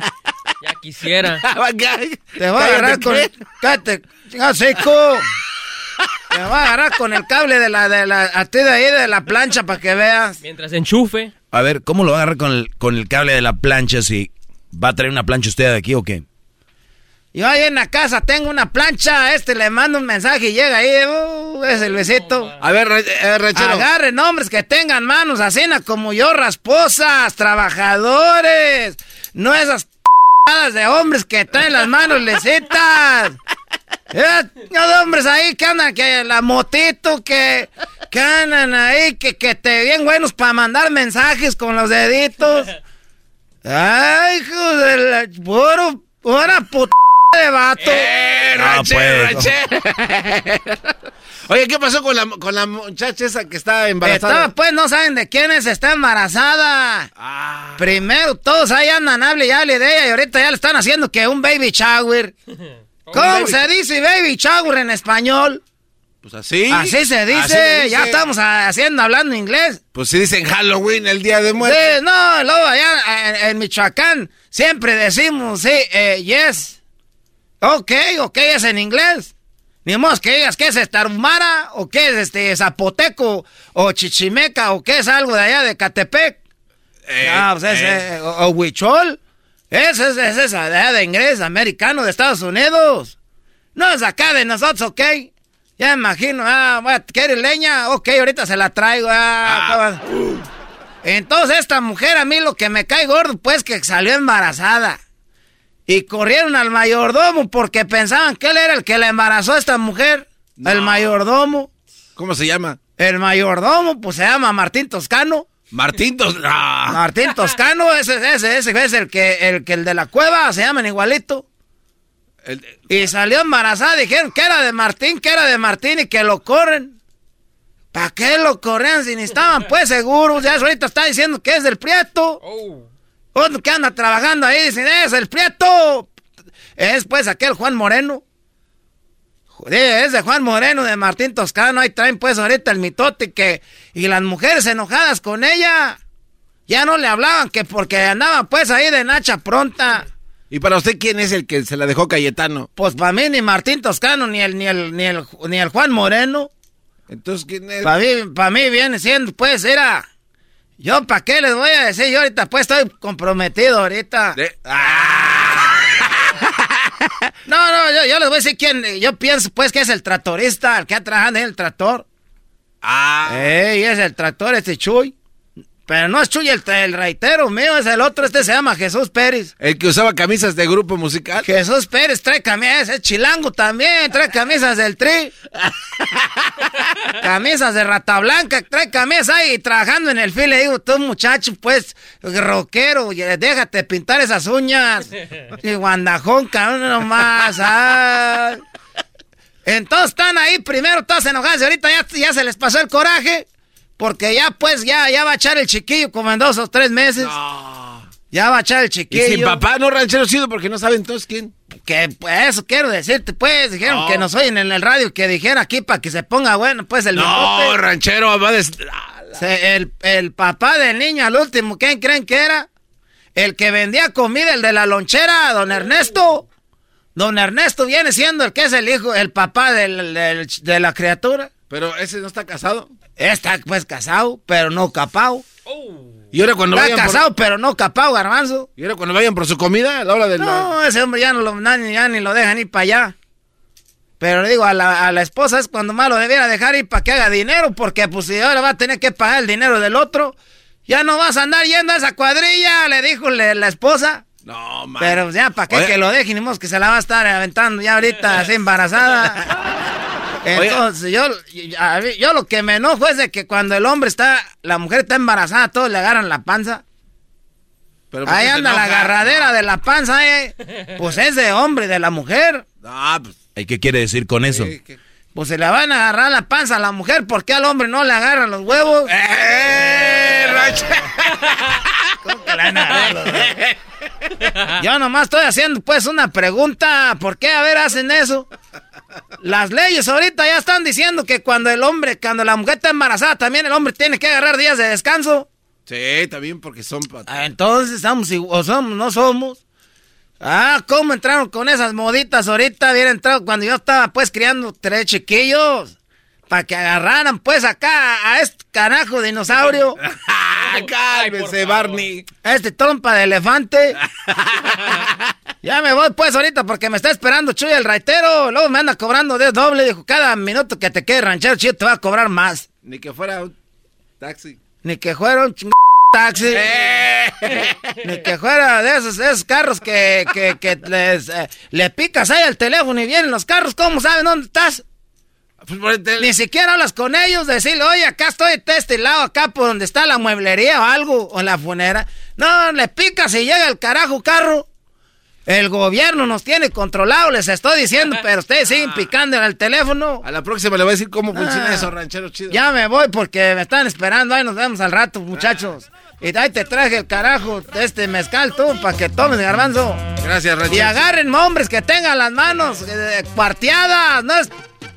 Ya quisiera. Te voy a agarrar con... Cállate, seco. Te voy a agarrar con el cable de la, de la, a ti de ahí de la plancha para que veas. Mientras enchufe. A ver, ¿cómo lo va a agarrar con el, con el cable de la plancha si va a traer una plancha usted de aquí o qué? Yo ahí en la casa tengo una plancha, a este le mando un mensaje y llega ahí, uh, es el besito. A ver, eh, ranchero. Agarren hombres que tengan manos así como yo, rasposas, trabajadores. No esas de hombres que traen las manos lecitas. Eh, no de hombres ahí que andan, que la motito, que, que andan ahí, que, que te bien buenos para mandar mensajes con los deditos. Ay, hijo de la... Puro, pura puta de vato. Eh, ranchero, ranchero. Oye, ¿qué pasó con la, con la muchacha esa que está embarazada? Estaba, pues no saben de quién es, está embarazada. Ah. Primero, todos ahí andan, hable y hable de ella, y ahorita ya le están haciendo que un baby shower. ¿Cómo se dice baby shower en español? Pues así. Así se dice, Así ya estamos haciendo, hablando inglés. Pues si dicen Halloween, el día de muerte. Sí, no, luego allá en, en Michoacán siempre decimos, sí, eh, yes. Ok, ok, es en inglés. Ni modo que digas que es Tarumara, o que es este Zapoteco, o Chichimeca, o que es algo de allá de Catepec. Ah, pues es, eh. eh, o, o Huichol. Ese es, es esa de allá de inglés, americano de Estados Unidos. No es acá de nosotros, ok. Ya me imagino, ah, bueno, ¿quiere leña? Ok, ahorita se la traigo. Ah, ¿cómo? Entonces esta mujer a mí lo que me cae gordo, pues que salió embarazada. Y corrieron al mayordomo porque pensaban que él era el que la embarazó a esta mujer. El mayordomo. ¿Cómo se llama? El mayordomo, pues se llama Martín Toscano. Martín Toscano. Martín Toscano, ese, ese, ese es el que, el que el de la cueva, se llaman igualito. Y salió embarazada, dijeron que era de Martín, que era de Martín y que lo corren. ¿Para qué lo corren si ni estaban pues seguros? Ya ahorita está diciendo que es del Prieto. Otro que anda trabajando ahí dicen, es el Prieto. Es pues aquel Juan Moreno. Joder, es de Juan Moreno, de Martín Toscano. Ahí traen pues ahorita el mitote que... Y las mujeres enojadas con ella. Ya no le hablaban que porque andaban pues ahí de Nacha pronta. ¿Y para usted quién es el que se la dejó Cayetano? Pues para mí ni Martín Toscano, ni el, ni el, ni el, ni el Juan Moreno. Entonces, ¿quién es? Para mí, para mí viene siendo, pues, era... Yo, ¿para qué les voy a decir? Yo ahorita, pues, estoy comprometido ahorita. no, no, yo, yo, les voy a decir quién... Yo pienso, pues, que es el tractorista, el que ha trabajado en el tractor. Ah. Ey, es el tractor, este Chuy. Pero no es Chuy el, el reitero mío, es el otro, este se llama Jesús Pérez. El que usaba camisas de grupo musical. Jesús Pérez trae camisas, es chilango también, trae camisas del tri. camisas de rata blanca, trae camisas ahí trabajando en el fil. Le digo, tú muchacho, pues, rockero, déjate pintar esas uñas. Y guandajón, cabrón, nomás. Ay. Entonces están ahí, primero todos enojados y ahorita ya, ya se les pasó el coraje. Porque ya, pues, ya, ya va a echar el chiquillo como en dos o tres meses. Ya va a echar el chiquillo. Y sin papá, no ranchero sido porque no saben todos quién. Que, pues, eso quiero decirte, pues, dijeron No. que nos oyen en el radio, que dijera aquí para que se ponga bueno, pues, el No, mitote. ranchero, va de... Se- el, el papá del niño al último, ¿quién creen que era? El que vendía comida, el de la lonchera, don Ernesto. Don Ernesto viene siendo el que es el hijo, el papá del- del- de la criatura. Pero ese no está casado. Está pues casado, pero no capao. Y ahora cuando Está vayan por- casado, pero no capao, garbanzo. Y ahora cuando vayan por su comida, a la hora del... No, ese hombre ya no lo, ya ni lo dejan ir para allá. Pero le digo, a la, a la esposa es cuando más lo debiera dejar ir para que haga dinero, porque pues si ahora va a tener que pagar el dinero del otro, ya no vas a andar yendo a esa cuadrilla, le dijo le- la esposa. No, man. Pero ya, ¿para qué Oye. que lo dejen? Ni que se la va a estar aventando ya ahorita así embarazada. Entonces, yo, yo, lo que me enojo es de que cuando el hombre está, la mujer está embarazada, todos le agarran la panza. Pero ¿por Ahí anda la agarradera de la panza, eh. Pues es de hombre, de la mujer. Ah, pues... ¿Y qué quiere decir con eso? Pues se le van a agarrar la panza a la mujer, ¿por qué al hombre no le agarran los huevos? ¡Eh, ¿Cómo que le van a agarrar los huevos? Yo nomás estoy haciendo pues una pregunta, ¿por qué a ver hacen eso? Las leyes ahorita ya están diciendo que cuando el hombre, cuando la mujer está embarazada, también el hombre tiene que agarrar días de descanso. Sí, también porque son... pa- Ah, Entonces, estamos igual, o somos, no somos. Ah, ¿cómo entraron con esas moditas ahorita? Hubiera entrado cuando yo estaba pues criando tres chiquillos. Para que agarraran pues acá a este carajo dinosaurio. Ah, cálmese, Barney. Este trompa de elefante. ya me voy pues ahorita porque me está esperando Chuy el raitero. Luego me anda cobrando de doble. Dijo, cada minuto que te quede ranchero, Chuy te va a cobrar más. Ni que fuera un taxi. Ni que fuera un ching taxi. Ni que fuera de esos, esos carros que, que, que les, eh, le picas ahí al teléfono y vienen los carros. ¿Cómo saben dónde estás? Ni siquiera hablas con ellos, decirle, oye, acá estoy de este lado, acá por donde está la mueblería o algo, o la funera. No, le picas y llega el carajo carro. El gobierno nos tiene controlado, les estoy diciendo, pero ustedes siguen picando en el teléfono. A la próxima le voy a decir cómo funciona Ah. eso, ranchero chido. Ya me voy porque me están esperando. Ahí nos vemos al rato, muchachos. Y ahí te traje el carajo, este mezcal tú, para que tomes, garbanzo. Gracias, ranchero. Y agarren hombres que tengan las manos eh, cuarteadas, no es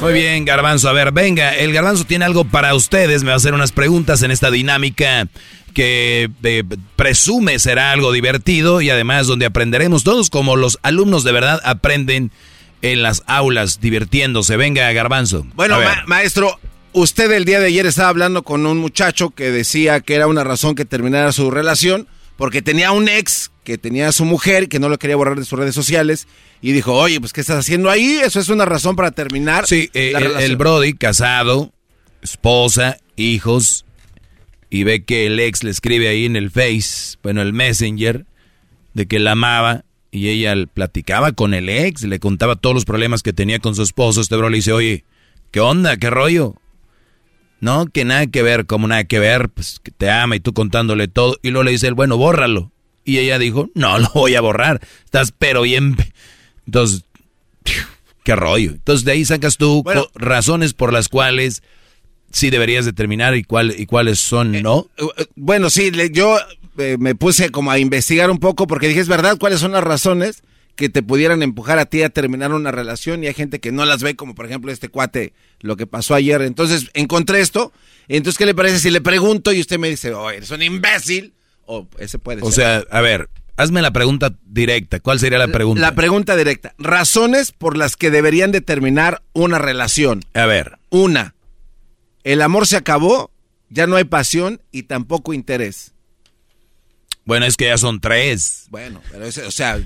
Muy bien, Garbanzo. A ver, venga, el Garbanzo tiene algo para ustedes. Me va a hacer unas preguntas en esta dinámica que eh, presume será algo divertido y además donde aprenderemos todos como los alumnos de verdad aprenden en las aulas divirtiéndose. Venga, Garbanzo. Bueno, ma- maestro, usted el día de ayer estaba hablando con un muchacho que decía que era una razón que terminara su relación porque tenía un ex que tenía a su mujer que no lo quería borrar de sus redes sociales y dijo, oye, pues ¿qué estás haciendo ahí? Eso es una razón para terminar Sí, eh, el, Brody, casado, esposa, hijos, y ve que el ex le escribe ahí en el Face, bueno, el Messenger, de que la amaba, y ella platicaba con el ex, le contaba todos los problemas que tenía con su esposo. Este bro le dice, oye, ¿qué onda? ¿Qué rollo? No, que nada que ver, como nada que ver, pues que te ama y tú contándole todo. Y luego le dice él, bueno, bórralo. Y ella dijo, no, lo voy a borrar. Estás pero bien. pe-". Entonces, qué rollo. Entonces de ahí sacas tú razones por las cuales sí deberías determinar y, cuál, y cuáles son no. Eh, Bueno, sí, le- yo eh, me puse como a investigar un poco porque dije, es verdad, cuáles son las razones que te pudieran empujar a ti a terminar una relación y hay gente que no las ve, como por ejemplo este cuate, lo que pasó ayer. Entonces encontré esto. Entonces, ¿qué le parece si le pregunto y usted me dice, oh, eres un imbécil? O ese puede O ser. sea, a ver, hazme la pregunta directa. ¿Cuál sería la pregunta? La pregunta directa. Razones por las que deberían de terminar una relación. A ver. Una, el amor se acabó, ya no hay pasión y tampoco interés. Bueno, es que ya son tres. Bueno, pero ese, o sea...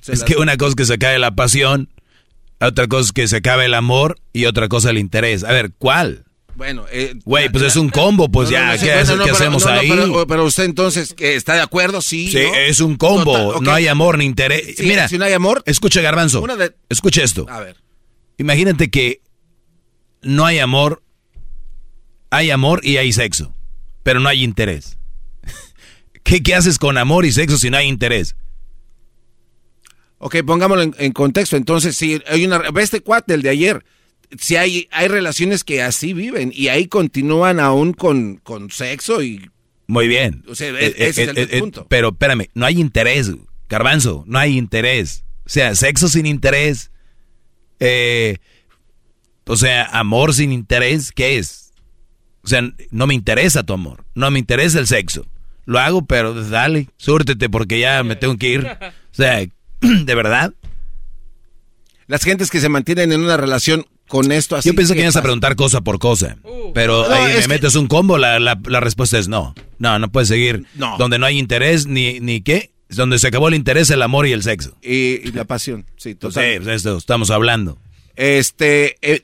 se Es las- que una cosa es que se acabe la pasión, otra cosa es que se acabe el amor y otra cosa el interés. A ver, ¿cuál? Bueno, eh, Güey, pues es un combo, pues no, ya, no, ¿qué, bueno, no, qué pero- hacemos ahí? Pero, pero usted entonces eh, está de acuerdo, sí. Sí, ¿no? es un combo, Total, no hay amor ni interés. Sí, Mira, si no hay amor, escucha Garbanzo, de- escucha esto. A ver. Imagínate que no hay amor, hay amor y hay sexo, pero no hay interés. ¿Qué, qué haces con amor y sexo si no hay interés? Ok, pongámoslo en, en contexto. Entonces, si hay una. Ve este cuate, el de ayer. Si hay, hay relaciones que así viven y ahí continúan aún con, con sexo y. Muy bien. O sea, Eh, ese eh, es el eh, eh, punto. pero espérame, no hay interés, Garbanzo, no hay interés. O sea, sexo sin interés. Eh, o sea, amor sin interés, ¿qué es? O sea, no me interesa tu amor, no me interesa el sexo. Lo hago, pero dale, súrtete porque ya me tengo que ir. O sea, ¿de verdad? Las gentes que se mantienen en una relación con esto así. Yo pensé que ¿qué ibas a preguntar cosa por cosa. Pero No, ahí me que- metes un combo, la, la, la respuesta es no. No, no puedes seguir. No. Donde no hay interés ni, ni qué. Donde se acabó el interés, el amor y el sexo. Y, y la pasión, sí, Sí, total. pues esto estamos hablando. Este. eh,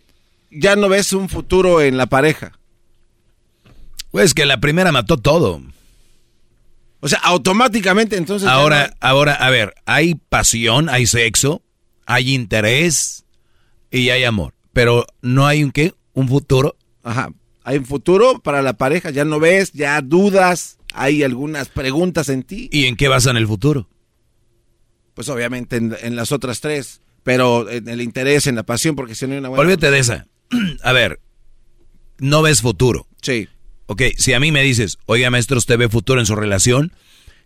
ya no ves un futuro en la pareja. Pues que la primera mató todo. O sea, automáticamente entonces. Ahora, no ahora, a ver, hay pasión, hay sexo, hay interés y hay amor. Pero no hay un qué, un futuro. Ajá. Hay un futuro para la pareja, ya no ves, ya dudas, hay algunas preguntas en ti. ¿Y en qué basan el futuro? Pues obviamente en, en las otras tres, pero en el interés, en la pasión, porque si no hay una buena. Olvídate de esa. A ver, no ves futuro. Sí. Ok, si a mí me dices, oiga maestro, usted ve futuro en su relación,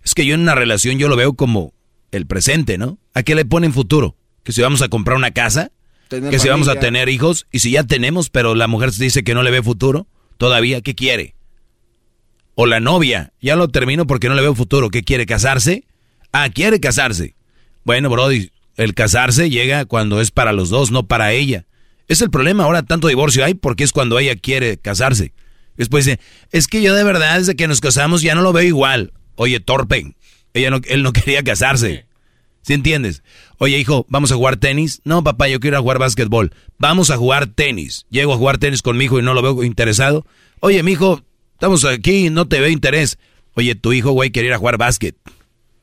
es que yo en una relación yo lo veo como el presente, ¿no? ¿A qué le ponen futuro? Que si vamos a comprar una casa, Tener que si vamos a tener hijos, y si ya tenemos, pero la mujer dice que no le ve futuro, todavía, ¿qué quiere? O la novia, ya lo termino porque no le veo futuro, ¿qué quiere? ¿Casarse? Ah, quiere casarse. Bueno, Brody, el casarse llega cuando es para los dos, no para ella. Es el problema, ahora tanto divorcio hay porque es cuando ella quiere casarse. Después dice, es que yo de verdad desde que nos casamos ya no lo veo igual. Oye, torpe, ella no, él no quería casarse. ¿Sí entiendes? Oye, hijo, ¿vamos a jugar tenis? No, papá, yo quiero ir a jugar básquetbol. Vamos a jugar tenis. Llego a jugar tenis con mi hijo y no lo veo interesado. Oye, mi hijo, estamos aquí y no te veo interés. Oye, tu hijo, güey, quiere ir a jugar básquet.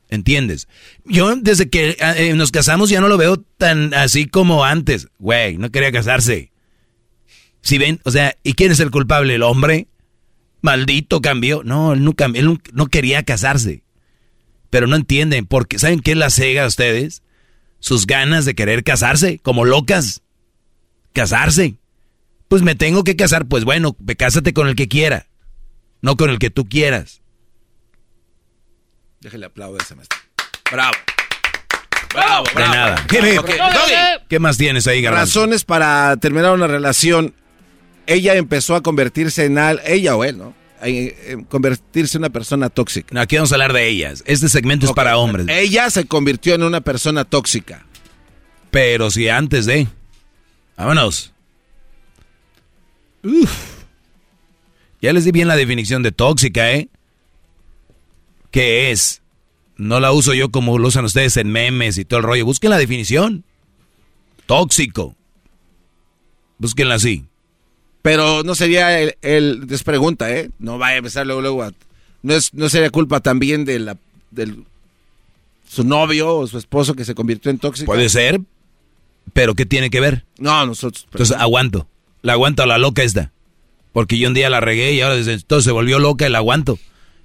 ¿Entiendes? Yo desde que eh, nos casamos ya no lo veo tan así como antes. Güey, no quería casarse. Si ven, o sea, ¿y quién es el culpable? ¿El hombre? Maldito cambió. No, él cambió, él no quería casarse. Pero no entienden, porque ¿saben qué es la cega a ustedes? Sus ganas de querer casarse, como locas. Casarse. Pues me tengo que casar, pues bueno, ve, cásate con el que quiera, no con el que tú quieras. Déjale aplaudir a ese maestro. Bravo. Bravo, De bravo. nada. ¿Qué más tienes ahí, Garbanzo? Razones para terminar una relación. Ella empezó a convertirse en al, ella o él, ¿no? En convertirse en una persona tóxica. No, aquí vamos a hablar de ellas. Este segmento es para hombres. Ella se convirtió en una persona tóxica. Pero si antes de. Vámonos. Uf. Ya les di bien la definición de tóxica, ¿eh? ¿Qué es? No la uso yo como lo usan ustedes en memes y todo el rollo. Busquen la definición. Tóxico. Búsquenla así. Pero no sería el, el es pregunta, ¿eh? No vaya a empezar luego, luego a- no, es, no sería culpa también de la, del su novio o su esposo que se convirtió en tóxico. Puede ser, pero ¿qué tiene que ver? No, nosotros. Entonces aguanto. La aguanto a la loca esta. Porque yo un día la regué y ahora desde entonces se volvió loca y la aguanto.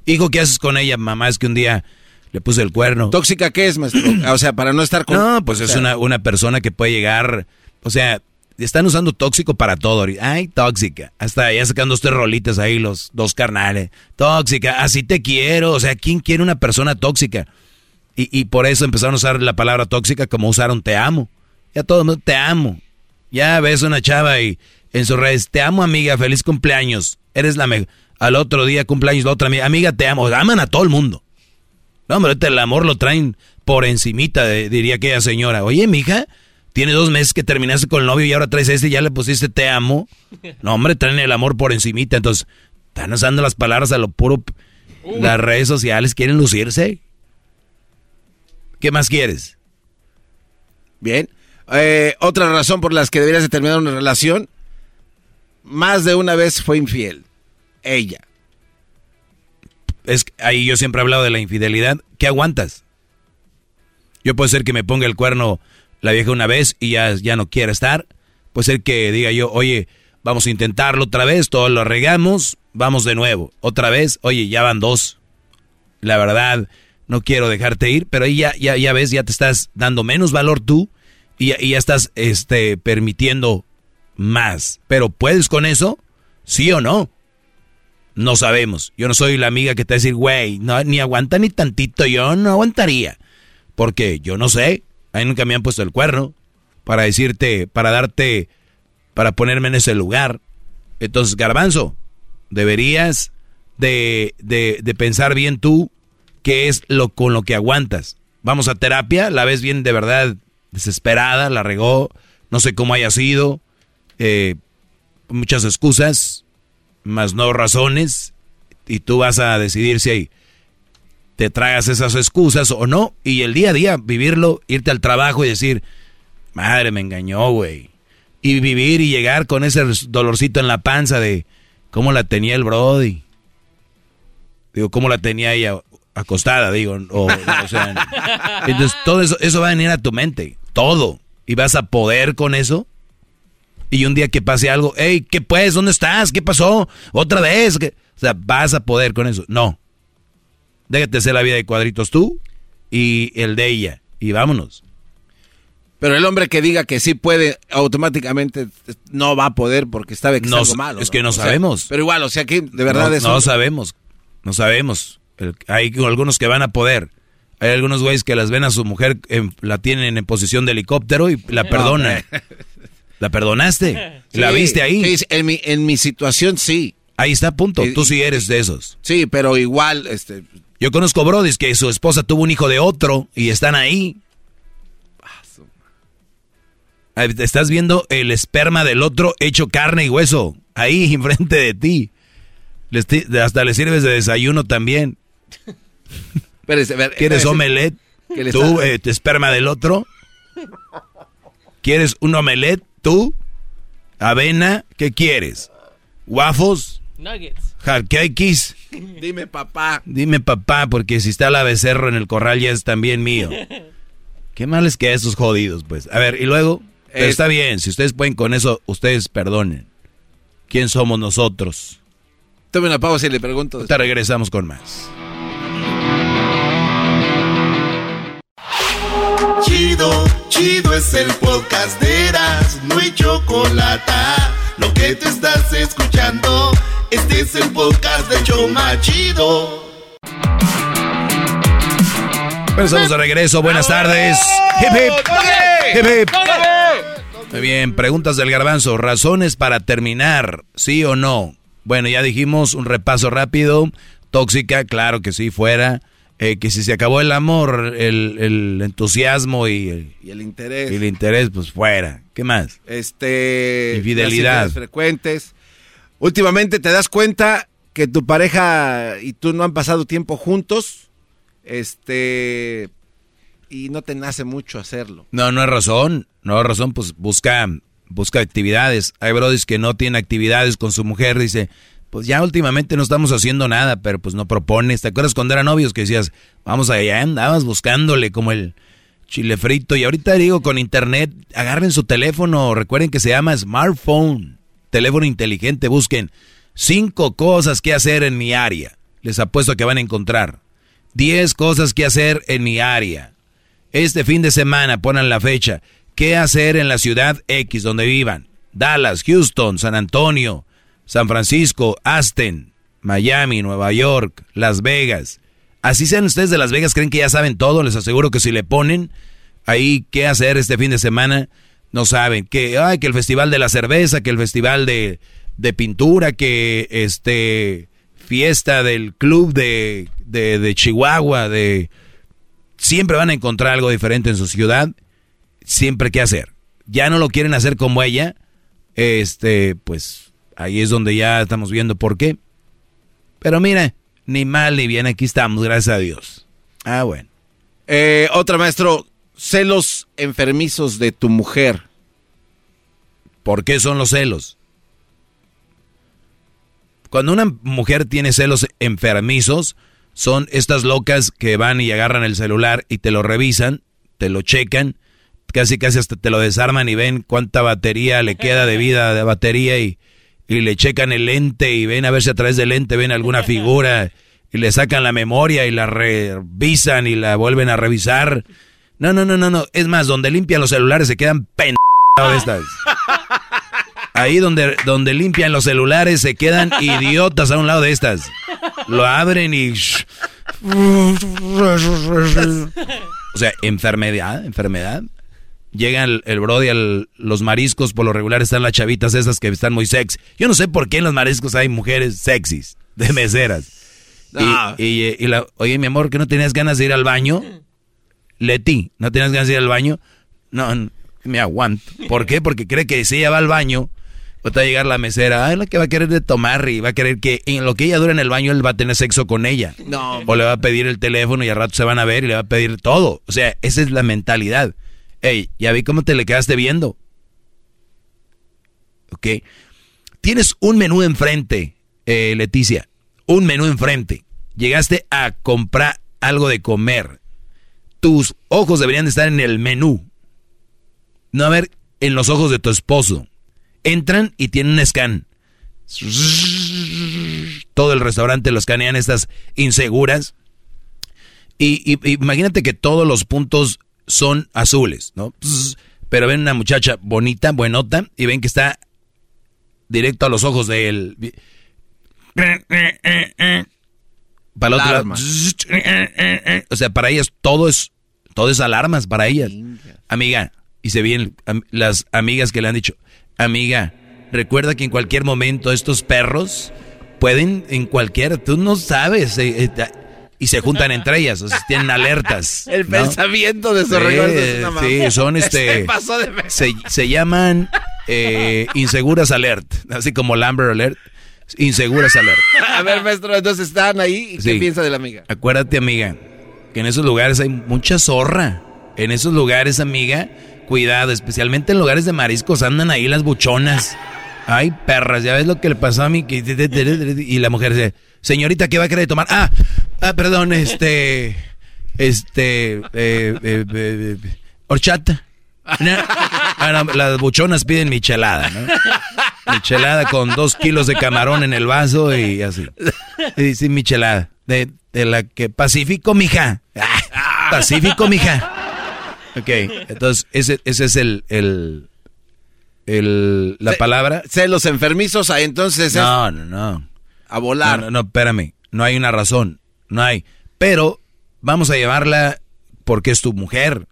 Hijo, ¿qué haces con ella? Mamá, es que un día le puse el cuerno. ¿Tóxica qué es, maestro? O sea, para no estar con... No, pues o es una, una persona que puede llegar, o sea, están usando tóxico para todo. Ay, tóxica. Hasta ya sacando tres rolitas ahí los dos carnales. Tóxica, así te quiero. O sea, ¿quién quiere una persona tóxica? Y, y por eso empezaron a usar la palabra tóxica como usaron te amo. Ya todo el mundo te amo. Ya ves una chava y en sus redes, te amo amiga, feliz cumpleaños. Eres la mejor. Al otro día cumpleaños la otra amiga, amiga, te amo. Aman a todo el mundo. No, hombre, el amor lo traen por encimita, de- diría aquella señora. Oye, mija, tiene dos meses que terminaste con el novio y ahora traes este y ya le pusiste te amo. No, hombre, traen el amor por encimita. Entonces, están usando las palabras a lo puro. Las redes sociales quieren lucirse. ¿Qué más quieres? Bien. Eh, otra razón por las que deberías de terminar una relación, más de una vez fue infiel. Ella. Es que ahí yo siempre he hablado de la infidelidad. ¿Qué aguantas? Yo puede ser que me ponga el cuerno la vieja una vez y ya, ya no quiera estar. Puede ser que diga yo, oye, vamos a intentarlo otra vez, todo lo regamos, vamos de nuevo. Otra vez, oye, ya van dos. La verdad, no quiero dejarte ir, pero ahí ya, ya, ya ves, ya te estás dando menos valor tú y ya, estás este, permitiendo más. Pero ¿puedes con eso? ¿Sí o no? No sabemos. Yo no soy la amiga que te va a decir, güey, ni aguanta ni tantito, yo no aguantaría. Porque yo no sé. Ahí nunca me han puesto el cuerno para decirte, para darte, para ponerme en ese lugar. Entonces, garbanzo, deberías de, de, de pensar bien tú qué es lo con lo que aguantas. Vamos a terapia, la ves bien de verdad desesperada, la regó, no sé cómo haya sido, eh, muchas excusas, más no razones, y tú vas a decidir si te tragas esas excusas o no, y el día a día vivirlo, irte al trabajo y decir, madre, me engañó, güey. Y vivir y llegar con ese dolorcito en la panza de cómo la tenía el Brody. Digo, cómo la tenía ella acostada, digo, o, o sea, entonces todo eso, eso va a venir a tu mente, todo, y vas a poder con eso. Y un día que pase algo, hey, ¿qué pues? ¿Dónde estás? ¿Qué pasó? ¿Otra vez? ¿Qué? O sea, vas a poder con eso. No. Déjate hacer la vida de cuadritos tú y el de ella. Y vámonos. Pero el hombre que diga que sí puede, automáticamente no va a poder porque sabe que No es algo malo. es que no O sea, sabemos. pero igual, o sea que de verdad no, eso... no sabemos. No sabemos. El- hay algunos que van a poder. Hay algunos güeyes que las ven a su mujer, en- la tienen en posición de helicóptero y la perdonan. ¿La perdonaste? ¿La Sí, viste ahí? sí, en, mi, en mi situación sí. Ahí está, punto. Tú sí eres de esos. Sí, pero igual, este... Yo conozco brodis que su esposa tuvo un hijo de otro y están ahí. Ahí Estás viendo el esperma del otro hecho carne y hueso. Ahí, enfrente de ti. Hasta le sirves de desayuno también. Ver, ¿Quieres omelette? ¿Tú, eh, tu esperma del otro? ¿Quieres un omelette? ¿Tú? ¿Avena? ¿Qué quieres? ¿Waffles? Nuggets. ¿Cakes? Dime, papá. Dime papá, porque si está la becerro en el corral ya es también mío. Qué mal es que esos jodidos, pues. A ver, y luego, pero Es- está bien, si ustedes pueden con eso, ustedes perdonen. ¿Quién somos nosotros? Tome una pausa y le pregunto. Te regresamos con más. Chido, chido es el podcast de Eras, no hay chocolate. Lo que te estás escuchando, este es el podcast de Choma Chido. Bueno, estamos de regreso, buenas tardes. Hip hip. Hip hip. Muy bien, preguntas del garbanzo. Razones para terminar, sí o no. Bueno, ya dijimos un repaso rápido. Tóxica, claro que sí, fuera. Eh, que si se acabó el amor, el, el entusiasmo y, Y el interés. y el interés, pues fuera. ¿Qué más? Este. Infidelidad. frecuentes. Últimamente te das cuenta que tu pareja y tú no han pasado tiempo juntos. Este. Y no te nace mucho hacerlo. No, no hay razón. No hay razón, pues busca, busca actividades. Hay brodis que no tienen actividades con su mujer. Dice, pues ya últimamente no estamos haciendo nada, pero pues no propones. ¿Te acuerdas cuando eran novios que decías, vamos allá, andabas buscándole como el chile frito? Y ahorita digo, con internet, agarren su teléfono. Recuerden que se llama smartphone, teléfono inteligente. Busquen cinco cosas que hacer en mi área. Les apuesto que van a encontrar. Diez cosas que hacer en mi área. Este fin de semana, ponen la fecha. ¿Qué hacer en la ciudad X donde vivan? Dallas, Houston, San Antonio, San Francisco, Aston, Miami, Nueva York, Las Vegas. Así sean ustedes de Las Vegas, creen que ya saben todo. Les aseguro que si le ponen ahí qué hacer este fin de semana, no saben. Que, ay, que el festival de la cerveza, que el festival de, de pintura, que este fiesta del club de, de, de Chihuahua, de siempre van a encontrar algo diferente en su ciudad, siempre que hacer. Ya no lo quieren hacer como ella, este, pues ahí es donde ya estamos viendo por qué. Pero mira, ni mal ni bien, aquí estamos, gracias a Dios. Ah, bueno. Eh, otra, maestro. Celos enfermizos de tu mujer. ¿Por qué son los celos? Cuando una mujer tiene celos enfermizos, son estas locas que van y agarran el celular y te lo revisan, te lo checan, casi casi hasta te lo desarman y ven cuánta batería le queda de vida de batería y, y le checan el lente y ven a ver si a través del lente ven alguna figura y le sacan la memoria y la revisan y la vuelven a revisar. No, no, no, no, no. Es más, donde limpian los celulares se quedan pendejados estas. Ahí donde, donde limpian los celulares se quedan idiotas a un lado de estas. Lo abren y... O sea, enfermedad, enfermedad. Llega el, el brody al los mariscos, por lo regular están las chavitas esas que están muy sexy. Yo no sé por qué en los mariscos hay mujeres sexys, de meseras. No. Y, y- y la, oye, mi amor, ¿que no tenías ganas de ir al baño? Leti, ¿no tenías ganas de ir al baño? No, no, me aguanto. ¿Por qué? Porque cree que si ella va al baño, va a llegar la mesera, ah, es la que va a querer de tomar y va a querer que en lo que ella dura en el baño, él va a tener sexo con ella. No. O le va a pedir el teléfono y al rato se van a ver y le va a pedir todo. O sea, esa es la mentalidad. Ey, ya vi cómo te le quedaste viendo. ¿Ok? Tienes un menú enfrente, eh, Leticia. Un menú enfrente. Llegaste a comprar algo de comer. Tus ojos deberían de estar en el menú. No a ver en los ojos de tu esposo. Entran y tienen un scan. Todo el restaurante lo escanean estas inseguras. Y, y- imagínate que todos los puntos son azules, ¿no? Pero ven una muchacha bonita, buenota, y ven que está directo a los ojos de él. Para el otro lado, Alarma. O sea, para ellas todo es, todo es alarmas para ellas. Amiga, y se vienen las amigas que le han dicho, amiga, recuerda que en cualquier momento estos perros pueden, en cualquier, tú no sabes, eh, eh, y se juntan entre ellas, o sea, tienen alertas. El ¿no? pensamiento de esos mamá. Sí, son este. Se se, se llaman eh, inseguras alert, así como Lamber alert. Inseguras alert. A ver, maestro, entonces están ahí. ¿y ¿Qué piensa de la amiga? Acuérdate, amiga, que en esos lugares hay mucha zorra. En esos lugares, amiga, cuidado, especialmente en lugares de mariscos, andan ahí las buchonas. Ay, perras, ya ves lo que le pasó a mí. Y la mujer dice, señorita, ¿qué va a querer tomar? Ah, ah, perdón, este, este, eh, eh, eh, eh, horchata. Ah, no, las buchonas piden michelada, ¿no? Michelada con dos kilos de camarón en el vaso y así. Y dice michelada. De, de la que Pacífico, mija. Ah, Pacífico, mija. Ok, entonces ese, ese es el, el, el- la Ce- palabra. Celos enfermizos, entonces es No, no, no. a volar. No, no, no, espérame. No hay una razón. No hay. Pero vamos a llevarla porque es tu mujer.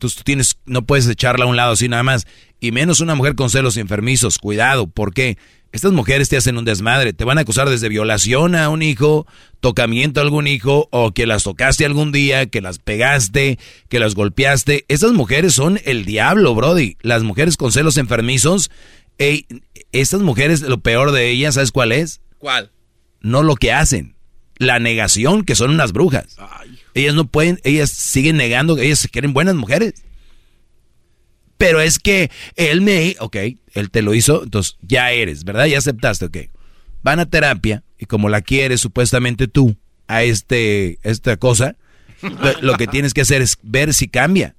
Entonces tú tienes, no puedes echarla a un lado así nada más. Y menos una mujer con celos enfermizos. Cuidado, ¿por qué? Estas mujeres te hacen un desmadre. Te van a acusar desde violación a un hijo, tocamiento a algún hijo, o que las tocaste algún día, que las pegaste, que las golpeaste. Estas mujeres son el diablo, Brody. Las mujeres con celos enfermizos. Ey, estas mujeres, lo peor de ellas, ¿sabes cuál es? ¿Cuál? No lo que hacen. La negación, que son unas brujas. Ellas no pueden, ellas siguen negando que ellas se quieren buenas mujeres. Pero es que él me, ok, él te lo hizo, entonces ya eres, ¿verdad? Ya aceptaste, ok. Van a terapia y como la quieres supuestamente tú a este, esta cosa, lo, que tienes que hacer es ver si cambia.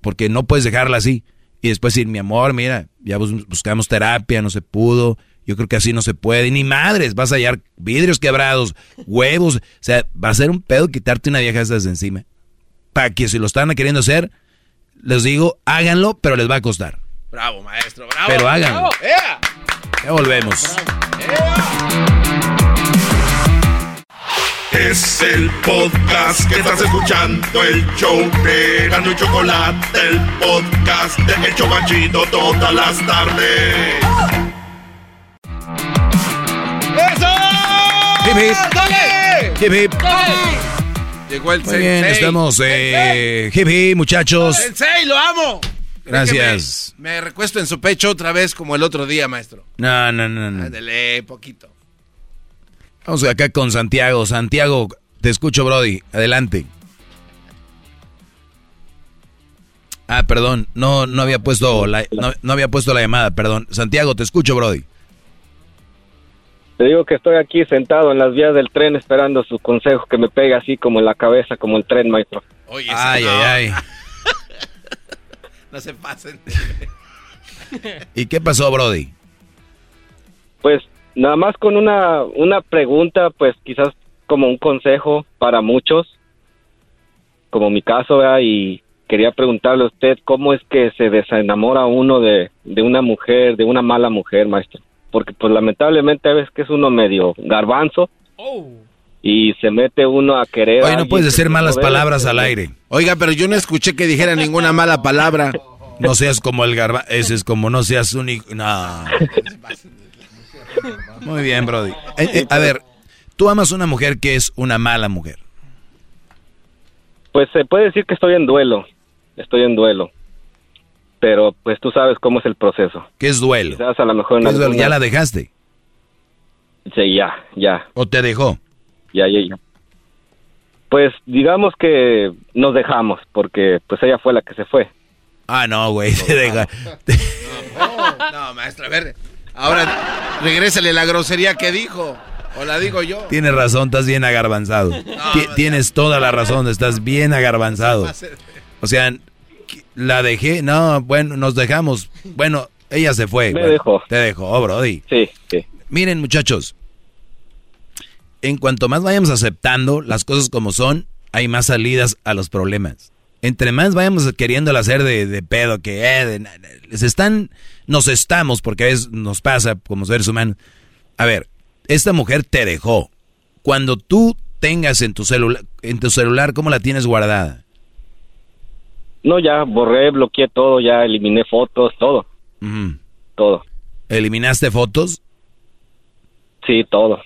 Porque no puedes dejarla así. Y después decir, mi amor, mira, ya bus- buscamos terapia, no se pudo. Yo creo que así no se puede. Ni madres, vas a hallar vidrios quebrados, huevos. O sea, va a ser un pedo quitarte una vieja de esas de encima. Para que si lo están queriendo hacer, les digo, háganlo, pero les va a costar. Bravo, maestro, bravo. Pero háganlo. Bravo. ¡Ea! Ya volvemos. Es el podcast que estás escuchando, el show de Gano y Chocolate, el podcast de El Chobachito todas las tardes. Hip, hip. ¡Dale! Hip, hip. Llegó el Muy bien, sensei. estamos, eh, hip, hip, muchachos. ¡Sensei, lo amo! Gracias. Déjeme, Me, recuesto en su pecho otra vez como el otro día, maestro. No, no, no, no. Ándale, poquito. Vamos acá con Santiago. Santiago, te escucho, Brody. Adelante. Ah, perdón, no, no había puesto la, no, no había puesto la llamada, perdón. Santiago, te escucho, Brody. Te digo que estoy aquí sentado en las vías del tren esperando su consejo que me pegue así como en la cabeza, como el tren, maestro. Oye, Ay, no. ay, ay. No se pasen. ¿Y qué pasó, Brody? Pues nada más con una, una pregunta, pues quizás como un consejo para muchos, como mi caso, ¿verdad? y quería preguntarle a usted cómo es que se desenamora uno de, de una mujer, de una mala mujer, maestro. Porque pues lamentablemente a veces que es uno medio garbanzo y se mete uno a querer... Oye, no puedes decir malas palabras al aire. Oiga, pero yo no escuché que dijera ninguna mala palabra. No seas como el garba... Ese es como no seas un... hijo- No. Muy bien, Brody. Eh, eh, a ver, tú amas una mujer que es una mala mujer. Pues se puede decir que estoy en duelo, estoy en duelo. Pero pues tú sabes cómo es el proceso. ¿Qué es duelo? Quizás a lo mejor en ¿Qué es duelo? ¿Ya la dejaste? Sí, ya, ya, ¿O te dejó? ya, ya, ya. Pues digamos que nos dejamos porque pues ella fue la que se fue. Ah, no, güey, te deja. No, maestro, a ver. Ahora, regrésale la grosería que dijo. O la digo yo. Tienes razón, estás bien agarbanzado. Ti- Tienes toda la razón, estás bien agarbanzado. O sea, la dejé, no, bueno, nos dejamos. Bueno, ella se fue. Me Bueno, dejó. Te dejó, Brody. Sí, sí. Miren, muchachos, en cuanto más vayamos aceptando las cosas como son, hay más salidas a los problemas. Entre más vayamos queriéndolo hacer de, de pedo, que eh, de- de- se están, nos estamos, porque a veces nos pasa como seres humanos. A ver, esta mujer te dejó. Cuando tú tengas en tu celular, en tu celular, ¿cómo la tienes guardada? No, ya borré, bloqueé todo, ya eliminé fotos, todo, Ujú. todo. ¿Eliminaste fotos? Sí, todo.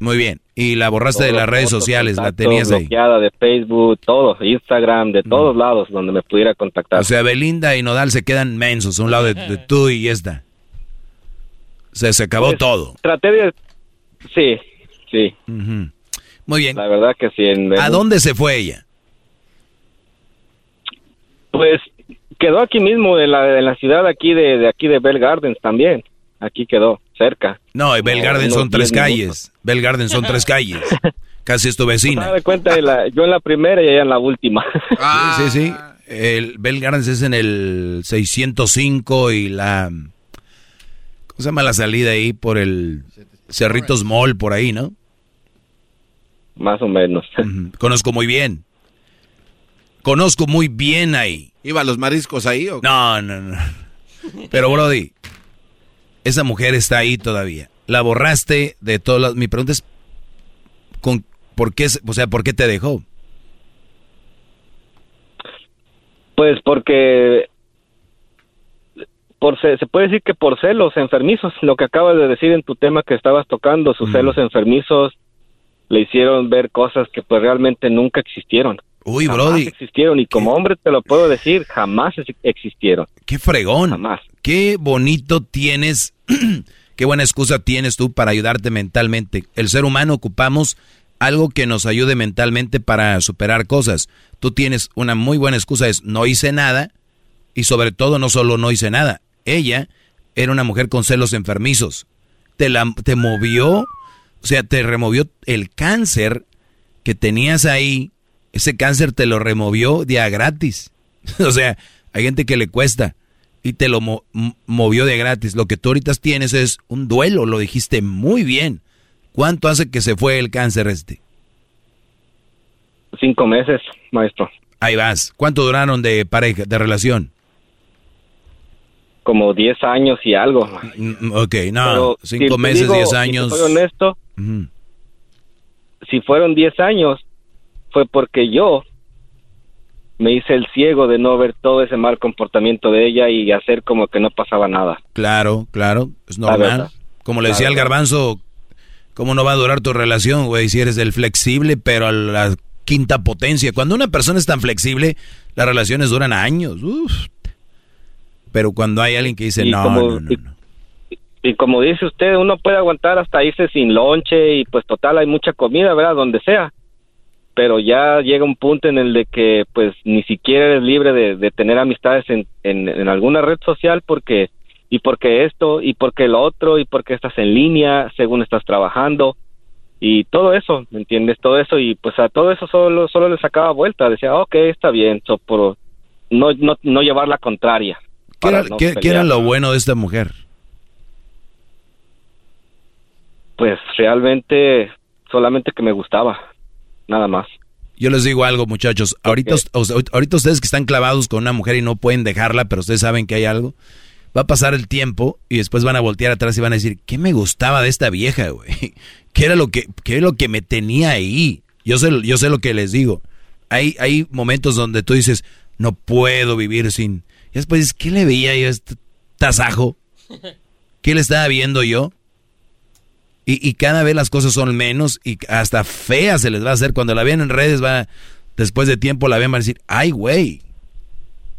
Muy bien. ¿Y la borraste de las redes fotos, sociales? ¿La tenías ahí? bloqueada de Facebook, todo, Instagram, de todos lados donde me pudiera contactar. O sea, Belinda y Nodal se quedan mensos a un lado de, de tú y esta. O sea, se acabó Pues, todo. Traté de... Sí, sí. Ujú. Muy bien. La verdad que sí. en- ¿A dónde se fue ella? Pues quedó aquí mismo, en la, en la ciudad aquí de, de aquí de Bell Gardens también. Aquí quedó, cerca. No, Bell Como Garden unos son tres 10 calles. Bell Garden son tres calles. Casi es tu vecina. cuenta de la, yo en la primera y ella en la última. Sí, sí, sí. El Bell Gardens es en el 605 y la... ¿Cómo se llama la salida ahí? Por el Cerritos Mall, por ahí, ¿no? Más o menos. Conozco muy bien. Conozco muy bien ahí. ¿Iba a los mariscos ahí o No, no, no. Pero, Brody, esa mujer está ahí todavía. La borraste de todas las... Mi pregunta es, ¿con, ¿por qué, o sea, ¿por qué te dejó? Pues porque por se, se puede decir que por celos enfermizos, lo que acabas de decir en tu tema que estabas tocando, sus celos enfermizos le hicieron ver cosas que pues realmente nunca existieron. Uy, Jamás Brody. existieron y como hombre te lo puedo decir, jamás ex- existieron. Qué fregón. Jamás. Qué bonito tienes, qué buena excusa tienes tú para ayudarte mentalmente. El ser humano ocupamos algo que nos ayude mentalmente para superar cosas. Tú tienes una muy buena excusa, es no hice nada y sobre todo no solo no hice nada. Ella era una mujer con celos enfermizos. Te, la, te movió, o sea, te removió el cáncer que tenías ahí. Ese cáncer te lo removió de a gratis. o sea, hay gente que le cuesta y te lo mo- movió de gratis. Lo que tú ahorita tienes es un duelo, lo dijiste muy bien. ¿Cuánto hace que se fue el cáncer este? Cinco meses, maestro. Ahí vas. ¿Cuánto duraron de pareja, de relación? Como 10 años y algo. Mm, Ok, no, Pero cinco si meses, digo, diez si años. soy honesto, si fueron 10 años, fue porque yo me hice el ciego de no ver todo ese mal comportamiento de ella y hacer como que no pasaba nada. Claro, claro, es normal. Como le decía al verdad. garbanzo, ¿cómo no va a durar tu relación, güey? Si eres el flexible, pero a la quinta potencia. Cuando una persona es tan flexible, las relaciones duran años. uf. Pero cuando hay alguien que dice, no, como- no, no, y- Y como dice usted, uno puede aguantar hasta irse sin lonche y pues total hay mucha comida, ¿verdad? Donde sea. Pero ya llega un punto en el de que pues ni siquiera eres libre de, de tener amistades en, en, en alguna red social porque y porque esto y porque lo otro y porque estás en línea según estás trabajando y todo eso, ¿me entiendes? Todo eso y pues a todo eso solo solo le sacaba vuelta, decía, ok, está bien, so, por no, no, no llevar la contraria. ¿Qué era, no qué- qué era lo bueno de esta mujer? Pues realmente solamente que me gustaba, nada más. Yo les digo algo, muchachos. Ahorita, ahorita ustedes que están clavados con una mujer y no pueden dejarla, pero ustedes saben que hay algo. Va a pasar el tiempo y después van a voltear atrás y van a decir, ¿qué me gustaba de esta vieja, güey? ¿Qué era lo que, qué era lo que me tenía ahí? Yo sé, yo sé lo que les digo. Hay, hay momentos donde tú dices, no puedo vivir sin... Y después dices, ¿qué le veía yo a este tasajo? ¿Qué le estaba viendo yo? Y, y cada vez las cosas son menos y hasta feas se les va a hacer. Cuando la vean en redes, va después de tiempo la vean, van a decir, ay, güey,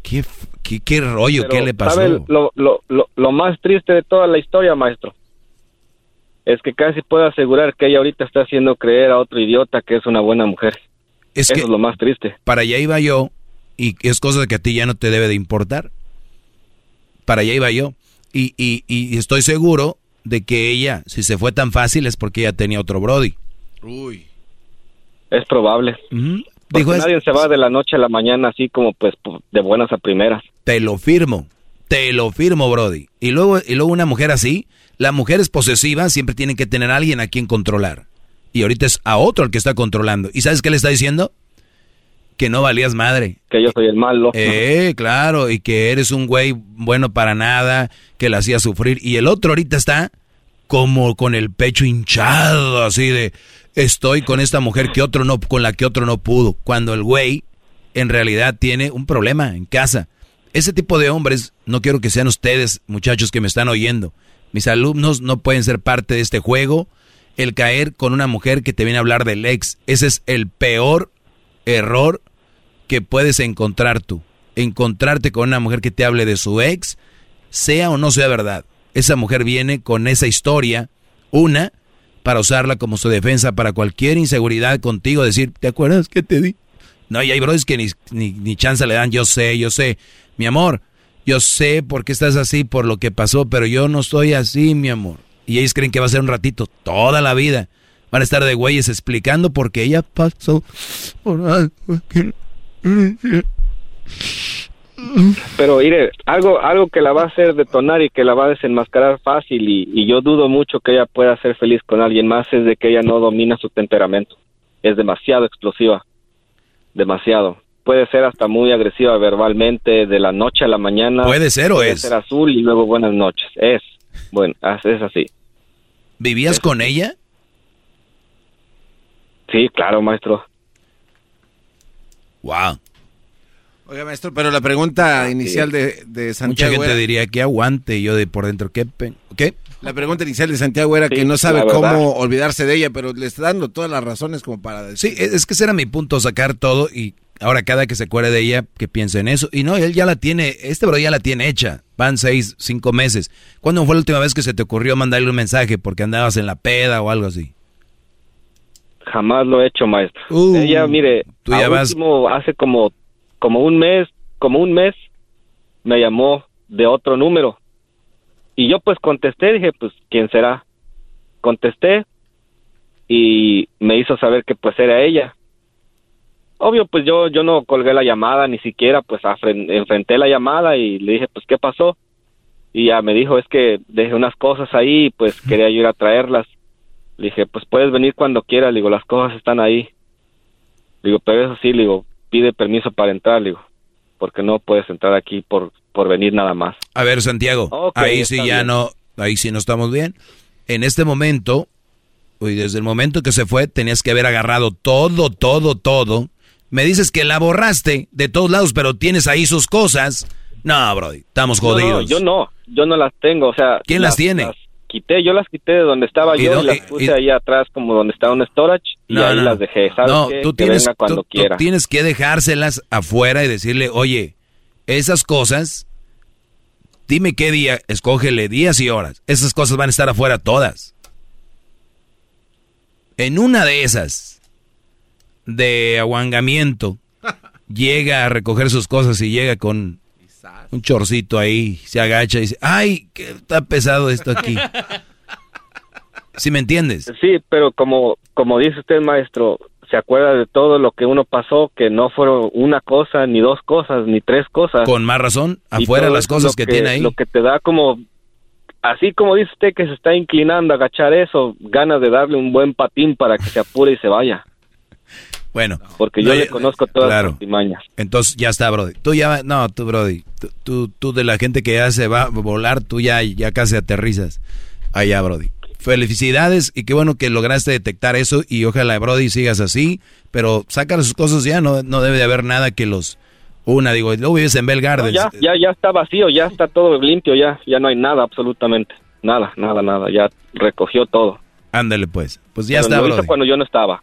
¿qué, qué, qué rollo, Pero, qué le pasó? ¿sabe lo, lo, lo, lo más triste de toda la historia, maestro? Es que casi puedo asegurar que ella ahorita está haciendo creer a otro idiota que es una buena mujer. Es Eso que es lo más triste. para allá iba yo y es cosa que a ti ya no te debe de importar. Para allá iba yo. Y, y, y estoy seguro de que ella, si se fue tan fácil, es porque ella tenía otro Brody. Uy. Es probable. Porque Dijo, es- nadie se va de la noche a la mañana así como pues pu- de buenas a primeras. Te lo firmo. Te lo firmo, Brody. Y luego, y luego una mujer así, las mujeres posesivas siempre tienen que tener a alguien a quien controlar. Y ahorita es a otro el que está controlando. ¿Y sabes qué le está diciendo? Que no valías madre. Que yo soy el malo. Eh, claro, y que eres un güey bueno para nada, que la hacía sufrir. Y el otro ahorita está como con el pecho hinchado, así de estoy con esta mujer que otro no, con la que otro no pudo. Cuando el güey en realidad tiene un problema en casa. Ese tipo de hombres, no quiero que sean ustedes, muchachos que me están oyendo. Mis alumnos no pueden ser parte de este juego. El caer con una mujer que te viene a hablar del ex, ese es el peor error que puedes encontrar tú. Encontrarte con una mujer que te hable de su ex, sea o no sea verdad. Esa mujer viene con esa historia, una, para usarla como su defensa para cualquier inseguridad contigo, decir, ¿te acuerdas que te di? No, y hay brothers que ni, ni, ni chance le dan, yo sé, yo sé. Mi amor, yo sé por qué estás así, por lo que pasó, pero yo no estoy así, mi amor. Y ellos creen que va a ser un ratito, toda la vida. Van a estar de güeyes explicando por qué ella pasó por algo. Pero mire, algo, algo que la va a hacer detonar y que la va a desenmascarar fácil y, y yo dudo mucho que ella pueda ser feliz con alguien más es de que ella no domina su temperamento. Es demasiado explosiva. Demasiado. Puede ser hasta muy agresiva verbalmente de la noche a la mañana. ¿Puede ser o Puede es? ser azul y luego buenas noches. Es. Bueno, es así. ¿Vivías con ella? Sí, claro, maestro. Wow. Oiga, maestro, pero la pregunta inicial de, de Santiago Mucha gente era- diría que aguante y yo de por dentro, ¿qué? ¿Qué? La pregunta inicial de Santiago era que no sabe cómo olvidarse de ella, pero le está dando todas las razones como para decir. Sí, es es que ese era mi punto, sacar todo y ahora cada que se acuerde de ella, que piense en eso. Y no, él ya la tiene, este bro ya la tiene hecha. Van seis, cinco meses. ¿Cuándo fue la última vez que se te ocurrió mandarle un mensaje porque andabas en la peda o algo así? Jamás lo he hecho, maestro. Uh, Ella, mire, tú ya a vas- último, hace como, como un mes, como un mes, me llamó de otro número. Y yo pues contesté, dije, pues, ¿quién será? Contesté y me hizo saber que pues era ella. Obvio, pues yo, yo no colgué la llamada, ni siquiera pues enfrenté la llamada y le dije, pues, ¿qué pasó? Y ya me dijo, es que dejé unas cosas ahí, pues quería yo ir a traerlas. Le dije, pues puedes venir cuando quieras, le digo, las cosas están ahí. Le digo, pero eso sí, le digo, pide permiso para entrar, le digo, porque no puedes entrar aquí por, por venir nada más. A ver, Santiago, ahí sí ya bien. no, ahí sí no estamos bien. En este momento, y desde el momento que se fue, tenías que haber agarrado todo, todo, todo. Me dices que la borraste de todos lados, pero tienes ahí sus cosas. No, Brody, estamos No, no, jodidos. yo no, yo no las tengo, o sea. ¿Quién las tiene? Quité, yo las quité de donde estaba ¿Y yo y las puse y- ahí atrás como donde estaba un storage y No, ahí no. las dejé. ¿Sabes No, qué? tú que tienes, venga cuando tú- tú quiera. tienes que dejárselas afuera y decirle, oye, esas cosas, dime qué día, escógele días y horas. Esas cosas van a estar afuera todas. En una de esas, de aguangamiento, llega a recoger sus cosas y llega con un chorcito ahí, se agacha y dice, ay, que está pesado esto aquí. ¿Sí me entiendes? Sí, pero como, como dice usted, maestro, se acuerda de todo lo que uno pasó, que no fueron una cosa, ni dos cosas, ni tres cosas. Con más razón, afuera las cosas que, tiene ahí. Lo que te da como, así como dice usted que se está inclinando a agachar eso, ganas de darle un buen patín para que se apure y se vaya. Bueno. Porque yo No, le conozco todas claro. las artimañas. Entonces ya está, Brody. Tú ya, no, tú, Brody. Tú, tú, tú de la gente que ya se va a volar, tú ya, ya casi aterrizas. Allá, Brody. Felicidades y qué bueno que lograste detectar eso y ojalá, Brody, sigas así. Pero saca sus cosas ya, no, no debe de haber nada que los una. Digo, luego vives en Bell No, Gardens. ya, ya, ya está vacío, ya está todo limpio, ya, ya no hay nada absolutamente. Nada, nada, nada, ya recogió todo. Ándale, pues. Pues ya Pero está, Brody. cuando yo no estaba.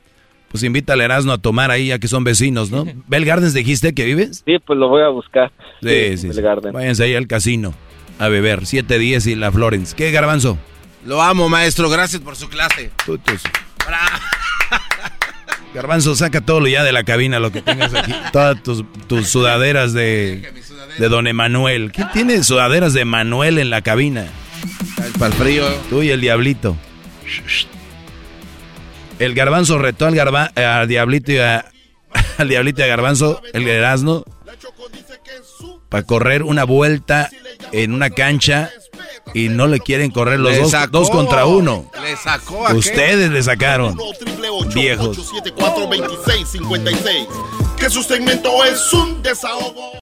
Pues invítale a Erasmo a tomar ahí, ya que son vecinos, ¿no? ¿Bell Gardens dijiste que vives? Sí, pues lo voy a buscar. Sí, sí. Bell sí. Váyanse ahí al casino a beber. 710 y la Florence. ¿Qué, Garbanzo? Lo amo, maestro. Gracias por su clase. Garbanzo, saca todo lo ya de la cabina, lo que tengas aquí. Todas tus, tus sudaderas de, de Don Emanuel. ¿Quién tiene sudaderas de Manuel en la cabina? Para el frío. Tú y el diablito. El garbanzo retó al, garba- eh, al diablito y a, al diablito y a garbanzo, el Erasmo, para correr una vuelta en una cancha y no le quieren correr los dos, sacó. dos contra uno. Le sacó a Ustedes le sacaron. Viejos. 874-2656. Que su segmento es un desahogo.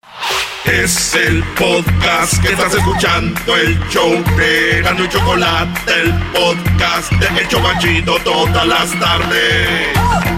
Es el podcast que estás escuchando, el show de Gano y Chocolate, el podcast de El Chobachito todas las tardes.